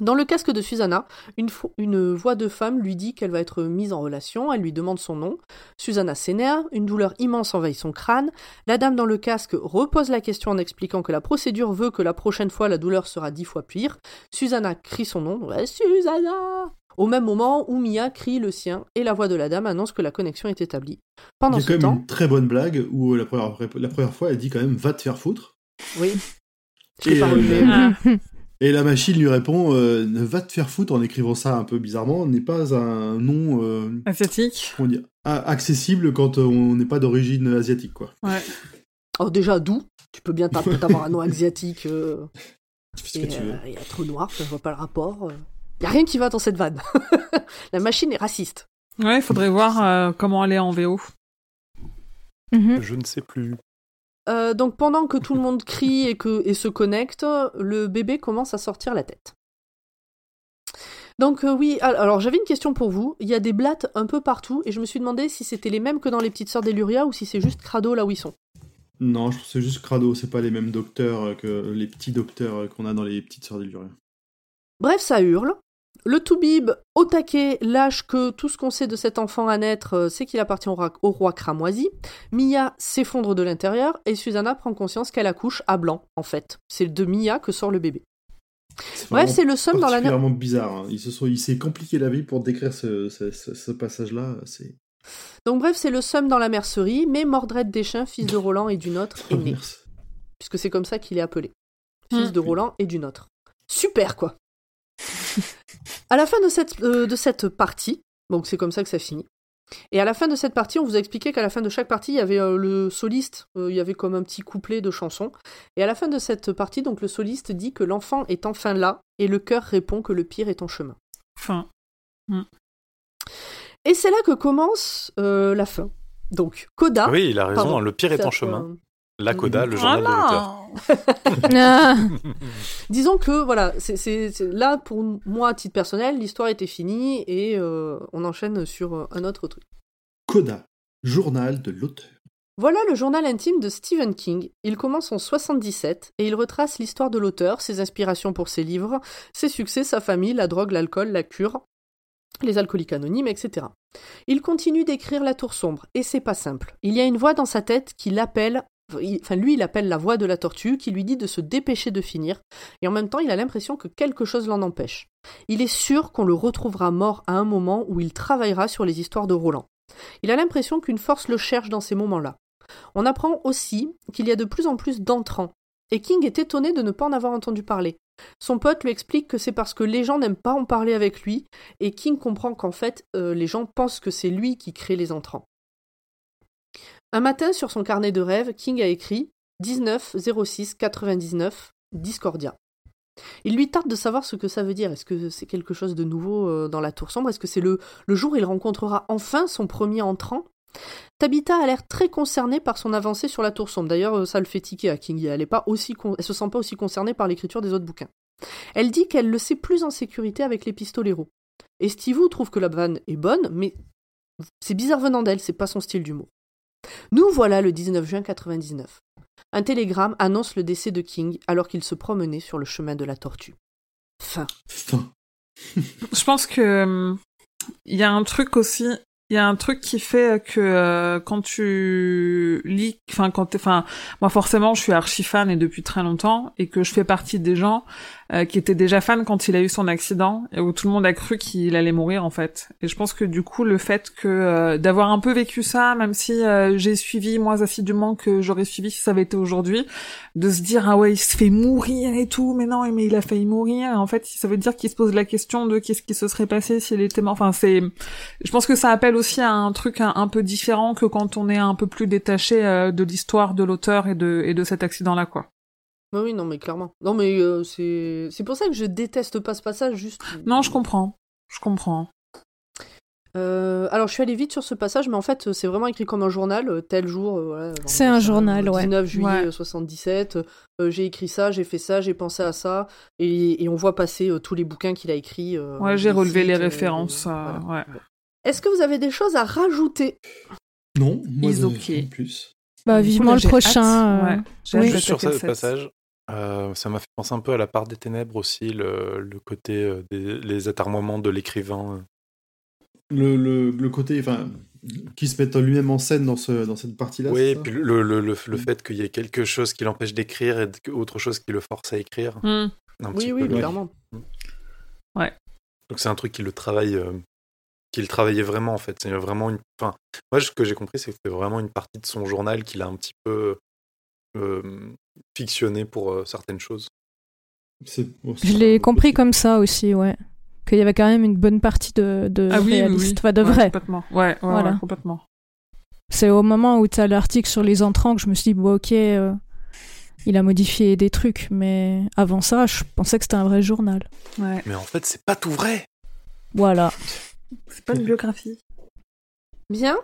Dans le casque de Susanna, une, voix de femme lui dit qu'elle va être mise en relation, elle lui demande son nom. Susanna s'énerve, une douleur immense envahit son crâne. La dame dans le casque repose la question en expliquant que la procédure veut que la prochaine fois la douleur sera dix fois pire. Susanna crie son nom, Ouais, Susanna Au même moment où Mia crie le sien et la voix de la dame annonce que la connexion est établie. Pendant Il y a ce quand même temps, une très bonne blague où la première, la première fois, elle dit quand même va te faire foutre. oui, je l'ai Et, pas euh, relevé. Et la machine lui répond euh, ne va te faire foutre en écrivant ça un peu bizarrement n'est pas un nom euh, Asiatique. dire, a- accessible quand euh, on n'est pas d'origine asiatique quoi. Ouais. Alors déjà, d'où? Tu peux bien t'a- t'avoir un nom asiatique euh, Tu fais ce et que tu veux. euh, il y a trop noir, je vois pas le rapport. Il y a rien qui va dans cette vanne. la machine est raciste. Ouais, il faudrait voir euh, comment elle est en VO. Mhm. Je ne sais plus. Euh, donc pendant que tout le monde crie et, que, et se connecte, le bébé commence à sortir la tête. Donc euh, oui, al- alors j'avais une question pour vous. Il y a des blattes un peu partout et je me suis demandé si c'était les mêmes que dans les petites sœurs d'Eluria ou si c'est juste crado là où ils sont. Non, c'est juste crado, c'est pas les mêmes docteurs euh, que les petits docteurs qu'on a dans les petites sœurs d'Illuria. Bref, ça hurle. Le Toubib, au taquet, lâche que tout ce qu'on sait de cet enfant à naître, euh, c'est qu'il appartient au roi, au roi cramoisi. Mia s'effondre de l'intérieur et Susanna prend conscience qu'elle accouche à blanc, en fait. C'est de Mia que sort le bébé. Bref, vraiment c'est le seum dans la nature. particulièrement bizarre. hein. Il se sont, il s'est compliqué la vie pour décrire ce, ce, ce- ce passage-là. C'est Donc bref, c'est le seum dans la mercerie, mais Mordred Deschamps, fils de Roland et du nôtre, est né. Puisque c'est comme ça qu'il est appelé. Fils Hmm. de Roland et du nôtre. Super, quoi À la fin de cette, euh, de cette partie, donc c'est comme ça que ça finit, et à la fin de cette partie, on vous a expliqué qu'à la fin de chaque partie, il y avait euh, le soliste, euh, il y avait comme un petit couplet de chansons, et à la fin de cette partie, donc le soliste dit que l'enfant est enfin là, et le cœur répond que le pire est en chemin. Enfin, Et c'est là que commence euh, la fin. Donc, Coda... oui, il a raison. pardon, le pire est en chemin. euh, La coda, le journal de l'auteur. Disons que voilà, c'est là pour moi à titre personnel, l'histoire était finie et euh, on enchaîne sur euh, un autre truc. Coda, journal de l'auteur. Voilà le journal intime de Stephen King. Il commence en 77 et il retrace l'histoire de l'auteur, ses inspirations pour ses livres, ses succès, sa famille, la drogue, l'alcool, la cure, les alcooliques anonymes, etc. Il continue d'écrire La Tour Sombre et c'est pas simple. Il y a une voix dans sa tête qui l'appelle, enfin lui il appelle la voix de la tortue qui lui dit de se dépêcher de finir et en même temps il a l'impression que quelque chose l'en empêche. Il est sûr qu'on le retrouvera mort à un moment où il travaillera sur les histoires de Roland. Il a l'impression qu'une force le cherche dans ces moments-là. On apprend aussi qu'il y a de plus en plus d'entrants. Et King est étonné de ne pas en avoir entendu parler. Son pote lui explique que c'est parce que les gens n'aiment pas en parler avec lui, et King comprend qu'en fait, euh, les gens pensent que c'est lui qui crée les entrants. Un matin, sur son carnet de rêves, King a écrit 19 06 99 Discordia. Il lui tarde de savoir ce que ça veut dire. Est-ce que c'est quelque chose de nouveau euh, dans la tour sombre? Est-ce que c'est le, jour où il rencontrera enfin son premier entrant? Tabitha a l'air très concernée par son avancée sur la tour sombre. D'ailleurs, euh, ça le fait tiquer à King. Elle elle se sent pas aussi concernée par l'écriture des autres bouquins. Elle dit qu'elle le sait plus en sécurité avec les pistoleros. Et Steve trouve que la vanne est bonne, mais c'est bizarre venant d'elle, c'est pas son style d'humour. Nous voilà le 19 juin 99. Un télégramme annonce le décès de King alors qu'il se promenait sur le chemin de la tortue. Fin. Fin. je pense que hum, il y a un truc aussi. Il y a un truc qui fait que euh, quand tu lis, enfin quand, enfin moi forcément je suis archi fan et depuis très longtemps et que je fais partie des gens euh, qui étaient déjà fans quand il a eu son accident et où tout le monde a cru qu'il allait mourir en fait. Et je pense que du coup le fait que euh, d'avoir un peu vécu ça, même si euh, j'ai suivi moins assidûment que j'aurais suivi si ça avait été aujourd'hui, de se dire ah ouais il se fait mourir et tout, mais non mais il a failli mourir. En fait ça veut dire qu'il se pose la question de qu'est-ce qui se serait passé s'il était mort. Enfin c'est, je pense que ça appelle aussi à un truc un, un peu différent que quand on est un peu plus détaché euh, de l'histoire de l'auteur et de et de cet accident là quoi. Bah oui, non, mais clairement. Non, mais euh, c'est c'est pour ça que je déteste pas ce passage, juste. Non, je comprends. Je comprends. Euh, alors, je suis allée vite sur ce passage, mais en fait, c'est vraiment écrit comme un journal, euh, tel jour. euh, voilà, C'est un journal, ouais. 19 juillet Ouais. euh, 77. euh, j'ai écrit ça, j'ai fait ça, j'ai pensé à ça, et, et on voit passer euh, tous les bouquins qu'il a écrits. euh, Ouais, j'ai relevé les sites, références. euh, voilà. ouais. Est-ce que vous avez des choses à rajouter? Non, moi, de- plus. Bah, vivement le prochain. euh, Ouais, j'ai oui. sur ce le passage, euh, ça m'a fait penser un peu à la part des ténèbres aussi, le, le côté euh, des les de l'écrivain. euh. Le, le, le côté, enfin, qui se met lui-même en scène dans, ce, dans cette partie-là. Oui, et puis le, le, le, le fait qu'il y ait quelque chose qui l'empêche d'écrire et autre chose qui le force à écrire. Un Oui, petit oui, peu. ouais. clairement. Donc c'est un truc qui le travaille, euh, qu'il travaillait vraiment en fait. C'est vraiment une. Enfin, moi, ce que j'ai compris, c'est que c'était vraiment une partie de son journal qu'il a un petit peu fictionné pour euh, certaines choses. Je l'ai compris comme ça aussi, ouais. Qu'il y avait quand même une bonne partie de, de Ah oui, oui, réaliste, oui. enfin de Ouais, vrai. complètement. Ouais, ouais, Voilà. ouais, complètement. C'est au moment où tu as l'article sur les entrants que je me suis dit, bon, ok, euh, il a modifié des trucs, mais avant ça, je pensais que c'était un vrai journal. Ouais. Mais en fait, c'est pas tout vrai. Voilà. C'est pas une biographie. Bien.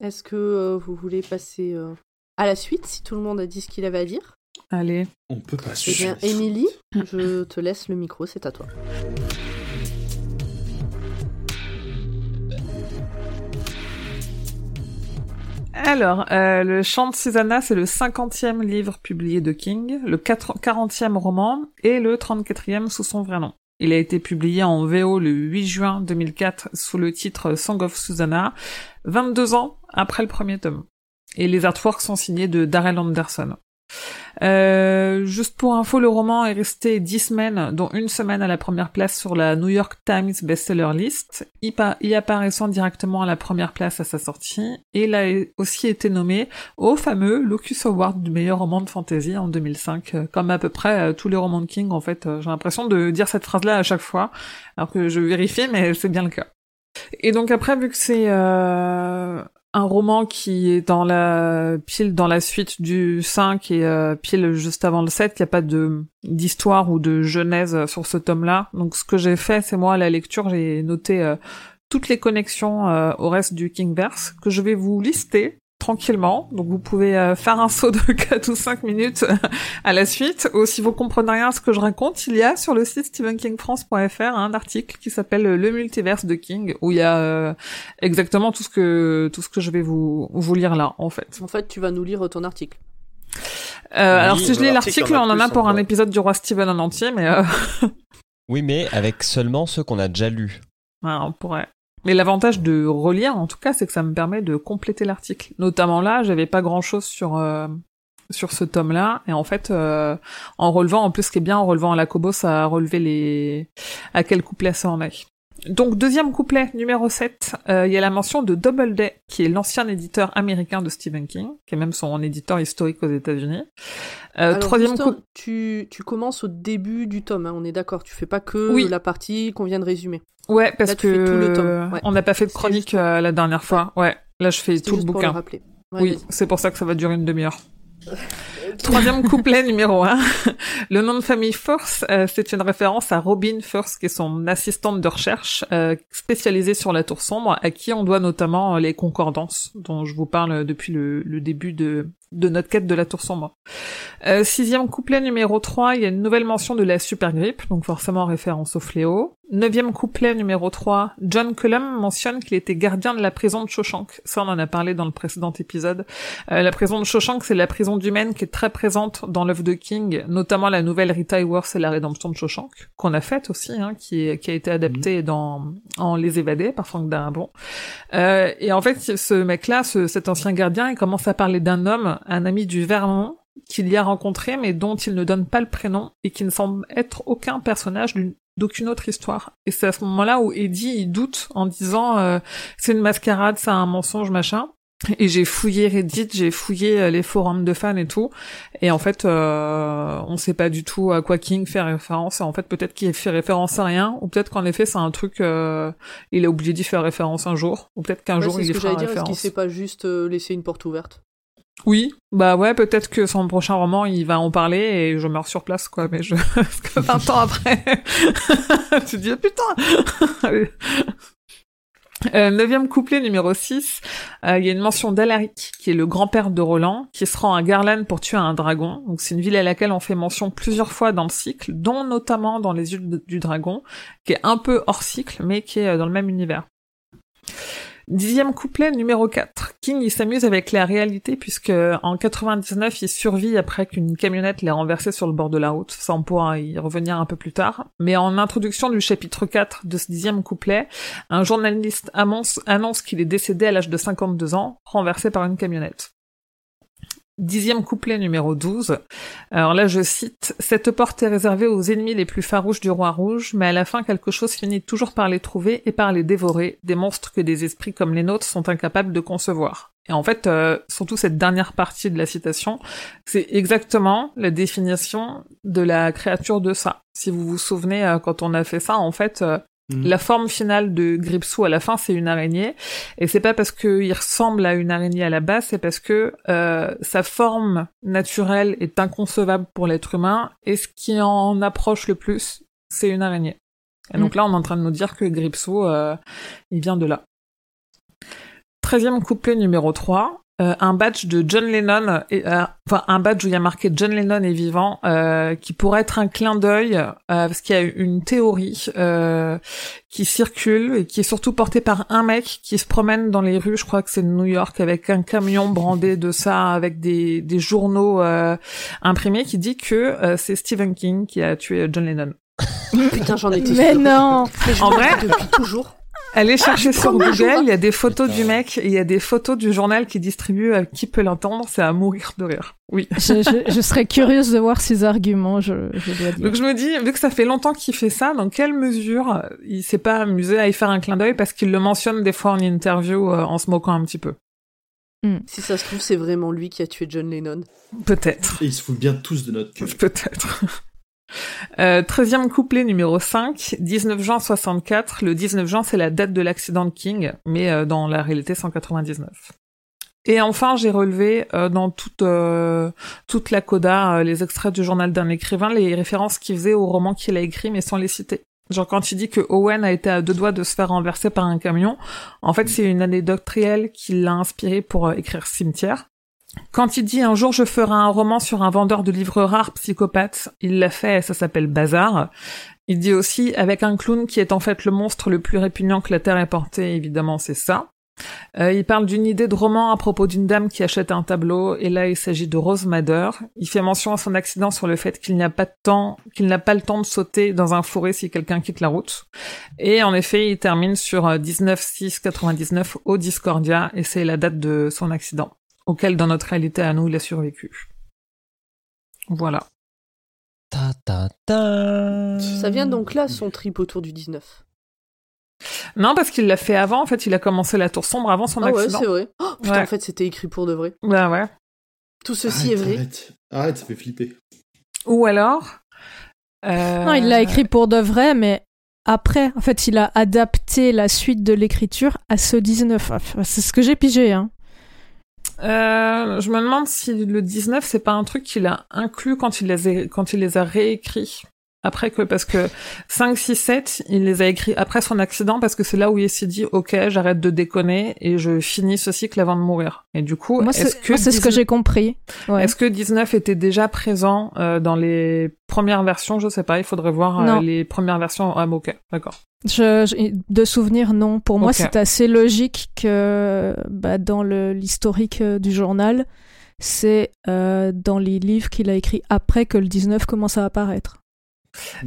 Est-ce que euh, vous voulez passer euh, à la suite, si tout le monde a dit ce qu'il avait à dire Allez. On peut pas Eh bien, Émilie, je te laisse le micro, c'est à toi. Alors, euh, le chant de Susanna, c'est le 50e livre publié de King, le 4 40e roman et le 34e sous son vrai nom. Il a été publié en VO le 8 juin 2004 sous le titre Song of Susanna, 22 ans après le premier tome. Et les artworks sont signés de Darrell Anderson. Euh, juste pour info, le roman est resté 10 semaines, dont une semaine à la première place sur la New York Times bestseller list, y, y apparaissant directement à la première place à sa sortie, et il a aussi été nommé au fameux Locus Award du meilleur roman de fantasy en 2005, euh, comme à peu près euh, tous les romans de King, en fait. euh, J'ai l'impression de dire cette phrase-là à chaque fois, alors que je vérifie, mais c'est bien le cas. Et donc après, vu que c'est euh, un roman qui est dans la pile dans la suite du 5 et euh, pile juste avant le 7, il n'y a pas d'histoire ou de genèse sur ce tome-là. Donc ce que j'ai fait, c'est moi à la lecture, j'ai noté euh, toutes les connexions euh, au reste du Kingverse que je vais vous lister tranquillement. Donc vous pouvez euh, faire un saut de 4 ou 5 minutes à la suite. Ou si vous comprenez rien à ce que je raconte, il y a sur le site stephenkingfrance.fr un article qui s'appelle Le multiverse de King où il y a euh, exactement tout ce que tout ce que je vais vous vous lire là en fait. En fait, tu vas nous lire ton article. Euh, alors si je lis l'article, on en a pour un épisode du roi Steven en entier, mais euh, Oui, mais avec seulement ceux qu'on a déjà lus. ouais, on pourrait. Mais l'avantage de relire, en tout cas, c'est que ça me permet de compléter l'article. Notamment là, j'avais pas grand chose sur euh, sur ce tome-là, et en fait, euh, en relevant, en plus, ce qui est bien, en relevant la Kobo, ça a relevé les à quel couplet ça en est. Donc deuxième couplet, numéro 7, euh, il y a la mention de Doubleday, qui est l'ancien éditeur américain de Stephen King, qui est même son éditeur historique aux États-Unis. Euh, troisième juste, coup... tu, tu commences au début du tome, hein, on est d'accord. Tu fais pas que Oui. la partie qu'on vient de résumer. Ouais, parce Là, tu que fais tout le tome, ouais. on n'a pas fait de chronique juste- euh, la dernière fois. Ouais, là je fais tout le bouquin. le rappeler. Ouais, oui, c'est pour ça que ça va durer une demi-heure. Troisième couplet numéro 1. Le nom de famille Force, euh, c'est une référence à Robin Force, qui est son assistante de recherche euh, spécialisée sur la tour sombre, à qui on doit notamment euh, les concordances, dont je vous parle depuis le, début de, de notre quête de la tour sombre. Euh, sixième couplet numéro 3, il y a une nouvelle mention de la super grippe, donc forcément référence au fléau. Neuvième couplet numéro 3, John Cullum mentionne qu'il était gardien de la prison de Shawshank. Ça, on en a parlé dans le précédent épisode. Euh, la prison de Shawshank, c'est la prison du Maine qui est très présente dans l'œuvre de King, notamment la nouvelle Rita Hayworth et la rédemption de Shawshank, qu'on a faite aussi, hein, qui, est- qui a été adaptée dans en Les Évadés par Frank Darabont. Euh, et en fait, ce mec-là, ce- cet ancien gardien, il commence à parler d'un homme, un ami du Vermont, qu'il y a rencontré, mais dont il ne donne pas le prénom, et qui ne semble être aucun personnage d'une d'aucune autre histoire. Et c'est à ce moment-là où Eddie, il doute en disant euh, c'est une mascarade, c'est un mensonge, machin. Et j'ai fouillé Reddit, j'ai fouillé euh, les forums de fans et tout. Et en fait, euh, on sait pas du tout à quoi King fait référence. Et en fait, peut-être qu'il fait référence à rien, ou peut-être qu'en effet, c'est un truc, euh, il a oublié d'y faire référence un jour, ou peut-être qu'un Ouais, jour c'est il ce y que fera j'allais dire. Est-ce qu'il référence. s'est pas juste euh, laissé une porte ouverte? Oui, bah ouais, peut-être que son prochain roman, il va en parler et je meurs sur place, quoi. Mais je, parce que 20 ans après, tu dis, putain! Euh, neuvième couplet numéro 6, euh, il y a une mention d'Alaric, qui est le grand-père de Roland, qui se rend à Garland pour tuer un dragon. Donc c'est une ville à laquelle on fait mention plusieurs fois dans le cycle, dont notamment dans Les yeux du dragon, qui est un peu hors cycle, mais qui est euh, dans le même univers. Dixième couplet numéro 4. King, il s'amuse avec la réalité puisque en 99, il survit après qu'une camionnette l'ait renversé sur le bord de la route. Ça, on pourra y revenir un peu plus tard. Mais en introduction du chapitre 4 de ce dixième couplet, un journaliste annonce, annonce qu'il est décédé à l'âge de 52 ans, renversé par une camionnette. Dixième couplet numéro 12. Alors là, je cite, Cette porte est réservée aux ennemis les plus farouches du roi rouge, mais à la fin, quelque chose finit toujours par les trouver et par les dévorer, des monstres que des esprits comme les nôtres sont incapables de concevoir. Et en fait, euh, surtout cette dernière partie de la citation, c'est exactement la définition de la créature de ça. Si vous vous souvenez, euh, quand on a fait ça, en fait, euh, Mhm. la forme finale de Gripsou à la fin, c'est une araignée. Et c'est pas parce qu'il ressemble à une araignée à la base, c'est parce que euh, sa forme naturelle est inconcevable pour l'être humain. Et ce qui en approche le plus, c'est une araignée. Et donc là, on est en train de nous dire que Gripsou, euh, il vient de là. Treizième couplet numéro 3. Euh, un badge de John Lennon, et, euh, enfin un badge où il y a marqué John Lennon est vivant, euh, qui pourrait être un clin d'œil, euh, parce qu'il y a une théorie euh, qui circule et qui est surtout portée par un mec qui se promène dans les rues, je crois que c'est de New York, avec un camion brandé de ça, avec des, des journaux euh, imprimés, qui dit que euh, c'est Stephen King qui a tué John Lennon. Putain, j'en étais Mais sûre. non Mais je En vrai depuis toujours. Allez chercher sur Google, il y a des photos du mec, il y a des photos du journal qui distribue, euh, qui peut l'entendre, c'est à mourir de rire. Oui. je, je- je serais curieuse de voir ses arguments, je, je dois dire. Donc je me dis, vu que ça fait longtemps qu'il fait ça, dans quelle mesure euh, il s'est pas amusé à y faire un clin d'œil parce qu'il le mentionne des fois en interview euh, en se moquant un petit peu? Si ça se trouve, c'est vraiment lui qui a tué John Lennon. Peut-être. Et ils se foutent bien tous de notre gueule. Peut-être. Euh, 13e couplet numéro 5, 19 juin 64. Le 19 juin, c'est la date de l'accident de King, mais euh, dans la réalité 199. Et enfin, j'ai relevé euh, dans toute euh, toute la coda euh, les extraits du journal d'un écrivain, les références qu'il faisait au roman qu'il a écrit, mais sans les citer. Genre quand il dit que Owen a été à deux doigts de se faire renverser par un camion, en fait c'est une anecdote réelle qui l'a inspiré pour euh, écrire Cimetière. Quand il dit un jour je ferai un roman sur un vendeur de livres rares psychopathe, il l'a fait ça s'appelle Bazar. Il dit aussi avec un clown qui est en fait le monstre le plus répugnant que la Terre ait porté, évidemment c'est ça. Euh, il parle d'une idée de roman à propos d'une dame qui achète un tableau, et là il s'agit de Rose Madder. Il fait mention à son accident sur le fait qu'il n'y a pas de temps, qu'il n'a pas le temps de sauter dans un forêt si quelqu'un quitte la route. Et en effet, il termine sur euh, 19-6-99 au Discordia, et c'est la date de son accident, auquel dans notre réalité à nous il a survécu. Voilà. Ta, ta, ta. Ça vient donc là, son trip autour du 19. Non, parce qu'il l'a fait avant, en fait, il a commencé la tour sombre avant son Ah ouais, accident. c'est vrai. Oh, putain, Ouais. en fait, c'était écrit pour de vrai. Bah ouais. Tout ceci est vrai. Arrête, arrête, ça fait flipper. Ou alors... euh, Non, il l'a écrit pour de vrai, mais après, en fait, il a adapté la suite de l'écriture à ce 19. Enfin, C'est ce que j'ai pigé, hein. Euh, je me demande si le 19, c'est pas un truc qu'il a inclus quand il les a, quand il les a réécrits. Après que, parce que 5, 6, 7, il les a écrits après son accident parce que c'est là où il s'est dit, ok, j'arrête de déconner et je finis ce cycle avant de mourir. Et du coup, Moi, est-ce c'est que, c'est ce que 19 j'ai compris. Ouais. est-ce que 19 était déjà présent euh, dans les premières versions? Je sais pas, il faudrait voir euh, les premières versions. Ah, ok, d'accord. Je, je- de souvenir, non. Pour moi, c'est assez logique que bah, dans le- l'historique euh, du journal, c'est euh, dans les livres qu'il a écrits après que le 19 commence à apparaître.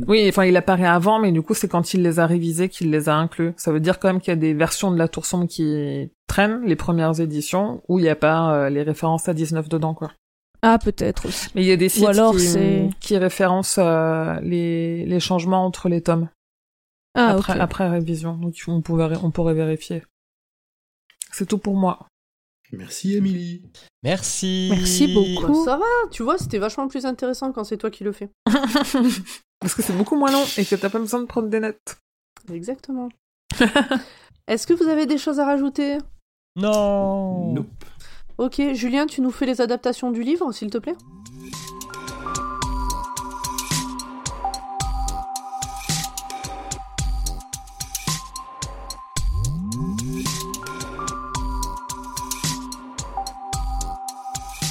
Oui, enfin, il apparaît avant, mais du coup, c'est quand il les a révisés qu'il les a inclus. Ça veut dire quand même qu'il y a des versions de la Tour Sombre qui traînent, les premières éditions, où il n'y a pas euh, les références à 19 dedans, quoi. Ah, peut-être aussi. Mais il y a des sites alors qui, qui référencent euh, les, les changements entre les tomes Ah, après, après révision. Donc, on, pouvait, on pourrait vérifier. C'est tout pour moi. Merci, Émilie. Merci. Merci beaucoup. Bah, ça va, tu vois, c'était vachement plus intéressant quand c'est toi qui le fais. Parce que c'est beaucoup moins long et que t'as pas besoin de prendre des notes. Exactement. Est-ce que vous avez des choses à rajouter? Non. Nope. Ok, Julien, tu nous fais les adaptations du livre, s'il te plaît?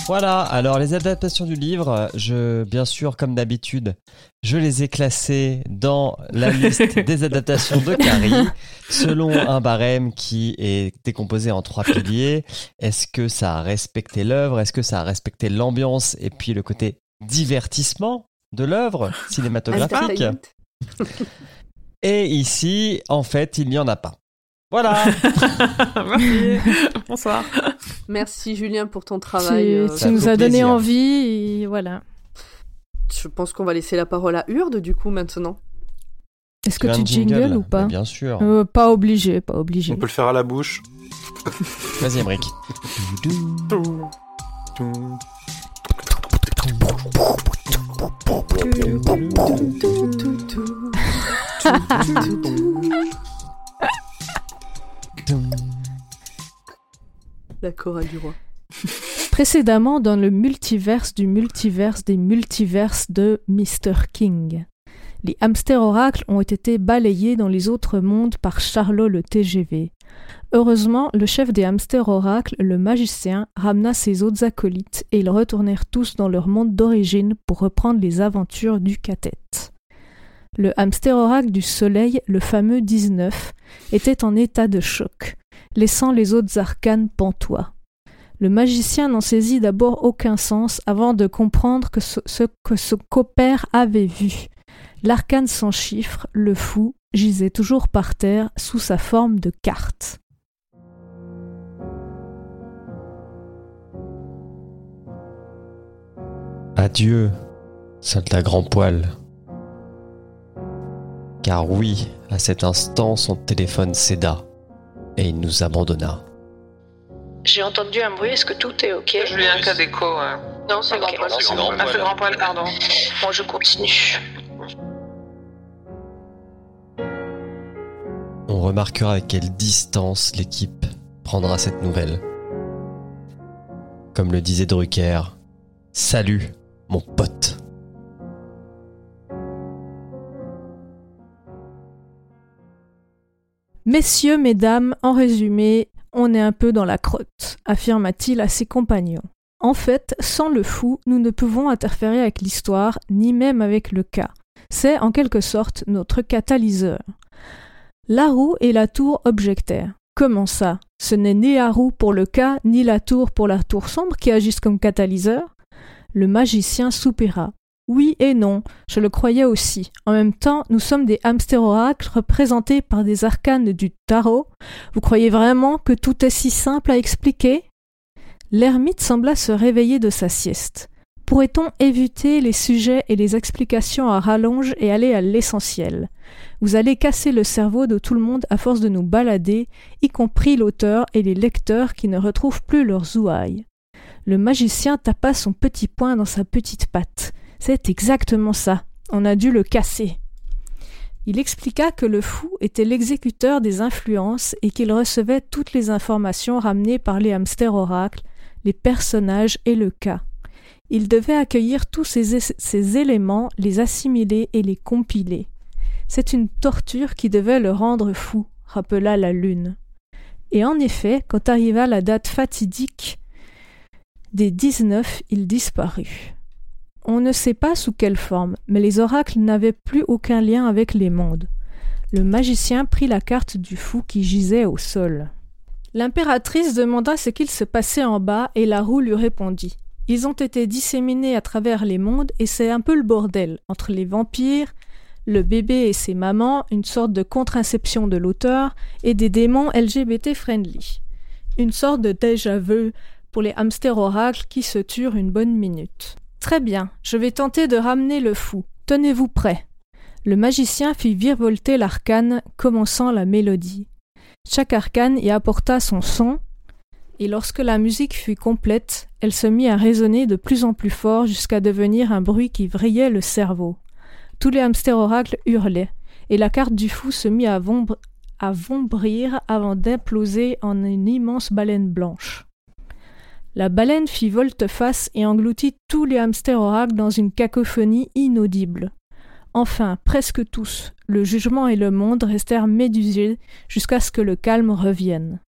Voilà, alors les adaptations du livre, je, bien sûr, comme d'habitude, je les ai classées dans la liste des adaptations de Carrie, selon un barème qui est décomposé en trois piliers. Est-ce que ça a respecté l'œuvre? Est-ce que ça a respecté l'ambiance? Et puis le côté divertissement de l'œuvre cinématographique Et ici, en fait, il n'y en a pas. Voilà. Merci. Bonsoir. Merci Julien pour ton Tu, travail. euh, tu nous as donné plaisir. envie, et voilà. Je pense qu'on va laisser la parole à Urde du coup maintenant. Est-ce que Tu un jingle, ou Mais pas Bien sûr. Euh, Pas obligé, pas obligé. On peut le faire à la bouche. Vas-y, Emmerich. La chorale du roi. Précédemment dans le multiverse du multiverse des multiverses de Mr. King. Les hamsters oracles ont été balayés dans les autres mondes par Charlot le TGV. Heureusement, le chef des hamsters oracles, le magicien, ramena ses autres acolytes et ils retournèrent tous dans leur monde d'origine pour reprendre les aventures du cathète. Le hamster oracle du soleil, le fameux 19, était en état de choc, laissant les autres arcanes pantois. Le magicien n'en saisit d'abord aucun sens avant de comprendre que ce, ce que son compère avait vu. L'arcane sans chiffre, le fou, gisait toujours par terre sous sa forme de carte. Adieu, soldat grand poil. Car oui, à cet instant, son téléphone céda et il nous abandonna. J'ai entendu un bruit, est-ce que tout est ok? Julien cas d'écho. ouais. Non, c'est grand poil. Non, c'est grand Ah, c'est grand poil, pardon. Bon, je continue. On remarquera avec quelle distance l'équipe prendra cette nouvelle. Comme le disait Drucker, salut mon pote. Messieurs, mesdames, en résumé, on est un peu dans la crotte, affirma-t-il à ses compagnons. En fait, sans le fou, nous ne pouvons interférer avec l'histoire, ni même avec le cas. C'est en quelque sorte notre catalyseur. La roue et la tour objectèrent. Comment ça? Ce n'est ni la roue pour le cas, ni la tour pour la tour sombre qui agissent comme catalyseur? Le magicien soupira. Oui et non, je le croyais aussi. En même temps, nous sommes des hamsters oracles représentés par des arcanes du tarot. Vous croyez vraiment que tout est si simple à expliquer? L'ermite sembla se réveiller de sa sieste. Pourrait-on éviter les sujets et les explications à rallonge et aller à l'essentiel? Vous allez casser le cerveau de tout le monde à force de nous balader, y compris l'auteur et les lecteurs qui ne retrouvent plus leurs ouailles. Le magicien tapa son petit poing dans sa petite patte. C'est exactement ça. On a dû le casser. Il expliqua que le fou était l'exécuteur des influences et qu'il recevait toutes les informations ramenées par les hamsters oracles, les personnages et le cas. Il devait accueillir tous ces, ces éléments, les assimiler et les compiler. C'est une torture qui devait le rendre fou, rappela la lune. Et en effet, quand arriva la date fatidique des 19, il disparut. On ne sait pas sous quelle forme, mais les oracles n'avaient plus aucun lien avec les mondes. Le magicien prit la carte du fou qui gisait au sol. L'impératrice demanda ce qu'il se passait en bas et la roue lui répondit. Ils ont été disséminés à travers les mondes et c'est un peu le bordel entre les vampires, le bébé et ses mamans, une sorte de contre-inception de l'auteur et des démons LGBT friendly. Une sorte de déjà-vu pour les hamsters oracles qui se turent une bonne minute. Très bien, je vais tenter de ramener le fou. Tenez-vous prêt. Le magicien fit virevolter l'arcane, commençant la mélodie. Chaque arcane y apporta son son, et lorsque la musique fut complète, elle se mit à résonner de plus en plus fort jusqu'à devenir un bruit qui vrillait le cerveau. Tous les hamsters oracles hurlaient, et la carte du fou se mit à, vombrir avant d'imploser en une immense baleine blanche. La baleine fit volte-face et engloutit tous les hamsters oracles dans une cacophonie inaudible. Enfin, presque tous, le jugement et le monde restèrent médusés jusqu'à ce que le calme revienne.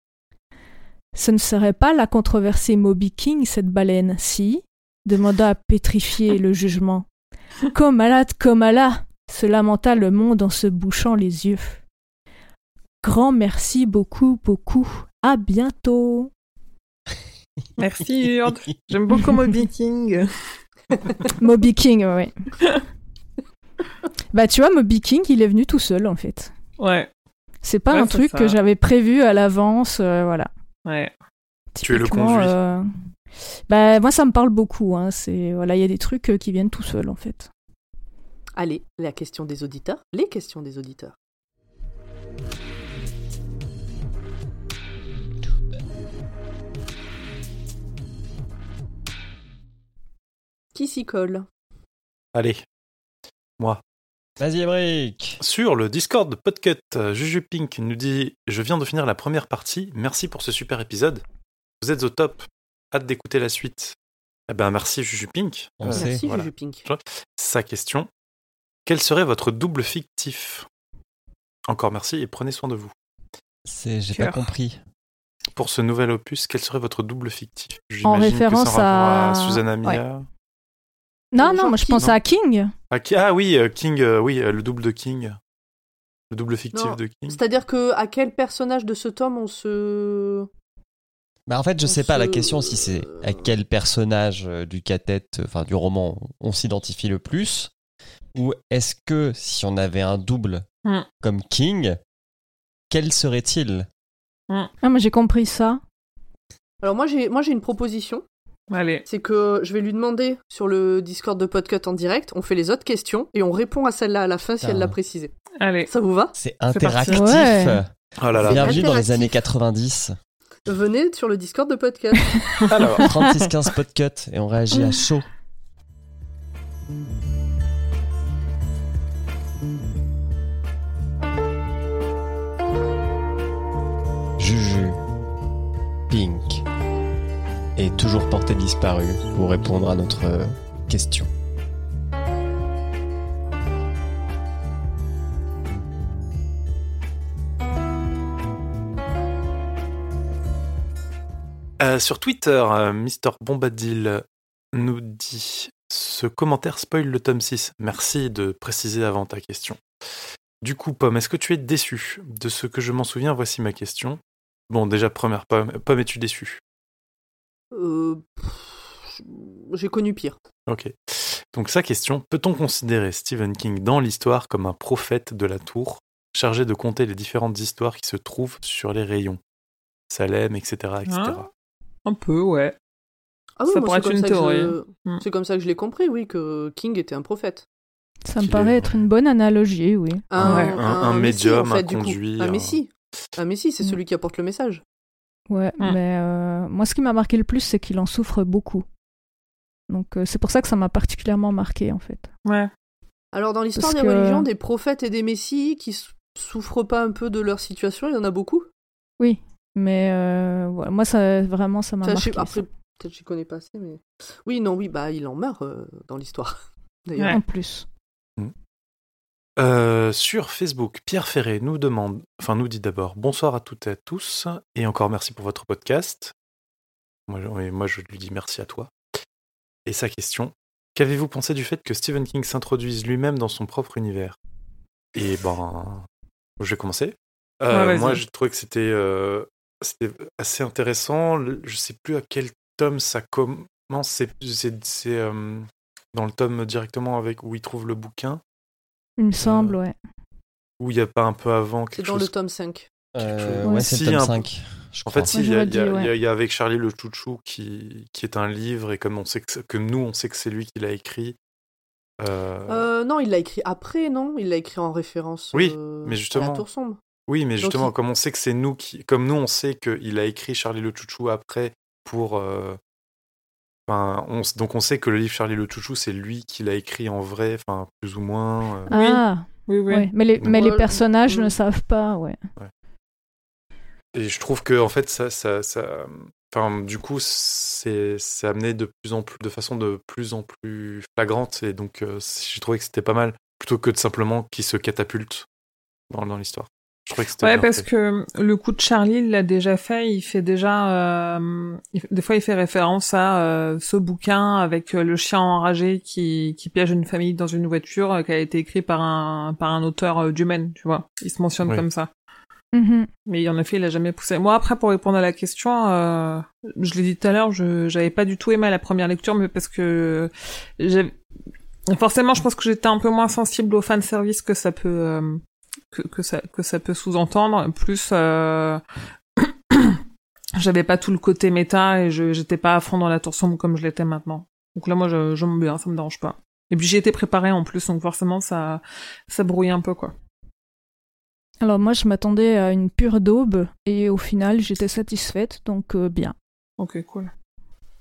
Ce ne serait pas la controversée Moby King, cette baleine, si? demanda pétrifié le jugement. Comme malade, comme Allah se lamenta le monde en se bouchant les yeux. Grand merci beaucoup, beaucoup. À bientôt. Merci Urde. J'aime beaucoup Moby King. Moby King, ouais. bah tu vois, Moby King, il est venu tout seul en fait. Ouais. C'est pas Ouais, un truc ça. que j'avais prévu à l'avance, euh, voilà. Ouais. Tu es le conduit. euh, Bah moi ça me parle beaucoup. Hein. C'est voilà, il y a des trucs euh, qui viennent tout seuls en fait. Allez, la question des auditeurs. Les questions des auditeurs. Qui s'y colle Allez. Vas-y, Emric. Sur le Discord de Podcut, Juju Pink nous dit Je viens de finir la première partie. Merci pour ce super épisode. Vous êtes au top. Hâte d'écouter la suite. Eh ben, merci Juju Pink. On sait. Merci, voilà. Juju Pink. Sa question Quel serait votre double fictif? Encore merci et prenez soin de vous. C'est, j'ai pas compris. Pour ce nouvel opus, quel serait votre double fictif? En J'imagine que référence en rapport à- Susanna Mia. Non, non, moi je pense à King. Ah, qui- ah oui, euh, King, euh, oui, euh, le double de King. Le double fictif Non, de King. C'est-à-dire que à quel personnage de ce tome on se. Bah en fait, je On sais pas la question si c'est à quel personnage du catet, euh, enfin du roman, on s'identifie le plus, ou est-ce que si on avait un double Hmm. comme King, quel serait-il? Ah, moi j'ai compris ça. Alors moi j'ai moi j'ai une proposition, Allez. c'est que je vais lui demander sur le Discord de Podcut en direct, on fait les autres questions et on répond à celle-là à la fin si Ah. elle l'a précisé. Allez. Ça vous va C'est interactif. Ouais. Oh là là. Bienvenue dans les années 90. Venez sur le Discord de Podcut. Alors, 36-15 podcut et on réagit à chaud. Est toujours porté disparu pour répondre à notre euh, question. Euh, sur Twitter, euh, Mister Bombadil nous dit Ce commentaire spoil le tome 6. Merci de préciser avant ta question. Du coup, Pomme, est-ce que tu es déçu De ce que je m'en souviens, voici ma question. Bon, déjà, première Pomme. Pomme, es-tu déçu? Pff, J'ai connu pire. Ok. Donc, sa question Peut-on considérer Stephen King dans l'histoire comme un prophète de la tour, chargé de compter les différentes histoires qui se trouvent sur les rayons? Salem, etc. etc. Hein Un peu, ouais. Ah oui, Ça moi, pourrait c'est être une théorie. je- Mm. C'est comme ça que je l'ai compris, oui, que King était un prophète. Ça me paraît est- être une bonne analogie, oui. Un, Ouais, un- un messie, médium, en fait, un conduit, Un un- messie. Un messie, c'est Mm. celui qui apporte le message. Ouais, Mm. mais euh, moi ce qui m'a marqué le plus, c'est qu'il en souffre beaucoup. Donc euh, c'est pour ça que ça m'a particulièrement marqué en fait. Ouais. Alors, dans l'histoire des que- religions, des prophètes et des messies qui souffrent pas un peu de leur situation, il y en a beaucoup? Oui, mais euh, ouais, moi ça vraiment ça m'a marqué. après, ça. peut-être je connais pas assez, mais. Oui, non, oui, bah, il en meurt euh, dans l'histoire. D'ailleurs. Ouais. En plus. Euh, sur Facebook, Pierre Ferré nous demande, enfin nous dit d'abord bonsoir à toutes et à tous, et encore merci pour votre podcast. Moi, je- moi je lui dis merci à toi. Et sa question, qu'avez-vous pensé du fait que Stephen King s'introduise lui-même dans son propre univers? Et ben, je vais commencer. Euh, Ouais, moi j'ai trouvé que c'était euh, c'était assez intéressant. Je sais plus à quel tome ça commence. C'est dans le tome directement avec où il trouve le bouquin. Il me semble, ouais. Ou il n'y a pas un peu avant C'est quelque dans chose le tome 5. Euh, Ouais. c'est Si, le tome un- 5. Je En crois. fait, si, il y, a- y y y avec Charlie le Chouchou qui, qui est un livre, et comme, on sait que, c'est- que nous, on sait que c'est lui qui l'a écrit. euh, Euh, non, il l'a écrit après, non? Il l'a écrit en référence. Oui, euh, mais à justement- la Tour Sombre. Oui, mais justement, comme on sait que c'est nous qui. Comme nous, on sait qu'il a écrit Charlie le Chouchou après pour. euh, Enfin, on s- donc on sait que le livre Charlie le Chouchou, c'est lui qui l'a écrit en vrai, enfin, plus ou moins. euh. Oui. Ah, Oui, oui. ouais. Mais les, mais les Ouais, personnages mm. ne savent pas, ouais. Et je trouve que, en fait, ça, ça, ça, enfin, du coup, c'est c'est amené de plus en plus, de façon de plus en plus flagrante, et donc euh, j'ai trouvé que c'était pas mal, plutôt que de simplement qu'il se catapulte dans, dans l'histoire. Je trouvais que c'était Ouais, parce fait. que le coup de Charlie, il l'a déjà fait. Il fait déjà, euh, il- des fois, il fait référence à euh, ce bouquin avec euh, le chien enragé qui, qui piège une famille dans une voiture, euh, qui a été écrit par un par un auteur euh, du Maine, tu vois. Il se mentionne Oui. comme ça. Mhm. Mais en effet, il a jamais poussé. Moi, après, pour répondre à la question, euh, je l'ai dit tout à l'heure, je j'avais pas du tout aimé la première lecture, mais parce que j'ai forcément, je pense que j'étais un peu moins sensible au fan service que ça peut euh, que, que ça que ça peut sous-entendre. Plus, euh, j'avais pas tout le côté méta et je j'étais pas à fond dans la tour sombre comme je l'étais maintenant. Donc là, moi, je j'aime bien, ça me dérange pas. Et puis j'ai été préparée en plus, donc forcément, ça ça brouille un peu quoi. Alors moi, je m'attendais à une pure daube et au final, j'étais satisfaite, donc euh, bien. Ok, cool.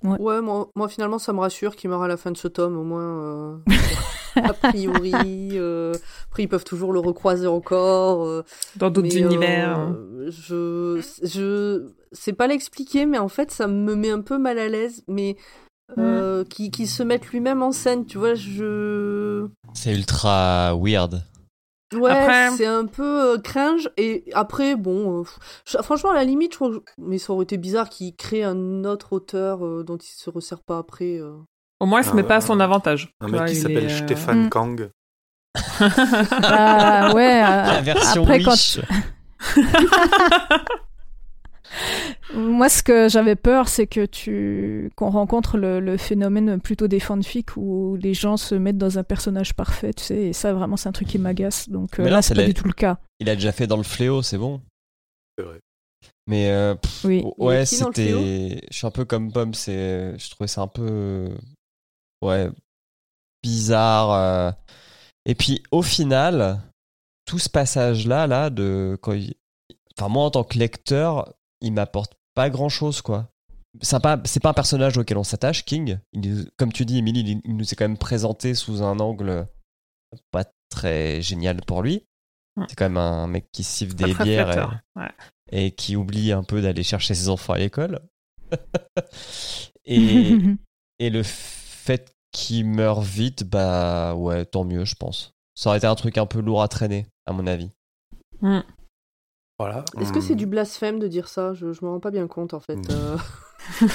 Ouais, moi, moi finalement ça me rassure qu'il meurt à la fin de ce tome, au moins. euh, a priori, euh, après ils peuvent toujours le recroiser encore. euh, Dans d'autres mais, euh, univers. je, je sais pas l'expliquer, mais en fait ça me met un peu mal à l'aise, mais euh, qui, qui se mette lui-même en scène, tu vois, je. C'est ultra weird. Ouais, Après- c'est un peu euh, cringe. Et après, bon, euh, franchement, à la limite, je trouve. Mais ça aurait été bizarre qu'il crée un autre auteur euh, dont il se resserre pas après. Au moins, il se Un- met pas à son avantage. Un mec qui il s'appelle euh, Stéphane Mm. Kang. Ah ouais, euh, La version après quand. Moi, ce que j'avais peur, c'est que tu qu'on rencontre le, le phénomène plutôt des fanfics où les gens se mettent dans un personnage parfait, tu sais, et ça vraiment c'est un truc qui m'agace. Donc euh, Mais là, là, c'est pas du tout le cas. Il a déjà fait dans le fléau, c'est bon. C'est vrai. Mais euh, pff, Oui. Ouais, c'était. Je suis un peu comme Pomme. C'est. Je trouvais ça un peu. Ouais. Bizarre. euh. Et puis au final, tout ce passage-là, là, de quand il- Enfin, moi en tant que lecteur, il m'apporte pas grand-chose, quoi. C'est pas, c'est pas un personnage auquel on s'attache, King. Il nous- comme tu dis, Emily, il, il nous est quand même présenté sous un angle pas très génial pour lui. Mm. C'est quand même un mec qui siffle pas des très bières. et- flatteur. Ouais. et qui oublie un peu d'aller chercher ses enfants à l'école. et, et le fait qu'il meure vite, bah ouais, tant mieux, je pense. Ça aurait été un truc un peu lourd à traîner, à mon avis. Voilà. Est-ce que c'est du blasphème de dire ça? Je, je me rends pas bien compte en fait. Mm. euh.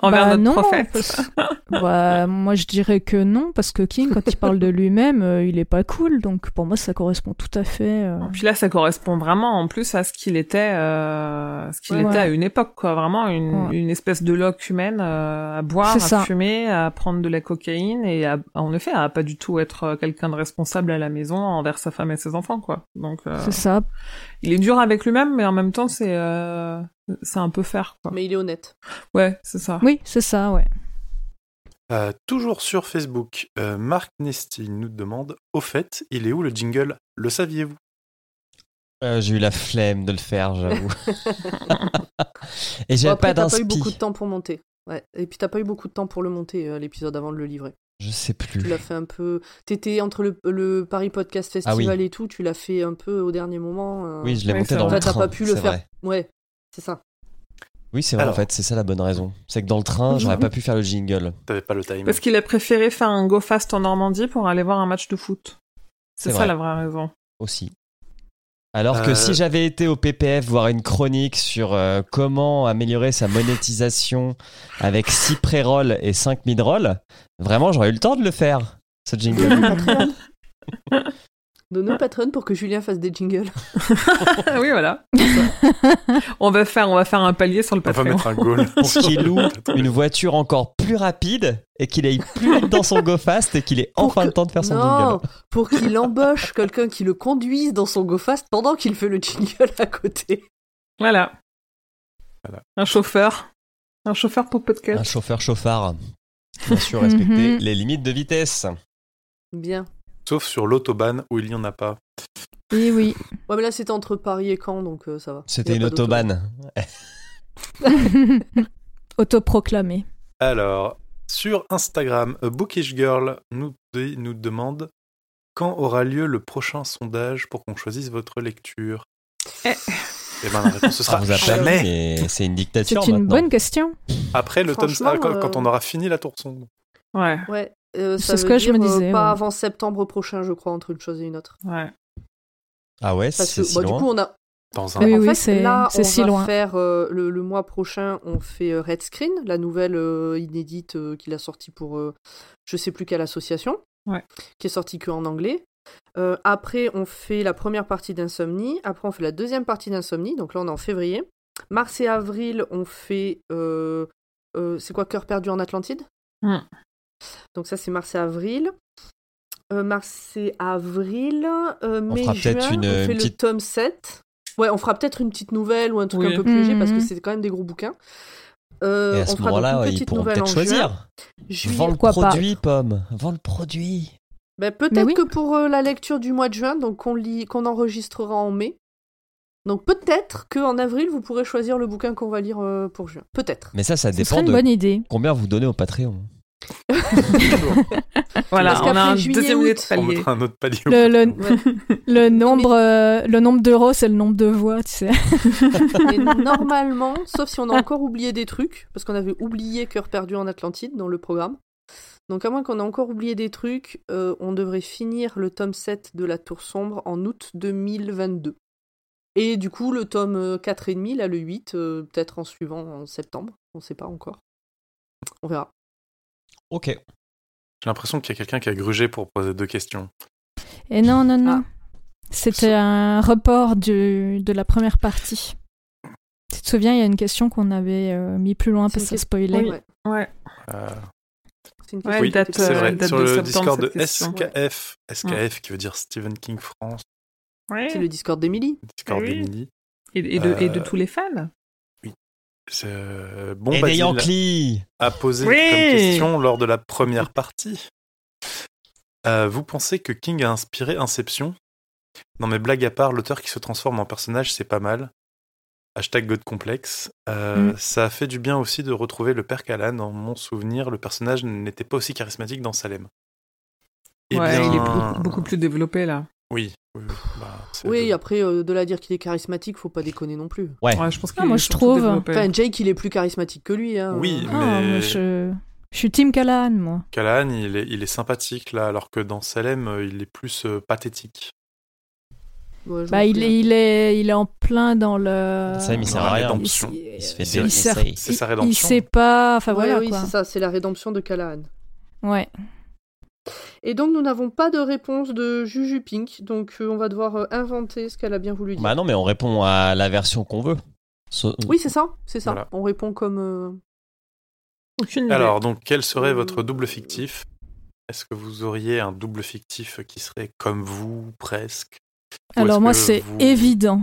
Envers Bah notre non, prophète. parce- bah, moi je dirais que non, parce que King, quand il parle de lui-même, euh, il est pas cool, donc pour moi ça correspond tout à fait. euh. Puis là, ça correspond vraiment en plus à ce qu'il était, euh, ce qu'il Ouais. était à une époque, quoi. Vraiment une, Ouais. une espèce de loque humaine à boire, à ça. fumer, à prendre de la cocaïne et à, en effet à pas du tout être quelqu'un de responsable à la maison envers sa femme et ses enfants, quoi. Donc, C'est ça. il est dur avec lui-même, mais en même temps, c'est c'est un peu faire, quoi. Mais il est honnête. Ouais, c'est ça. Oui, c'est ça, ouais. Euh, toujours sur Facebook, euh, Marc Nesty nous demande Au fait, il est où le jingle? Le saviez-vous? Euh, J'ai eu la flemme de le faire, j'avoue. et Bon, j'avais après, pas t'as pas eu beaucoup de temps pour monter. Ouais. Et puis t'as pas eu beaucoup de temps pour le monter, euh, l'épisode avant de le livrer. Je sais Tu plus. l'as fait un peu. T'étais entre le, le Paris Podcast Festival Ah oui. et tout, tu l'as fait un peu au dernier moment. euh. Oui, je l'ai Ouais, monté dans le Enfin, t'as train. pas pu le faire. vrai. Ouais, c'est ça. Oui, c'est vrai, Alors. en fait, c'est ça la bonne raison. C'est que dans le train, j'aurais pas pu faire le jingle. T'avais pas le time. Parce qu'il a préféré faire un go fast en Normandie pour aller voir un match de foot. C'est ça vrai. la vraie raison. aussi. Alors que Euh, si j'avais été au PPF voir une chronique sur euh, comment améliorer sa monétisation avec 6 pré-rolls et 5 mid-rolls, vraiment j'aurais eu le temps de le faire, ce jingle. Patreon. Donne au Patreon pour que Julien fasse des jingles. oui, voilà. on va faire, on va faire un palier sur le On va mettre un goal. Pour qu'il loue une voiture encore plus rapide et qu'il aille plus vite dans son go fast et qu'il ait Pour enfin que- le temps de faire son non, jingle. pour qu'il embauche quelqu'un qui le conduise dans son GoFast pendant qu'il fait le jingle à côté. Voilà. Voilà. Un chauffeur. Un chauffeur pour podcast. Un chauffeur chauffard. Bien sûr, respecter Mhm. les limites de vitesse. Bien. Sauf sur l'autobahn où il n'y en a pas. Oui, oui. Ouais, mais là c'était entre Paris et Caen, donc euh, ça va. C'était une autobahn. Autoproclamé. Alors, sur Instagram, A Bookish Girl nous, nous demande Quand aura lieu le prochain sondage pour qu'on choisisse votre lecture Eh. Eh ben, la réponse ce Ça sera vous a pas jamais c'est une dictature C'est une maintenant. bonne question. après le tome ah, quand, euh, quand on aura fini la tour sombre. Ouais, Ouais. Euh, C'est ce que je me euh, disais, Pas ouais. avant septembre prochain, je crois, entre une chose et une autre. ouais. Ah ouais, Parce c'est que si bah, du loin. coup, on a. Dans un Oui, en oui, fait, là, c'est on si va loin. faire euh, le, le mois prochain, on fait Red Screen, la nouvelle euh, inédite euh, qu'il a sortie pour euh, je sais plus quelle association, Ouais. qui est sortie que en anglais. Euh, après, on fait la première partie d'Insomnie. Après, on fait la deuxième partie d'Insomnie. Donc là, on est en février. Mars et avril, on fait. euh, euh, c'est quoi Cœur perdu en Atlantide? Hmm. Donc ça, c'est mars et avril. Euh, mars et avril. Euh, mai, fera peut-être juin, une- on fait une le petite- tome 7. Ouais, on fera peut-être une petite nouvelle ou un truc Oui. un peu plus léger parce que Mhm. c'est quand même des gros bouquins. Euh, Et à on ce moment-là, une ils petite pourront nouvelle peut-être choisir. Juillet- Vends le pas. produit, pomme. Vends le produit. Ben, peut-être oui. que pour euh, la lecture du mois de juin, donc qu'on lit, qu'on enregistrera en mai. Donc peut-être qu'en avril, vous pourrez choisir le bouquin qu'on va lire euh, pour juin. Peut-être. Mais ça, ça Ce dépend une de bonne idée. combien vous donnez au Patreon. Voilà, Parce on a un deuxième août, on palier. mettra un autre palier. Le, le, Ouais. le nombre, euh, le nombre d'euros, c'est le nombre de voix, tu sais. Mais normalement, sauf si on a encore oublié des trucs, parce qu'on avait oublié Cœur perdu en Atlantide dans le programme. Donc à moins qu'on ait encore oublié des trucs, euh, on devrait finir le tome 7 de la Tour Sombre en août 2022. Et du coup, le tome euh, 4,5, là le 8, euh, peut-être en suivant en septembre. On sait pas encore. On verra. Ok. J'ai l'impression qu'il y a quelqu'un qui a grugé pour poser deux questions. Et non, non, non. Ah. C'était un report du, de la première partie. Tu te souviens, il y a une question qu'on avait euh, mis plus loin C'est parce que ça spoilait. Ouais, Ouais. Euh, c'est une Ouais, question oui, qui date, euh, vrai. date Sur de le Discord de. SKF, SKF qui veut dire Stephen King France, Ouais. C'est le Discord d'Emily. Discord Oui. d'Emily. Et, et de, et de Euh, tous les fans. C'est, euh, Bon Et Basile a posé Oui. comme question lors de la première partie. Euh, vous pensez que King a inspiré Inception? Non mais blague à part, l'auteur qui se transforme en personnage, c'est pas mal. Hashtag God Complex. Euh, Mm. Ça a fait du bien aussi de retrouver le père Callan. Dans mon souvenir, le personnage n'était pas aussi charismatique dans Salem. Eh ouais, bien, il est beaucoup, beaucoup plus développé là. Oui. oui, bah, Oui, le- après, euh, de là à dire qu'il est charismatique, faut pas déconner non plus. Ouais. Ouais, je pense qu'il Ah, moi, est je trouve. développé. Enfin, Jake, il est plus charismatique que lui. Hein. Oui, Ah, mais moi, je... je suis Team Callahan, moi. Callahan, il est, il est sympathique là, alors que dans Salem, euh, il est plus euh, pathétique. Ouais, Bah, il est, il, est, il est en plein dans le. Ça, il sert la à rien. rédemption. Il se fait C'est- il sa il- rédemption. Il sait pas. Enfin, Ouais, voilà oui, c'est ça, c'est la rédemption de Callahan. Ouais. Et donc, nous n'avons pas de réponse de Juju Pink, donc euh, on va devoir euh, inventer ce qu'elle a bien voulu dire. Bah non, mais on répond à la version qu'on veut. So- Oui, c'est ça, c'est ça. Voilà. On répond comme. euh, Aucune idée. Alors, donc, quel serait votre double fictif? Est-ce que vous auriez un double fictif qui serait comme vous, presque? Ou Alors moi, c'est vous- évident.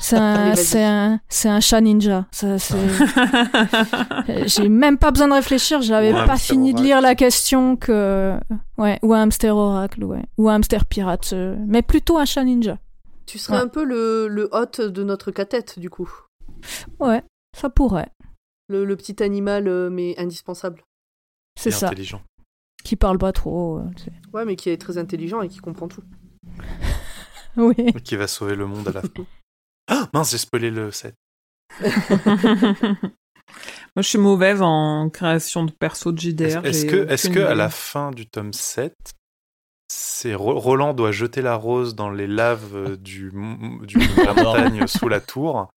C'est un, vas-y. c'est un, c'est un chat ninja. Ça, c'est- Euh, J'ai même pas besoin de réfléchir. J'avais un pas fini de lire la question que, ouais, ou un hamster oracle, ouais, ou un hamster pirate, euh, mais plutôt un chat ninja. Tu serais Ouais. un peu le, le hôte de notre catette, du coup. Ouais, ça pourrait. Le, le petit animal, euh, mais indispensable. C'est ça. intelligent Qui parle pas trop. Ouais, mais qui est très intelligent et qui comprend tout. Oui. Qui va sauver le monde à la fin. Ah mince, j'ai spoilé le 7. Moi, je suis mauvaise en création de perso de JDR. est-ce que, est-ce que à la fin du tome 7, c'est Ro- Roland doit jeter la rose dans les laves euh, du, du- de la montagne sous la tour?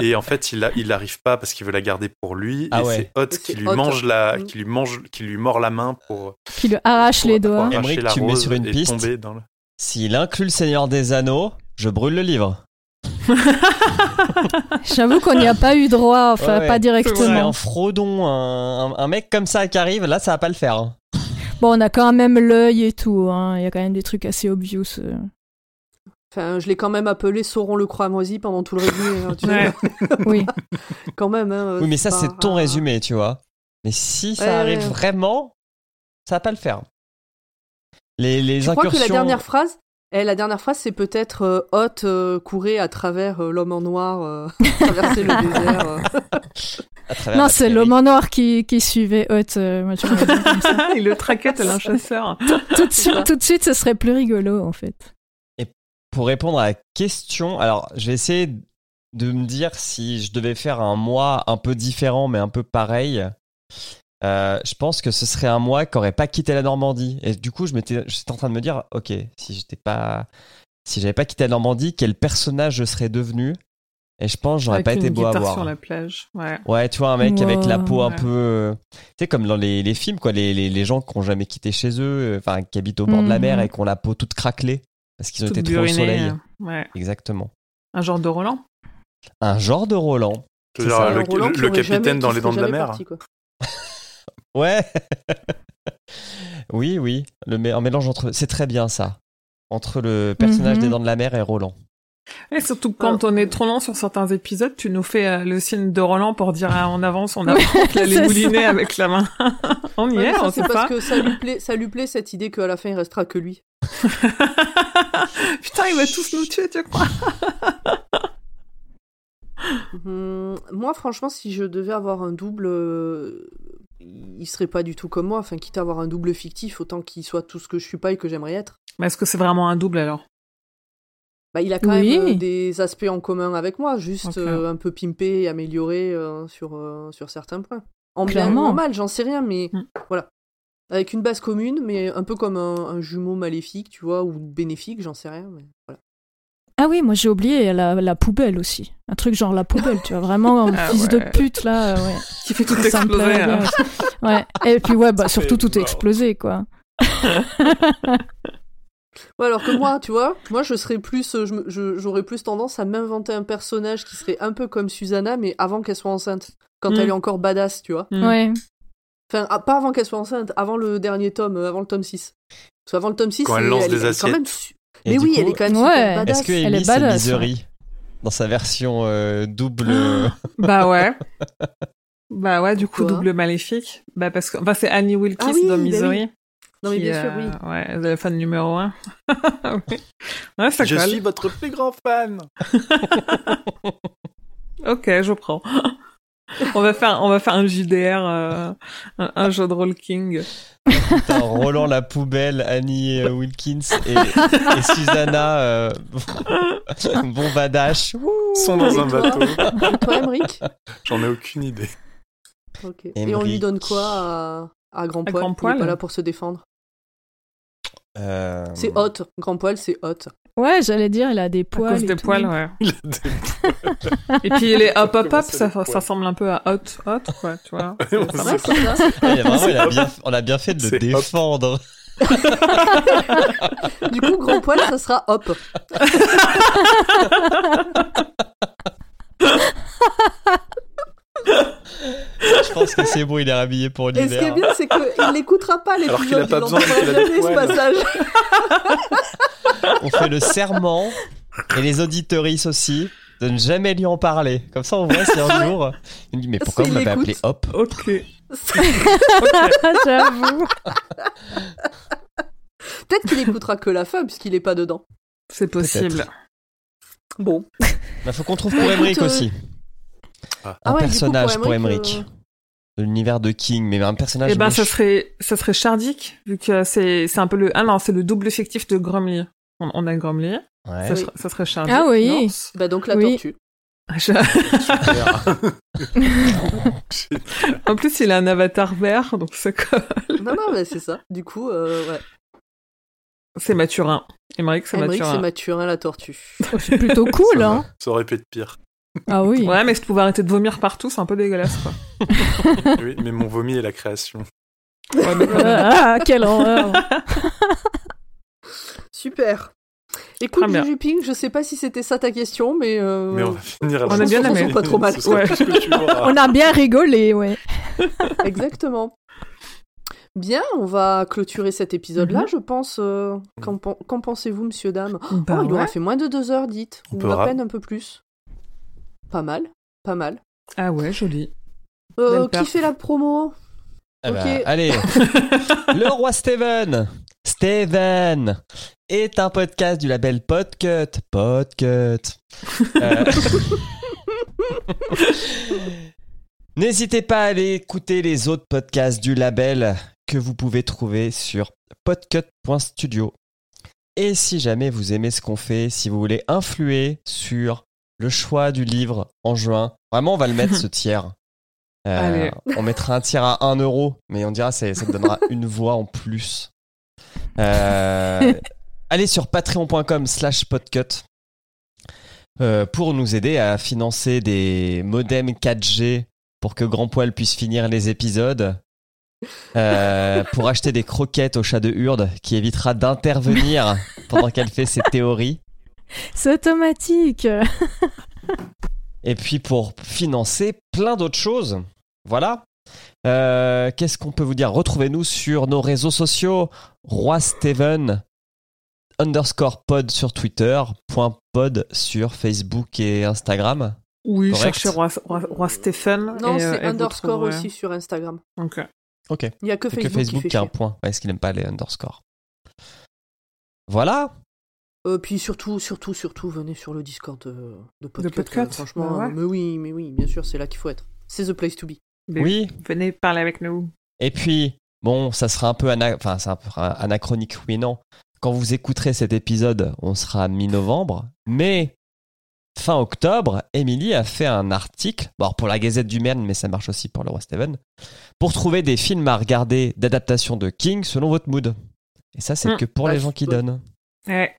Et en fait il a- il arrive pas parce qu'il veut la garder pour lui Ah et ouais. c'est Hot qui lui Hot. mange la Mm. qui lui mange qui lui mord la main pour, Qui lui arrache pour- les pour doigts. arracher Emmerich, la tu me mets sur une et piste. tomber dans le... S'il inclut le Seigneur des Anneaux, je brûle le livre. J'avoue qu'on n'y a pas eu droit, enfin Ouais, pas directement. un Frodon, un, un- un mec comme ça qui arrive, là ça va pas le faire. hein. Bon, on a quand même l'œil et tout. hein. Il y a quand même des trucs assez obvious. euh. Enfin, je l'ai quand même appelé Sauron le cramoisi pendant tout le résumé. hein, tu Ouais. Oui. quand même. Hein, Oui, mais ça c'est ton résumé, tu vois. Mais si ça Ouais, arrive ouais. vraiment, ça va pas le faire. Les, les Je crois que incursions. la dernière phrase, eh, la dernière phrase, c'est peut-être euh, Hot euh, courait à travers euh, l'homme en noir, euh, traverser le désert. euh. Non, c'est l'homme en noir qui, qui suivait Hot. euh, moi, je m'aurais dit comme ça. Il le traquait tel un chasseur. tout, de suite, tout de suite, ce serait plus rigolo, en fait. Pour répondre à la question, alors je vais essayer de me dire si je devais faire un mois un peu différent mais un peu pareil. Euh, je pense que ce serait un mois qui aurait pas quitté la Normandie. Et du coup, je m'étais, j'étais en train de me dire, ok, si j'étais pas, si j'avais pas quitté la Normandie, quel personnage je serais devenu? Et je pense, que j'aurais Avec pas été beau à voir. sur la plage. Ouais. Ouais, tu vois, un mec avec la peau un Ouais. peu. Tu sais, comme dans les, les films, quoi, les, les, les gens qui ont jamais quitté chez eux, euh, enfin, qui habitent au bord de la mer Mhm. et qui ont la peau toute craquelée parce qu'ils ont été trop au soleil. euh, Ouais. Exactement. Un genre de Roland? Un genre de Roland. C'est ça. le, Roland le capitaine jamais- dans les dents de la mer. parti, quoi. Ouais. oui, oui. Le mé- un mélange entre. C'est très bien ça. Entre le personnage Mhm. des Dents de la Mer et Roland. Et surtout quand on est trop long sur certains épisodes, tu nous fais euh, le signe de Roland pour dire ah, en avance, on apprend qu'il allait c'est mouliner avec la main. on y Ouais, est, ça, on c'est sait parce pas. que ça lui plaît, ça lui plaît cette idée qu'à la fin il restera que lui. Putain, il va tous nous tuer, tu crois Hum, moi, franchement, si je devais avoir un double, euh, il serait pas du tout comme moi. Enfin, quitte à avoir un double fictif, autant qu'il soit tout ce que je suis pas et que j'aimerais être. Mais est-ce que c'est vraiment un double alors? Bah, il a quand Oui. même euh, des aspects en commun avec moi, juste euh, un peu pimpé et amélioré euh, sur, euh, sur certains points. En bien Clairement. ou en mal, j'en sais rien, mais Mm. voilà. Avec une base commune, mais un peu comme un, un jumeau maléfique, tu vois, ou bénéfique, j'en sais rien. Mais voilà. Ah oui, moi j'ai oublié la, la poubelle aussi. Un truc genre la poubelle, tu vois, vraiment un Ah fils ouais. de pute là. euh, Ouais. Qui fait tout exploser hein. Ouais. Et puis ouais, bah, surtout tout fait explosé quoi. Ouais, alors que moi, tu vois, moi je serais plus, euh, j'aurais plus tendance à m'inventer un personnage qui serait un peu comme Susanna, mais avant qu'elle soit enceinte, quand Mm. elle est encore badass, tu vois. Mm. Ouais. Enfin, ah, pas avant qu'elle soit enceinte, avant le dernier tome, euh, avant le tome 6. Parce qu'avant le tome 6, Quand elle lance des elle est quand même assiettes. Et Mais oui, coup, elle est quand même Ouais. super badass. Est-ce que Elle est Amy c'est badass, Misery dans sa version euh, double euh, Bah ouais. Bah ouais, du coup, Quoi double maléfique. Bah parce que enfin, c'est Annie Wilkes Ah oui, dans bah Misery. oui. Non, mais bien sûr, euh, oui. Ouais, c'est la fan numéro 1. oui. Ouais, ça Je colle. suis votre plus grand fan. Ok, je prends. On va faire, on va faire un JDR, euh, un, un jeu de rôle king. putain, Roland la poubelle, Annie euh, Wilkins et, et Susanna euh, bon badash. Wouh. Sont dans un toi bateau. Et toi, Emmerich J'en ai aucune idée. Ok. Et on lui donne quoi à, à Grand À Poil? Grand Il Poil est pas là pour se défendre. Euh, C'est hot. Grand Poil, c'est hot. Ouais, j'allais dire, il a des À poils. cause et des tout. poils, ouais. Il a des Et puis les hop hop Comment hop, ça, ça, poils ressemble un peu à hot hot, quoi, tu vois. C'est Ouais, ça. Il y a vraiment, il a bien, on a bien fait de le hop. défendre. Du coup, Grand Poil, ça sera hop. Je pense que c'est bon, il est rhabillé pour Et ce qui est l'hiver. bien, c'est qu'il n'écoutera pas Alors qu'il l'épisode. pas besoin, entendra qu'il a des jamais ce passage. On fait le serment et les auditeurisses aussi de ne jamais lui en parler. Comme ça, on voit si un jour il me dit mais pourquoi vous m'avez appelé Hop? Ok. J'avoue. Peut-être qu'il écoutera que la fin, puisqu'il est pas dedans. C'est possible. Bon. Il faut qu'on trouve pour Bah, Emmerich euh, aussi. Ah. Un ouais, coup, personnage pour Emmerich, euh, De l'univers de King, mais un personnage. Eh ben, ça serait, ça serait Shardik, vu que c'est, c'est un peu le, ah non, c'est le double fictif de Grumly. On, on a Grumly. Ouais. Ça, Oui. serait, ça serait Shardik. Ah oui. Non Bah donc la Oui. tortue. Je- Super. en plus, il a un avatar vert, donc ça colle. Non, non, mais c'est ça. Du coup, euh, ouais. C'est Mathurin. Emmerich, c'est Emmerich, c'est Mathurin. Mathurin, la tortue. C'est plutôt cool, ça, hein. ça aurait pu être pire. Ah oui. Ouais, mais si tu pouvais arrêter de vomir partout, c'est un peu dégueulasse, quoi. Oui, mais mon vomi est la création. Ouais, mais. Ah, quelle horreur. Super. Écoute, Très bien. Juping, je sais pas si c'était ça ta question, mais. euh, Mais on va finir à On a bien aimé. pas trop mal. Ouais. On a bien rigolé, ouais. Exactement. Bien, on va clôturer cet épisode-là, Mhm. je pense. euh, Qu'en pen- qu'en pensez-vous, monsieur, dame? Bah Oh, il aura fait moins de deux heures, dites. On Ou peut à peine un peu plus. Pas mal, pas mal. Ah ouais, joli. Euh, qui fait la promo? Ah bah, Ok. allez, le roi Steven. Steven est un podcast du label Podcut. Podcut. Euh, N'hésitez pas à aller écouter les autres podcasts du label que vous pouvez trouver sur podcut.studio. Et si jamais vous aimez ce qu'on fait, si vous voulez influer sur le choix du livre en juin. Vraiment, on va le mettre ce tiers. Euh, on mettra un tiers à 1 euro, mais on dira c'est- ça te donnera une voix en plus. Euh, allez sur patreon.com slash podcut euh, pour nous aider à financer des modems 4G pour que Grand Poil puisse finir les épisodes. Pour acheter des croquettes au chat de Hurde qui évitera d'intervenir pendant qu'elle fait ses théories. C'est automatique. Et puis pour financer plein d'autres choses. Voilà. Euh, Qu'est-ce qu'on peut vous dire? Retrouvez-nous sur nos réseaux sociaux. Roi Steven underscore pod sur Twitter, point pod sur Facebook et Instagram. Oui, Correct. cherchez Roi, Roi, Roi Stephen. Non, euh, c'est vous underscore aussi sur Instagram. Ok. Ok. Il n'y a que Que Facebook, Facebook qui qui a un point. Est-ce qu'il n'aime pas les underscores Voilà. Euh, puis surtout, surtout, surtout, venez sur le Discord de, de Podcut. Podcut, euh, franchement, bah ouais. euh, mais oui, mais oui, bien sûr, c'est là qu'il faut être. C'est the place to be. Mais Oui. Venez parler avec nous. Et puis, bon, ça sera un peu, ana- enfin, c'est un peu anachronique, oui non. Quand vous écouterez cet épisode, on sera à mi-novembre, mais fin octobre, Emily a fait un article, bon, pour la Gazette du Maine, mais ça marche aussi pour le Roi Steven, pour trouver des films à regarder d'adaptation de King selon votre mood. Et ça, c'est Hmm. que pour Bah, les gens qui ouais. donnent. Ouais,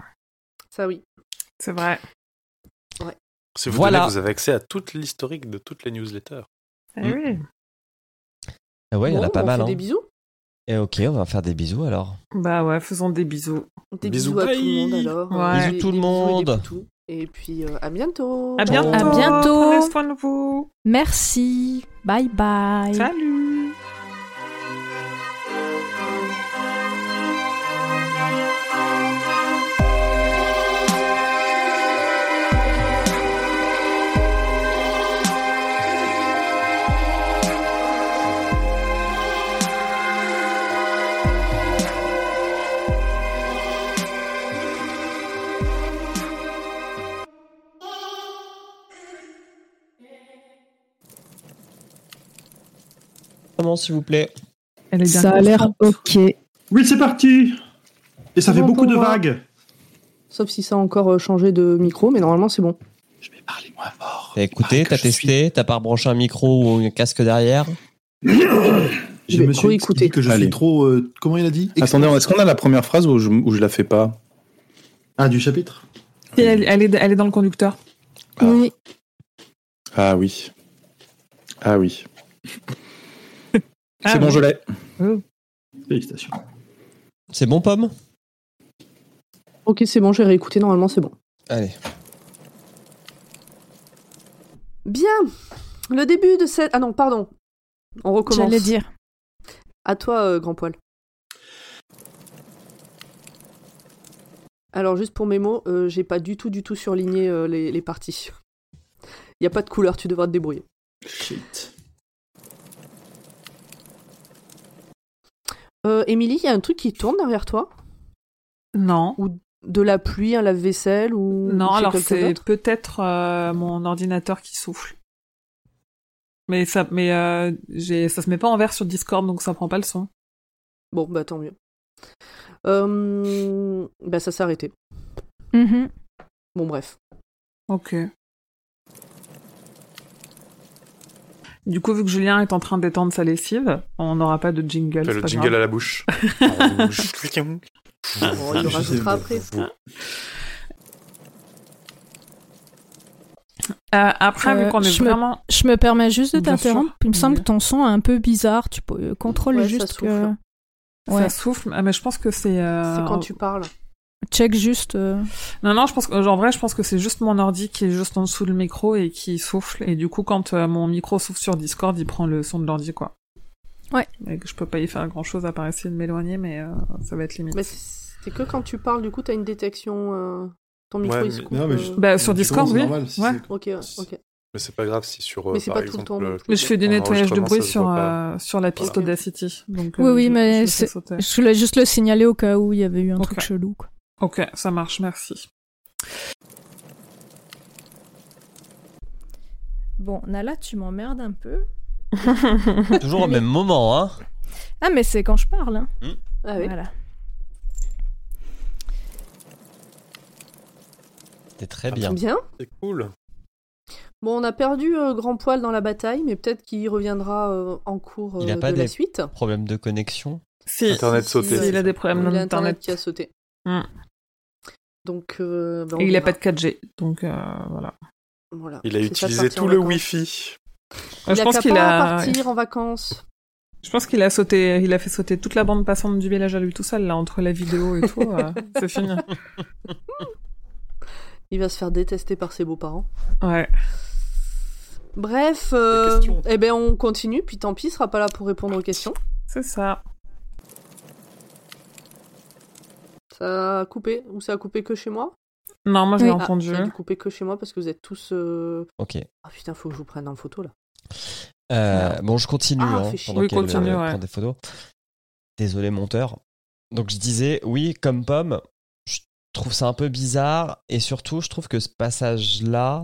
Ça, oui. c'est vrai. Si vous Voilà. donnez, vous avez accès à toute l'historique de toutes les newsletters. Eh Mm. oui. Ah ouais, il y en a Bon, pas on mal. fait hein. des bisous. Et ok, on va faire des bisous alors. Bah ouais, faisons des bisous. Des Bisous, bisous, à tout le monde alors. Ouais. Bisous tout le et monde. Et puis euh, à bientôt. À bientôt. À bientôt. Prenez soin de vous. Merci. Bye bye. Salut. S'il vous plaît Ça a l'air ok. Oui, c'est parti Et ça fait beaucoup de vagues. Sauf si ça a encore euh, changé de micro, mais normalement c'est bon. Je vais parler moins fort. T'as écouté, Pareil que t'as testé, t'as pas rebranché un micro ou un casque derrière Je me suis réécouter. dit que je Allez. suis trop... euh, comment il a dit Attendez, est-ce qu'on a la première phrase ou je, ou je la fais pas Ah, du chapitre Et elle, elle est, elle est dans le conducteur. Ah. Oui. Ah oui. Ah oui. Ah c'est bon, oui. je l'ai. Félicitations. C'est bon, Pomme? Ok, c'est bon, j'ai réécouté, normalement c'est bon. Allez. Bien Le début de cette... Ah non, pardon. On recommence. J'allais dire. À toi, euh, grand poil. Alors, juste pour mes mots, euh, j'ai pas du tout, du tout surligné euh, les, les parties. Il n'y a pas de couleur, tu devras te débrouiller. Shit. Euh, Émilie, il y a un truc qui tourne derrière toi? Non. De la pluie, un lave-vaisselle ou Non, alors c'est peut-être euh, mon ordinateur qui souffle. Mais ça, mais euh, j'ai, ça se met pas en vert sur Discord, donc ça prend pas le son. Bon, bah tant mieux. Euh, bah ça s'est arrêté. Mhm. Bon, bref. Ok. Du coup, vu que Julien est en train d'étendre sa lessive, on n'aura pas de jingle. Fais le pas jingle grave. à la bouche. Bon, il le rajoutera après. Euh, après, Euh, vu qu'on est je me- vraiment, Je me permets juste de t'interrompre. Il me semble Oui. que ton son est un peu bizarre. Tu peux contrôler Ouais, ça juste souffle. que. Ouais. ça souffle, mais je pense que c'est. euh, C'est quand tu parles. Check juste. euh, Non, non, je pense que, en vrai, je pense que c'est juste mon ordi qui est juste en dessous le micro et qui souffle. Et du coup, quand euh, mon micro souffle sur Discord, il prend le son de l'ordi, quoi. Ouais. Et que je peux pas y faire grand chose à part essayer de m'éloigner, mais euh, ça va être limite. Mais c'est que quand tu parles, du coup, t'as une détection. euh, Ton micro, Ouais, il se coupe. Non, mais euh, je- Bah, sur Discord, oui. normal, si Ouais. Ok, ouais, ok. Mais c'est pas grave si sur, euh, Mais c'est pas tout le temps le-. Mais je fais du nettoyage de bruit sur, euh, sur la piste Voilà. Audacity. Donc, Oui, euh, oui, je- mais je. Je voulais juste le signaler au cas où il y avait eu un truc chelou. Quoi. Ok, ça marche, merci. Bon, Nala, tu m'emmerdes un peu. Toujours au même moment, hein Ah, mais c'est quand je parle. Hein. Ah oui. Voilà. C'était très bien. Bien. C'est cool. Bon, on a perdu euh, Grand Poil dans la bataille, mais peut-être qu'il reviendra euh, en cours Il a euh, pas de la des- suite. Problème de connexion. Si, Internet Si, sauté. si, il a des problèmes Il a d'internet. Internet qui a sauté. Hmm. Donc, euh, ben, Et il a verra. pas de 4G, donc euh, voilà. Voilà. Il a utilisé tout le. Wi-Fi. Il je a pense qu'il a, partir en vacances. je pense qu'il a sauté, il a fait sauter toute la bande passante du village à lui tout seul là entre la vidéo et tout. euh, c'est fini. Il va se faire détester par ses beaux-parents. Ouais. Bref, euh, eh ben on continue, puis tant pis, il sera pas là pour répondre aux questions. C'est ça. Ça a coupé, ou ça a coupé que chez moi Non, moi je l'ai Oui. Ah, entendu. ça a dû couper que chez moi parce que vous êtes tous... euh, Ok. Ah putain, faut que je vous prenne en photo là. Euh, bon, je continue Ah, hein, pendant Oui, continue, euh, ouais. prend des photos. Désolé, monteur. Donc, je disais, oui, comme pomme, je trouve ça un peu bizarre. Et surtout, je trouve que ce passage-là,